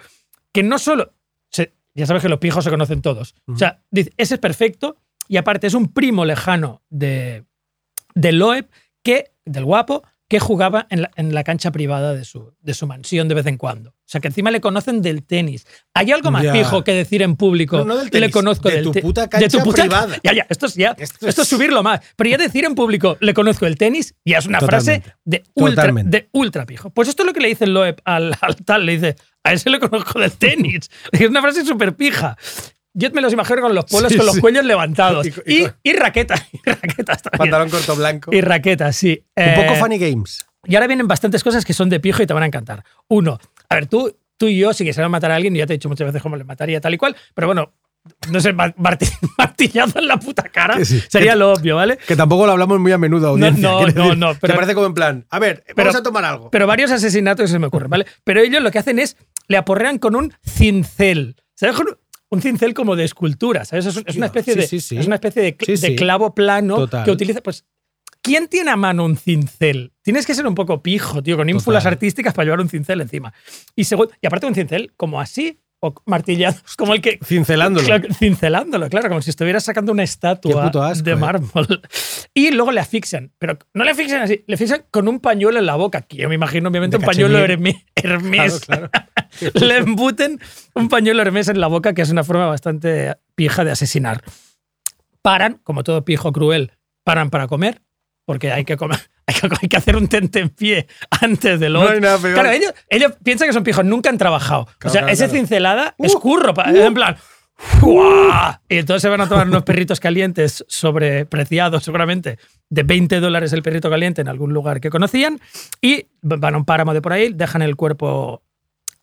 que no solo, se- ya sabes que los pijos se conocen todos, o sea, dice, ese es perfecto y aparte es un primo lejano de, de Loeb, que, del guapo, que jugaba en la, en la cancha privada de su, de su mansión de vez en cuando. O sea, que encima le conocen del tenis. ¿Hay algo más Ya. pijo que decir en público? No, no del Le tenis, conozco de del tu puta de cancha puta- privada. Ya, ya, esto es, ya, Esto esto, es- es subirlo más. Pero ya decir en público, le conozco el tenis, ya es una Totalmente. frase de ultra, Totalmente. de ultra pijo. Pues esto es lo que le dice Loeb al, al tal, le dice, a ese le conozco del tenis. es una frase súper pija. Yo me los imagino con los polos, Sí, con los sí. cuellos levantados. Y- Y, raquetas. Y raquetas también. Pantalón corto blanco. Y raquetas, sí. Un Eh, poco funny games. y ahora vienen bastantes cosas que son de pijo y te van a encantar. Uno, a ver, tú, tú y yo, si quisiéramos matar a alguien, ya te he dicho muchas veces cómo le mataría tal y cual, pero bueno, no sé, mar- marti- martillazo en la puta cara sí. sería Que- lo obvio, ¿vale? Que tampoco lo hablamos muy a menudo, audiencia. no, no, no, pero- que parece como en plan, a ver, Pero- vamos a tomar algo. Pero varios asesinatos se me ocurren, ¿vale? Pero ellos lo que hacen es, le aporrean con un cincel. ¿Sabes? Con un- cincel como de escultura, ¿sabes? Es, es una especie sí, de, sí, sí. es una especie de, clavo plano Total. que utiliza. Pues, ¿quién tiene a mano un cincel? Tienes que ser un poco pijo, tío, con ínfulas artísticas para llevar un cincel encima. Y, segundo, y aparte un cincel como así, o martillado, como el que. Cincelándolo. Claro, cincelándolo, claro, como si estuvieras sacando una estatua asco, de eh. mármol. Y luego le asfixian, pero no le asfixian así, le asfixian con un pañuelo en la boca, que yo me imagino obviamente De un pañuelo cachemir. Hermé- Hermes. Claro, claro. le embuten un pañuelo Hermes en la boca, que es una forma bastante pija de asesinar. Paran, como todo pijo cruel, paran para comer, porque hay que comer. Hay que, hacer un tentempié antes del No otro. hay nada peor. Claro, ellos, ellos piensan que son pijos, nunca han trabajado. o sea, claro, ese claro. cincelada Uh, es curro. pa- en plan. Y entonces se van a tomar unos perritos calientes sobrepreciados, seguramente, de 20 dólares el perrito caliente en algún lugar que conocían, y van a un páramo de por ahí, dejan el cuerpo.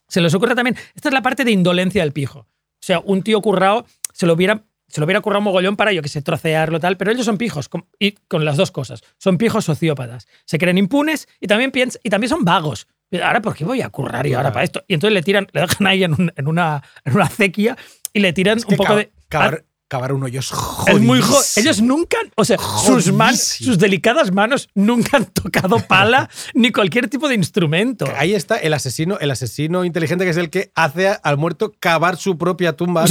Se les ocurre también. Esta es la parte de indolencia del pijo. O sea, un tío currao se lo hubiera. Se lo hubiera currado mogollón para, yo que sé, trocearlo tal, pero ellos son pijos, con, y con las dos cosas. Son pijos sociópatas. Se creen impunes y también, piensan, y también son vagos. Ahora, ¿por qué voy a currar yo ahora para esto? Y entonces le tiran, le dejan ahí en, un- en una, en una acequia y le tiran Es que un poco de. Cavar, cavar un hoyo es Es muy jo-. Ellos nunca, o sea, sus, man- sus delicadas manos nunca han tocado pala ni cualquier tipo de instrumento. Ahí está el asesino, el asesino inteligente que es el que hace al muerto cavar su propia tumba.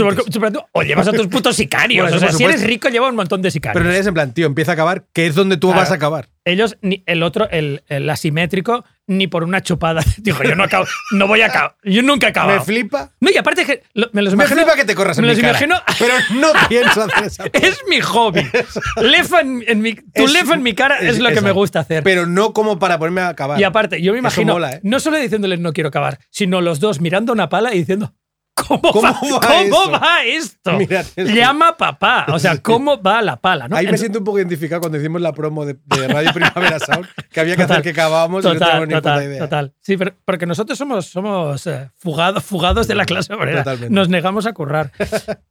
O llevas a tus putos sicarios. Bueno, o sea, si eres rico, lleva un montón de sicarios. Pero en realidad es en plan, tío, empieza a cavar, que es donde tú Claro. vas a acabar. Ellos, el otro, el, el asimétrico, ni por una chupada. Dijo, yo no acabo, no voy a acabar. Yo nunca he acabado. Me flipa. No, y aparte que lo- me los Me flipa que te corras en me mi los cara. imagino. Pero no pienso hacer esa Es mi hobby. Lefa en, en mi, tu Es- lefa en mi cara es, es- lo que me gusta hacer. Pero no como para ponerme a acabar. Y aparte, yo me imagino, mola, ¿eh? no solo diciéndoles no quiero acabar, sino los dos mirando una pala y diciendo, ¿cómo, ¿Cómo va, cómo va esto? Llama a papá. O sea, ¿cómo va la pala? ¿no? Ahí me siento un poco identificado cuando hicimos la promo de, de Radio Primavera Sound, que había que Total, hacer que cavábamos y no teníamos ni puta total, idea. total. Sí, pero porque nosotros somos, somos eh, fugados, fugados de la clase obrera. Totalmente. Nos negamos a currar.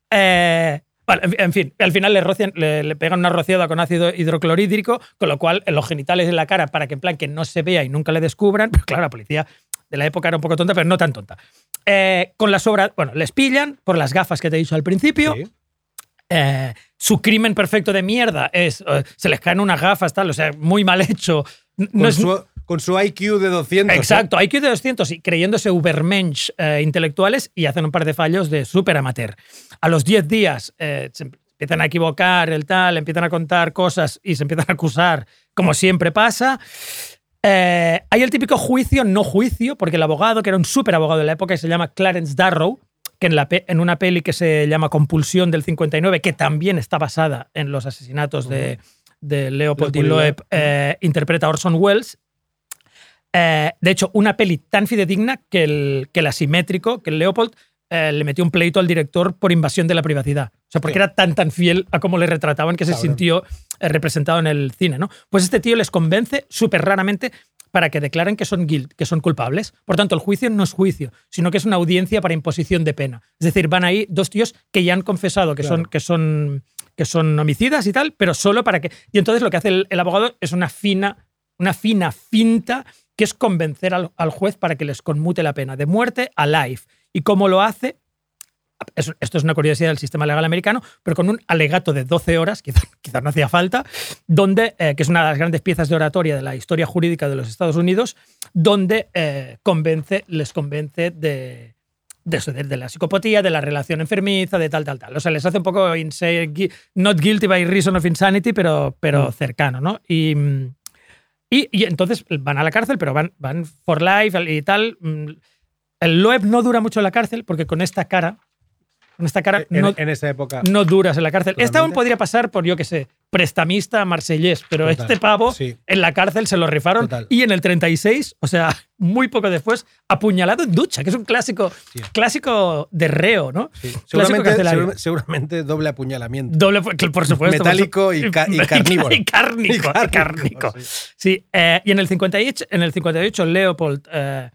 Eh, vale, en fin, en al final le, rocian, le, le pegan una rociada con ácido hidroclorhídrico, con lo cual en los genitales de la cara, para que en plan que no se vea y nunca le descubran, pero claro, la policía de la época era un poco tonta, pero no tan tonta. Eh, con la sobra, bueno, les pillan por las gafas que te he dicho al principio. Sí. Eh, su crimen perfecto de mierda es, eh, se les caen unas gafas, tal, o sea, muy mal hecho. No Con, es- su, con su IQ de 200. ¿eh? Exacto, IQ de 200 y creyéndose ubermensch intelectuales y hacen un par de fallos de súper amateur. A los 10 días se empiezan a equivocar, el tal, empiezan a contar cosas y se empiezan a acusar, como siempre pasa. Eh, hay el típico juicio, no juicio, porque el abogado, que era un súper abogado de la época se llama Clarence Darrow, que en, la pe- en una peli que se llama Compulsión del 59, que también está basada en los asesinatos de, de Leopold y Loeb, eh, interpreta Orson Welles. Eh, de hecho, una peli tan fidedigna que el, que el asimétrico, que el Leopold, eh, le metió un pleito al director por invasión de la privacidad. O sea, porque Sí. era tan, tan fiel a cómo le retrataban que se Cabrón. sintió representado en el cine, ¿no? Pues este tío les convence súper raramente para que declaren que son guilt, que son culpables. Por tanto, el juicio no es juicio, sino que es una audiencia para imposición de pena. Es decir, van ahí dos tíos que ya han confesado que, son, que, son, que son homicidas y tal, pero solo para que... Y entonces lo que hace el, el abogado es una fina, una fina finta que es convencer al, al juez para que les conmute la pena de muerte a life. ¿Y cómo lo hace? Es- esto es una curiosidad del sistema legal americano, pero con un alegato de 12 horas, quizás quizá no hacía falta, donde, eh, que es una de las grandes piezas de oratoria de la historia jurídica de los Estados Unidos, donde eh, convence, les convence de, de, eso, de, de la psicopatía, de la relación enfermiza, de tal, tal, tal. O sea, les hace un poco insane, not guilty by reason of insanity, pero, pero cercano, ¿no? Y, mm, y, y entonces van a la cárcel, pero van, van for life y tal. Mm, El Loeb no dura mucho en la cárcel porque con esta cara, con esta cara En, no, en esa época. no duras en la cárcel. Este aún podría pasar por, yo qué sé, prestamista marsellés, pero Total, este pavo sí. en la cárcel se lo rifaron Total. y en el 36, o sea, muy poco después, apuñalado en ducha, que es un clásico, clásico de reo, ¿no? Sí. Seguramente, seguramente- doble apuñalamiento. Doble, por supuesto. por Metálico su- y ca- y carnívoro. Y cárnico. Y y cárnico, cárnico. sí. Sí, eh, y en el 58, en el 58 Leopold eh,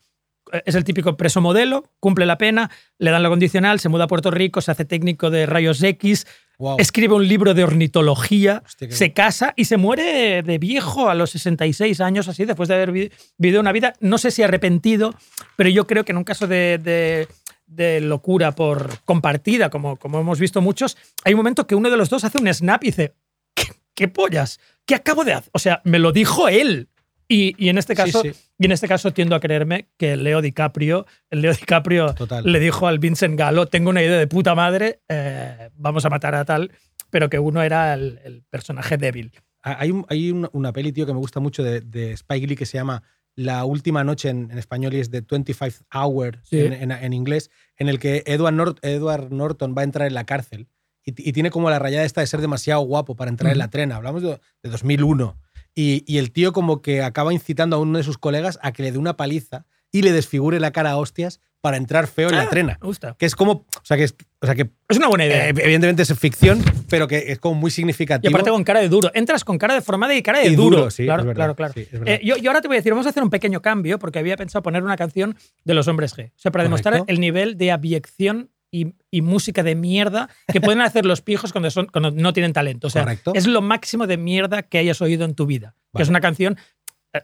es el típico preso modelo, cumple la pena, le dan lo condicional, se muda a Puerto Rico, se hace técnico de rayos X, Wow. escribe un libro de ornitología, Hostia, qué se casa y se muere de viejo a los 66 años, así, después de haber vi- vivido una vida, no sé si arrepentido, pero yo creo que en un caso de, de- de locura por compartida, como, como hemos visto muchos, hay un momento que uno de los dos hace un snap y dice, ¿qué, qué pollas? ¿Qué acabo de hacer? O sea, me lo dijo él. Y, y en este caso, sí. y en este caso tiendo a creerme que Leo DiCaprio, el Leo DiCaprio Total. le dijo al Vincent Gallo, tengo una idea de puta madre, eh, vamos a matar a tal, pero que uno era el, el personaje débil. Hay, un- hay una, una peli, tío, que me gusta mucho de, de Spike Lee que se llama La última noche en, en español y es de 25 Hour Sí. en, en- en inglés, en el que Edward, Edward Norton va a entrar en la cárcel y, y tiene como la rayada esta de ser demasiado guapo para entrar en la trena. Hablamos de, de 2001. Y, y el tío como que acaba incitando a uno de sus colegas a que le dé una paliza y le desfigure la cara a hostias para entrar feo en Ah, la trena. Me gusta. Que es como, o sea, que, es, o sea, que Es una buena idea. eh, evidentemente es ficción, pero que es como muy y significativo. aparte con cara de duro. Entras con cara deformada y cara de Y duro. duro, sí, claro, es verdad. claro, claro. Sí, es verdad. Eh, yo, yo ahora te voy a decir, vamos a hacer un pequeño cambio porque había pensado poner una canción de los hombres G. O sea, para demostrar Correcto. el nivel de abyección y, y música de mierda que pueden hacer los pijos cuando, son, cuando no tienen talento. O sea, Correcto. es lo máximo de mierda que hayas oído en tu vida. Que es una canción.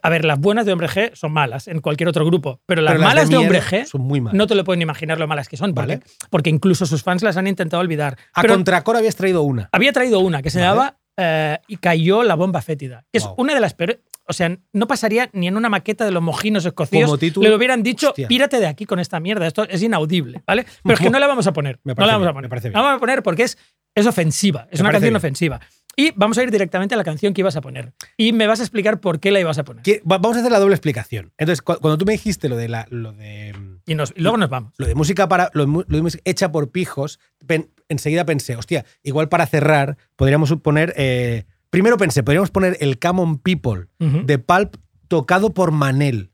A ver, las buenas de Hombre G son malas en cualquier otro grupo, pero las Pero las malas de, Hombre G son muy malas. no te lo pueden imaginar lo malas que son, Vale. porque incluso sus fans las han intentado olvidar. A Pero- Contracor habías traído una. había traído una que se Vale. llamaba eh, Y cayó la bomba fétida. Que es una de las peores. O sea, no pasaría ni en una maqueta de los mojinos título, le hubieran dicho, hostia. pírate de aquí con esta mierda. Esto es inaudible, ¿vale? Pero es que no la vamos a poner. Me no la vamos bien, a poner. me parece bien. La vamos a poner porque es, es ofensiva. Es Me una canción bien. ofensiva. Y vamos a ir directamente a la canción que ibas a poner. Y me vas a explicar por qué la ibas a poner. Vamos a hacer la doble explicación. Entonces, cu- cuando tú me dijiste lo de la, lo de, Y, nos- y luego nos vamos. lo de música para lo de, mu- lo de música hecha por pijos, pen- enseguida pensé, hostia, igual para cerrar podríamos poner. eh, primero pensé, podríamos poner el Common People Ujú. de Pulp tocado por Manel.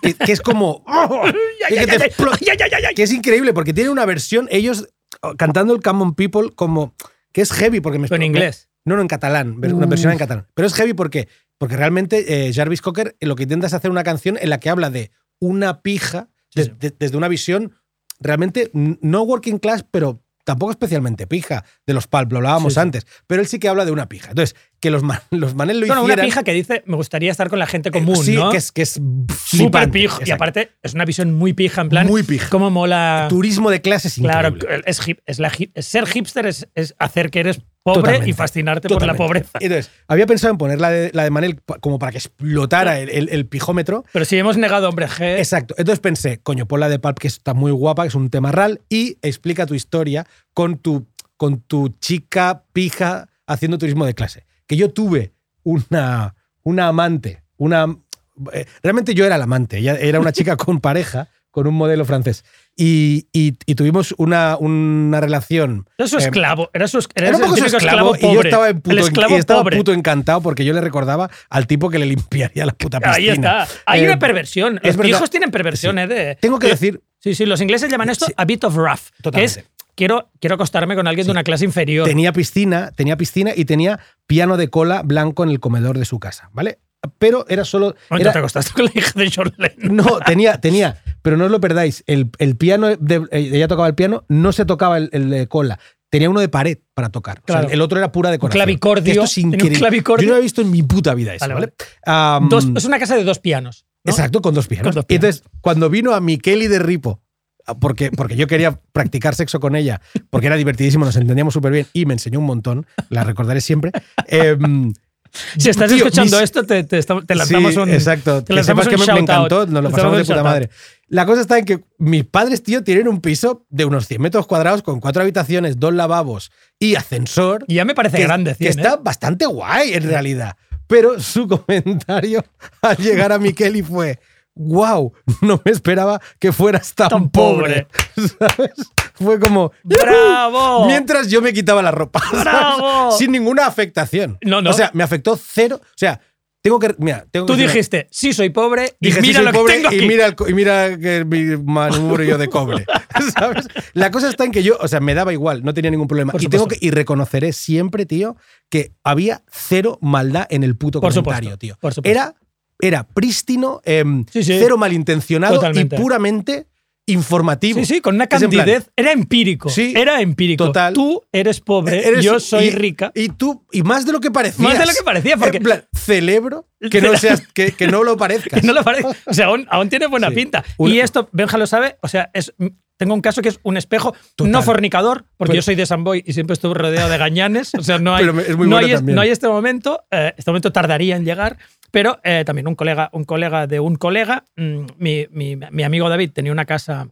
Que, que es como. ¡oh! Que te que es increíble porque tiene una versión, ellos oh, cantando el Common People como. que es heavy porque me Pero en inglés. No, no, en catalán, una versión en catalán. Pero es heavy porque, porque realmente eh, Jarvis Cocker eh, lo que intenta es hacer una canción en la que habla de una pija de- de- desde una visión realmente no working class, pero tampoco especialmente pija, de los Pulp, lo hablábamos Sí, sí. antes. Pero él sí que habla de una pija. Entonces, que los, man- los Manel lo una hicieran... pija que dice, me gustaría estar con la gente común, sí, ¿no? que es, que es Súper pijo. Y aparte, es una visión muy pija, en plan. Muy pija. Cómo mola. Turismo de clases Claro, es, hip- es la es ser hipster es, es hacer que eres pobre Totalmente. y fascinarte por la pobreza. Entonces, había pensado en poner la de, la de Manel como para que explotara el, el- el pijómetro. Pero si hemos negado hombre G, Exacto. Entonces pensé, coño, pon la de Pulp, que está muy guapa, que es un tema ral, y explica tu historia con tu, con tu chica pija haciendo turismo de clase. Que yo tuve una, una amante, una. eh, Realmente yo era la amante, ella era una chica con pareja, con un modelo francés. Y, y- y tuvimos una, una relación. era su eh, esclavo. Era, su, era Era un poco su esclavo, y yo pobre. estaba, en puto, y estaba pobre. puto encantado porque yo le recordaba al tipo que le limpiaría la puta piscina. Ahí está. Hay Eh, una perversión. es Los verdad. hijos tienen perversión, ¿eh? de- Tengo que Eh, decir, Sí, sí, los ingleses llaman esto Sí. a bit of rough. Que Totalmente. es, quiero, quiero acostarme con alguien de una clase inferior. tenía piscina, tenía piscina y tenía piano de cola blanco en el comedor de su casa, ¿vale? Pero era solo. Era- te acostaste con la hija de John Lennon. no, tenía, tenía, pero no os lo perdáis. El, el piano, de- eh, ella tocaba el piano, no se tocaba el, el de cola. Tenía uno de pared para tocar. O sea, Claro. el otro era pura decoración. clavicordio, Que Esto es un increíble. clavicordio. Yo no lo he visto en mi puta vida eso, Vale, ¿vale? vale. Am, Dos- es una casa de dos pianos. ¿No? Exacto, con dos pianos. Con dos Y pianos. entonces, cuando vino a Mikeli de Ripo, porque, porque yo quería practicar sexo con ella, porque era divertidísimo, nos entendíamos súper bien y me enseñó un montón, la recordaré siempre. em, Si estás tío, escuchando mis- esto, te, te te lanzamos Sí, un. Exacto. te Que lanzamos que un me, me shout-out. encantó, nos lo pasamos de puta madre. La cosa está en que mis padres, tío, tienen un piso de unos 100 metros cuadrados con cuatro habitaciones, dos lavabos y ascensor. Y ya me parece que, grande, que 100, está ¿eh? bastante guay en realidad. Pero su comentario al llegar a Mikeli fue: ¡Wow! No me esperaba que fueras tan, Tan pobre. ¿Sabes? Fue como. ¡Bravo! Mientras yo me quitaba la ropa. ¡Bravo! Sin ninguna afectación. No, no. O sea, me afectó cero. O sea, tengo que. Mira, tengo Tú que dijiste, sí, soy pobre y Dije, mira sí, soy lo pobre que tengo aquí. y mira, el y mira que mi manubrio de cobre. ¿Sabes? La cosa está en que yo, o sea, me daba igual, no tenía ningún problema. Por y tengo que, y reconoceré siempre, tío, que había cero maldad en el puto Por comentario, supuesto, tío. por supuesto. Era, era prístino, em, Sí, sí. cero malintencionado Totalmente. y puramente informativo. Sí, sí, con una en candidez. era empírico. Sí, era empírico. total. Tú eres pobre, eres- yo soy y- rica. Y tú, y más de lo que parecía. Más de lo que parecía, porque- En plan, celebro que no, seas, que, que no lo parezcas. Que no lo parece. O sea, aún, aún tiene buena Sí. pinta. Y esto, Benja lo sabe, o sea, es, tengo un caso que es un espejo Total. no fornicador, porque Pero- yo soy de San Boy y siempre estuve rodeado de gañanes. O sea, no hay, no bueno hay, no hay este momento. eh, este momento tardaría en llegar. Pero eh, también un colega, un colega de un colega, mm, mi, mi- mi amigo David tenía una casa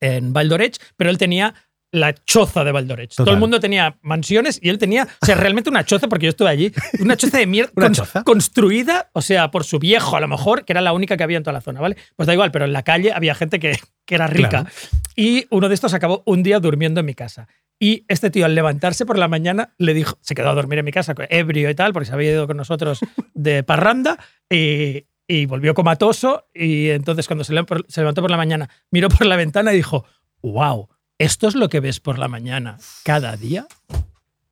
en Valdorech, pero él tenía la choza de Valdorech. Todo el mundo tenía mansiones y él tenía, o sea, realmente una choza, porque yo estuve allí, una choza de mierda construida, o sea, por su viejo a lo mejor, que era la única que había en toda la zona, ¿vale? Pues da igual, pero en la calle había gente que, que era rica. Claro. Y uno de estos acabó un día durmiendo en mi casa. Y este tío, al levantarse por la mañana, le dijo, se quedó a dormir en mi casa, ebrio y tal, porque se había ido con nosotros de parranda, y, y volvió comatoso. Y entonces, cuando se, le- se levantó por la mañana, miró por la ventana y dijo, wow, ¿esto es lo que ves por la mañana cada día?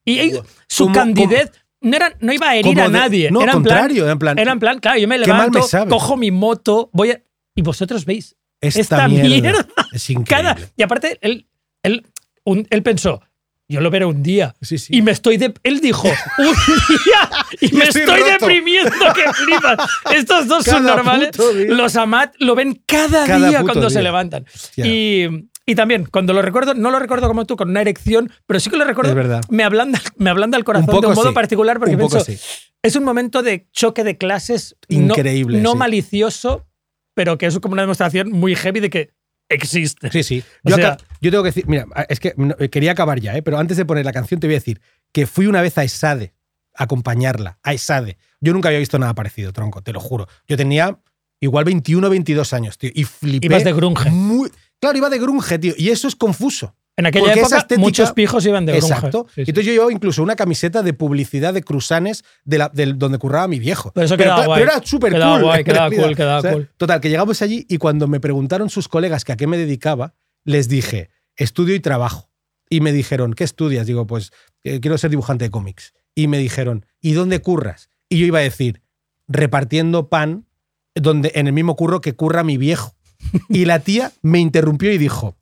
Y su ¿Cómo- candidez no, era, no iba a herir Como a de- nadie. no, era en contrario, plan, en plan, Era en plan, claro, yo me levanto, me cojo mi moto, voy a... Y vosotros veis Esta, esta mierda, mierda es increíble. cada. Y aparte, él, él, un- él pensó, yo lo veré un día. Sí, sí. Y me estoy. de- él dijo, un día. Y me estoy estoy, deprimiendo, que flipas. Estos dos son normales. Los Amat lo ven cada, Cada día cuando se levantan. Hostia. Y, y también, cuando lo recuerdo, no lo recuerdo como tú, con una erección, pero sí que lo recuerdo. Es verdad. Me ablanda, me ablanda el corazón Un de un modo sí. particular porque Un pienso, sí. es un momento de choque de clases no- Increíble, no, sí. malicioso, pero que es como una demostración muy heavy de que existe. Sí, sí. Yo, sea- acá- yo tengo que decir, mira, es que no, quería acabar ya, ¿eh? pero antes de poner la canción te voy a decir que fui una vez a ESADE a acompañarla, a ESADE. Yo nunca había visto nada parecido, tronco, te lo juro. Yo tenía igual 21 o 22 años, tío, y flipé. Ibas de grunge. muy- claro, iba de grunge, tío, y eso es confuso. En aquella Porque época estética- muchos pijos iban de grunge. Exacto. Sí, sí. Entonces yo llevaba incluso una camiseta de publicidad de cruzanes de la, donde curraba mi viejo. Pero eso quedaba guay. pero era súper cool. guay, quedaba cool, quedaba cool. Total, que llegamos allí y cuando me preguntaron sus colegas que a qué me dedicaba, les dije, estudio y trabajo. Y me dijeron, ¿qué estudias? Digo, pues eh, quiero ser dibujante de cómics. Y me dijeron, ¿y dónde curras? Y yo iba a decir, repartiendo pan donde, en el mismo curro que curra mi viejo. Y la tía me interrumpió y dijo,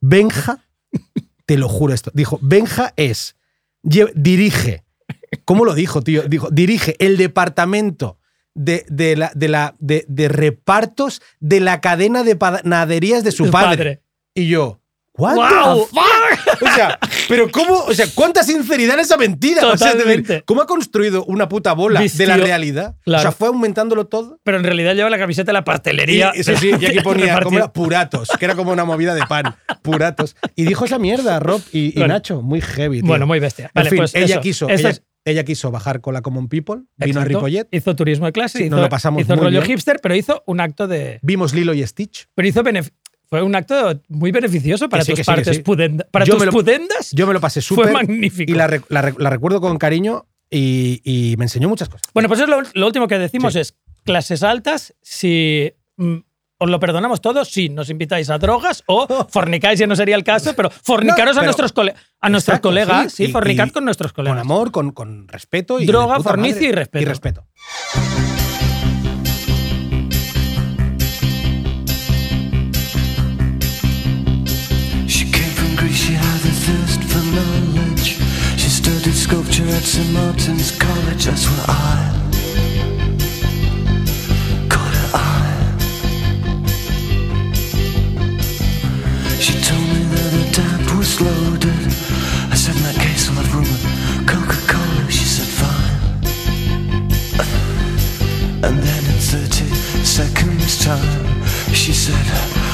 Benja, te lo juro esto, dijo, Benja es, dirige, ¿cómo lo dijo, tío? Dijo, dirige el departamento de, de la, de, la, de, de repartos de la cadena de panaderías de su padre. padre. Y yo, ¿what the fuck? O sea, pero ¿cómo? O sea, ¿cuánta sinceridad en esa mentira? O sea, decir. ¿cómo ha construido una puta bola de la realidad? O sea, fue aumentándolo todo. Pero en realidad lleva la camiseta de la Y, pastelería. eso sí, y aquí ponía como era puratos, que era como una movida de pan, puratos. Y dijo esa mierda, Rob y, y Bueno. Nacho, muy heavy. tío. Bueno, muy bestia. En Vale, fin, pues ella eso. quiso, ella, es- ella quiso bajar con la Common People, vino a. Ripollet, Hizo turismo de clase, Sí, hizo, nos lo pasamos hizo muy rollo bien. hipster, pero hizo un acto de. vimos Lilo y Stitch. Pero hizo benef- fue un acto muy beneficioso para Que tus sí, partes sí. pudenda- Para Yo tus lo- pudendas. Yo me lo pasé Fue súper. magnífico. Y la, la la recuerdo con cariño y, y me enseñó muchas cosas. Bueno, pues es lo, lo último que decimos es clases altas, si mm, os lo perdonamos todos, si nos invitáis a drogas o fornicáis, ya no sería el caso, pero fornicaros No, a pero- nuestros, cole- a nuestros Exacto, colegas, sí, sí, y- fornicad y con nuestros colegas. Con amor, con, con respeto y. Droga, fornicio madre. y respeto. Y respeto. She had a thirst for knowledge. She studied sculpture at St. Martin's College, that's where I caught her eye. She told me that her dad was loaded. I said, in that case, I'll have room at Coca-Cola. She said, fine. And then in 30 seconds time She said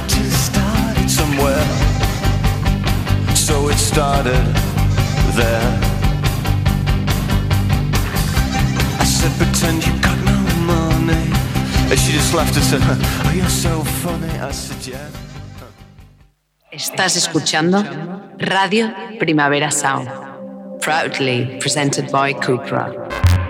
somewhere. So it started there. I said, pretend you got no money. And she just laughed and said, Oh, you're so funny. I said, Yeah. Estás escuchando Radio Primavera Sound. Proudly presented by Cupra.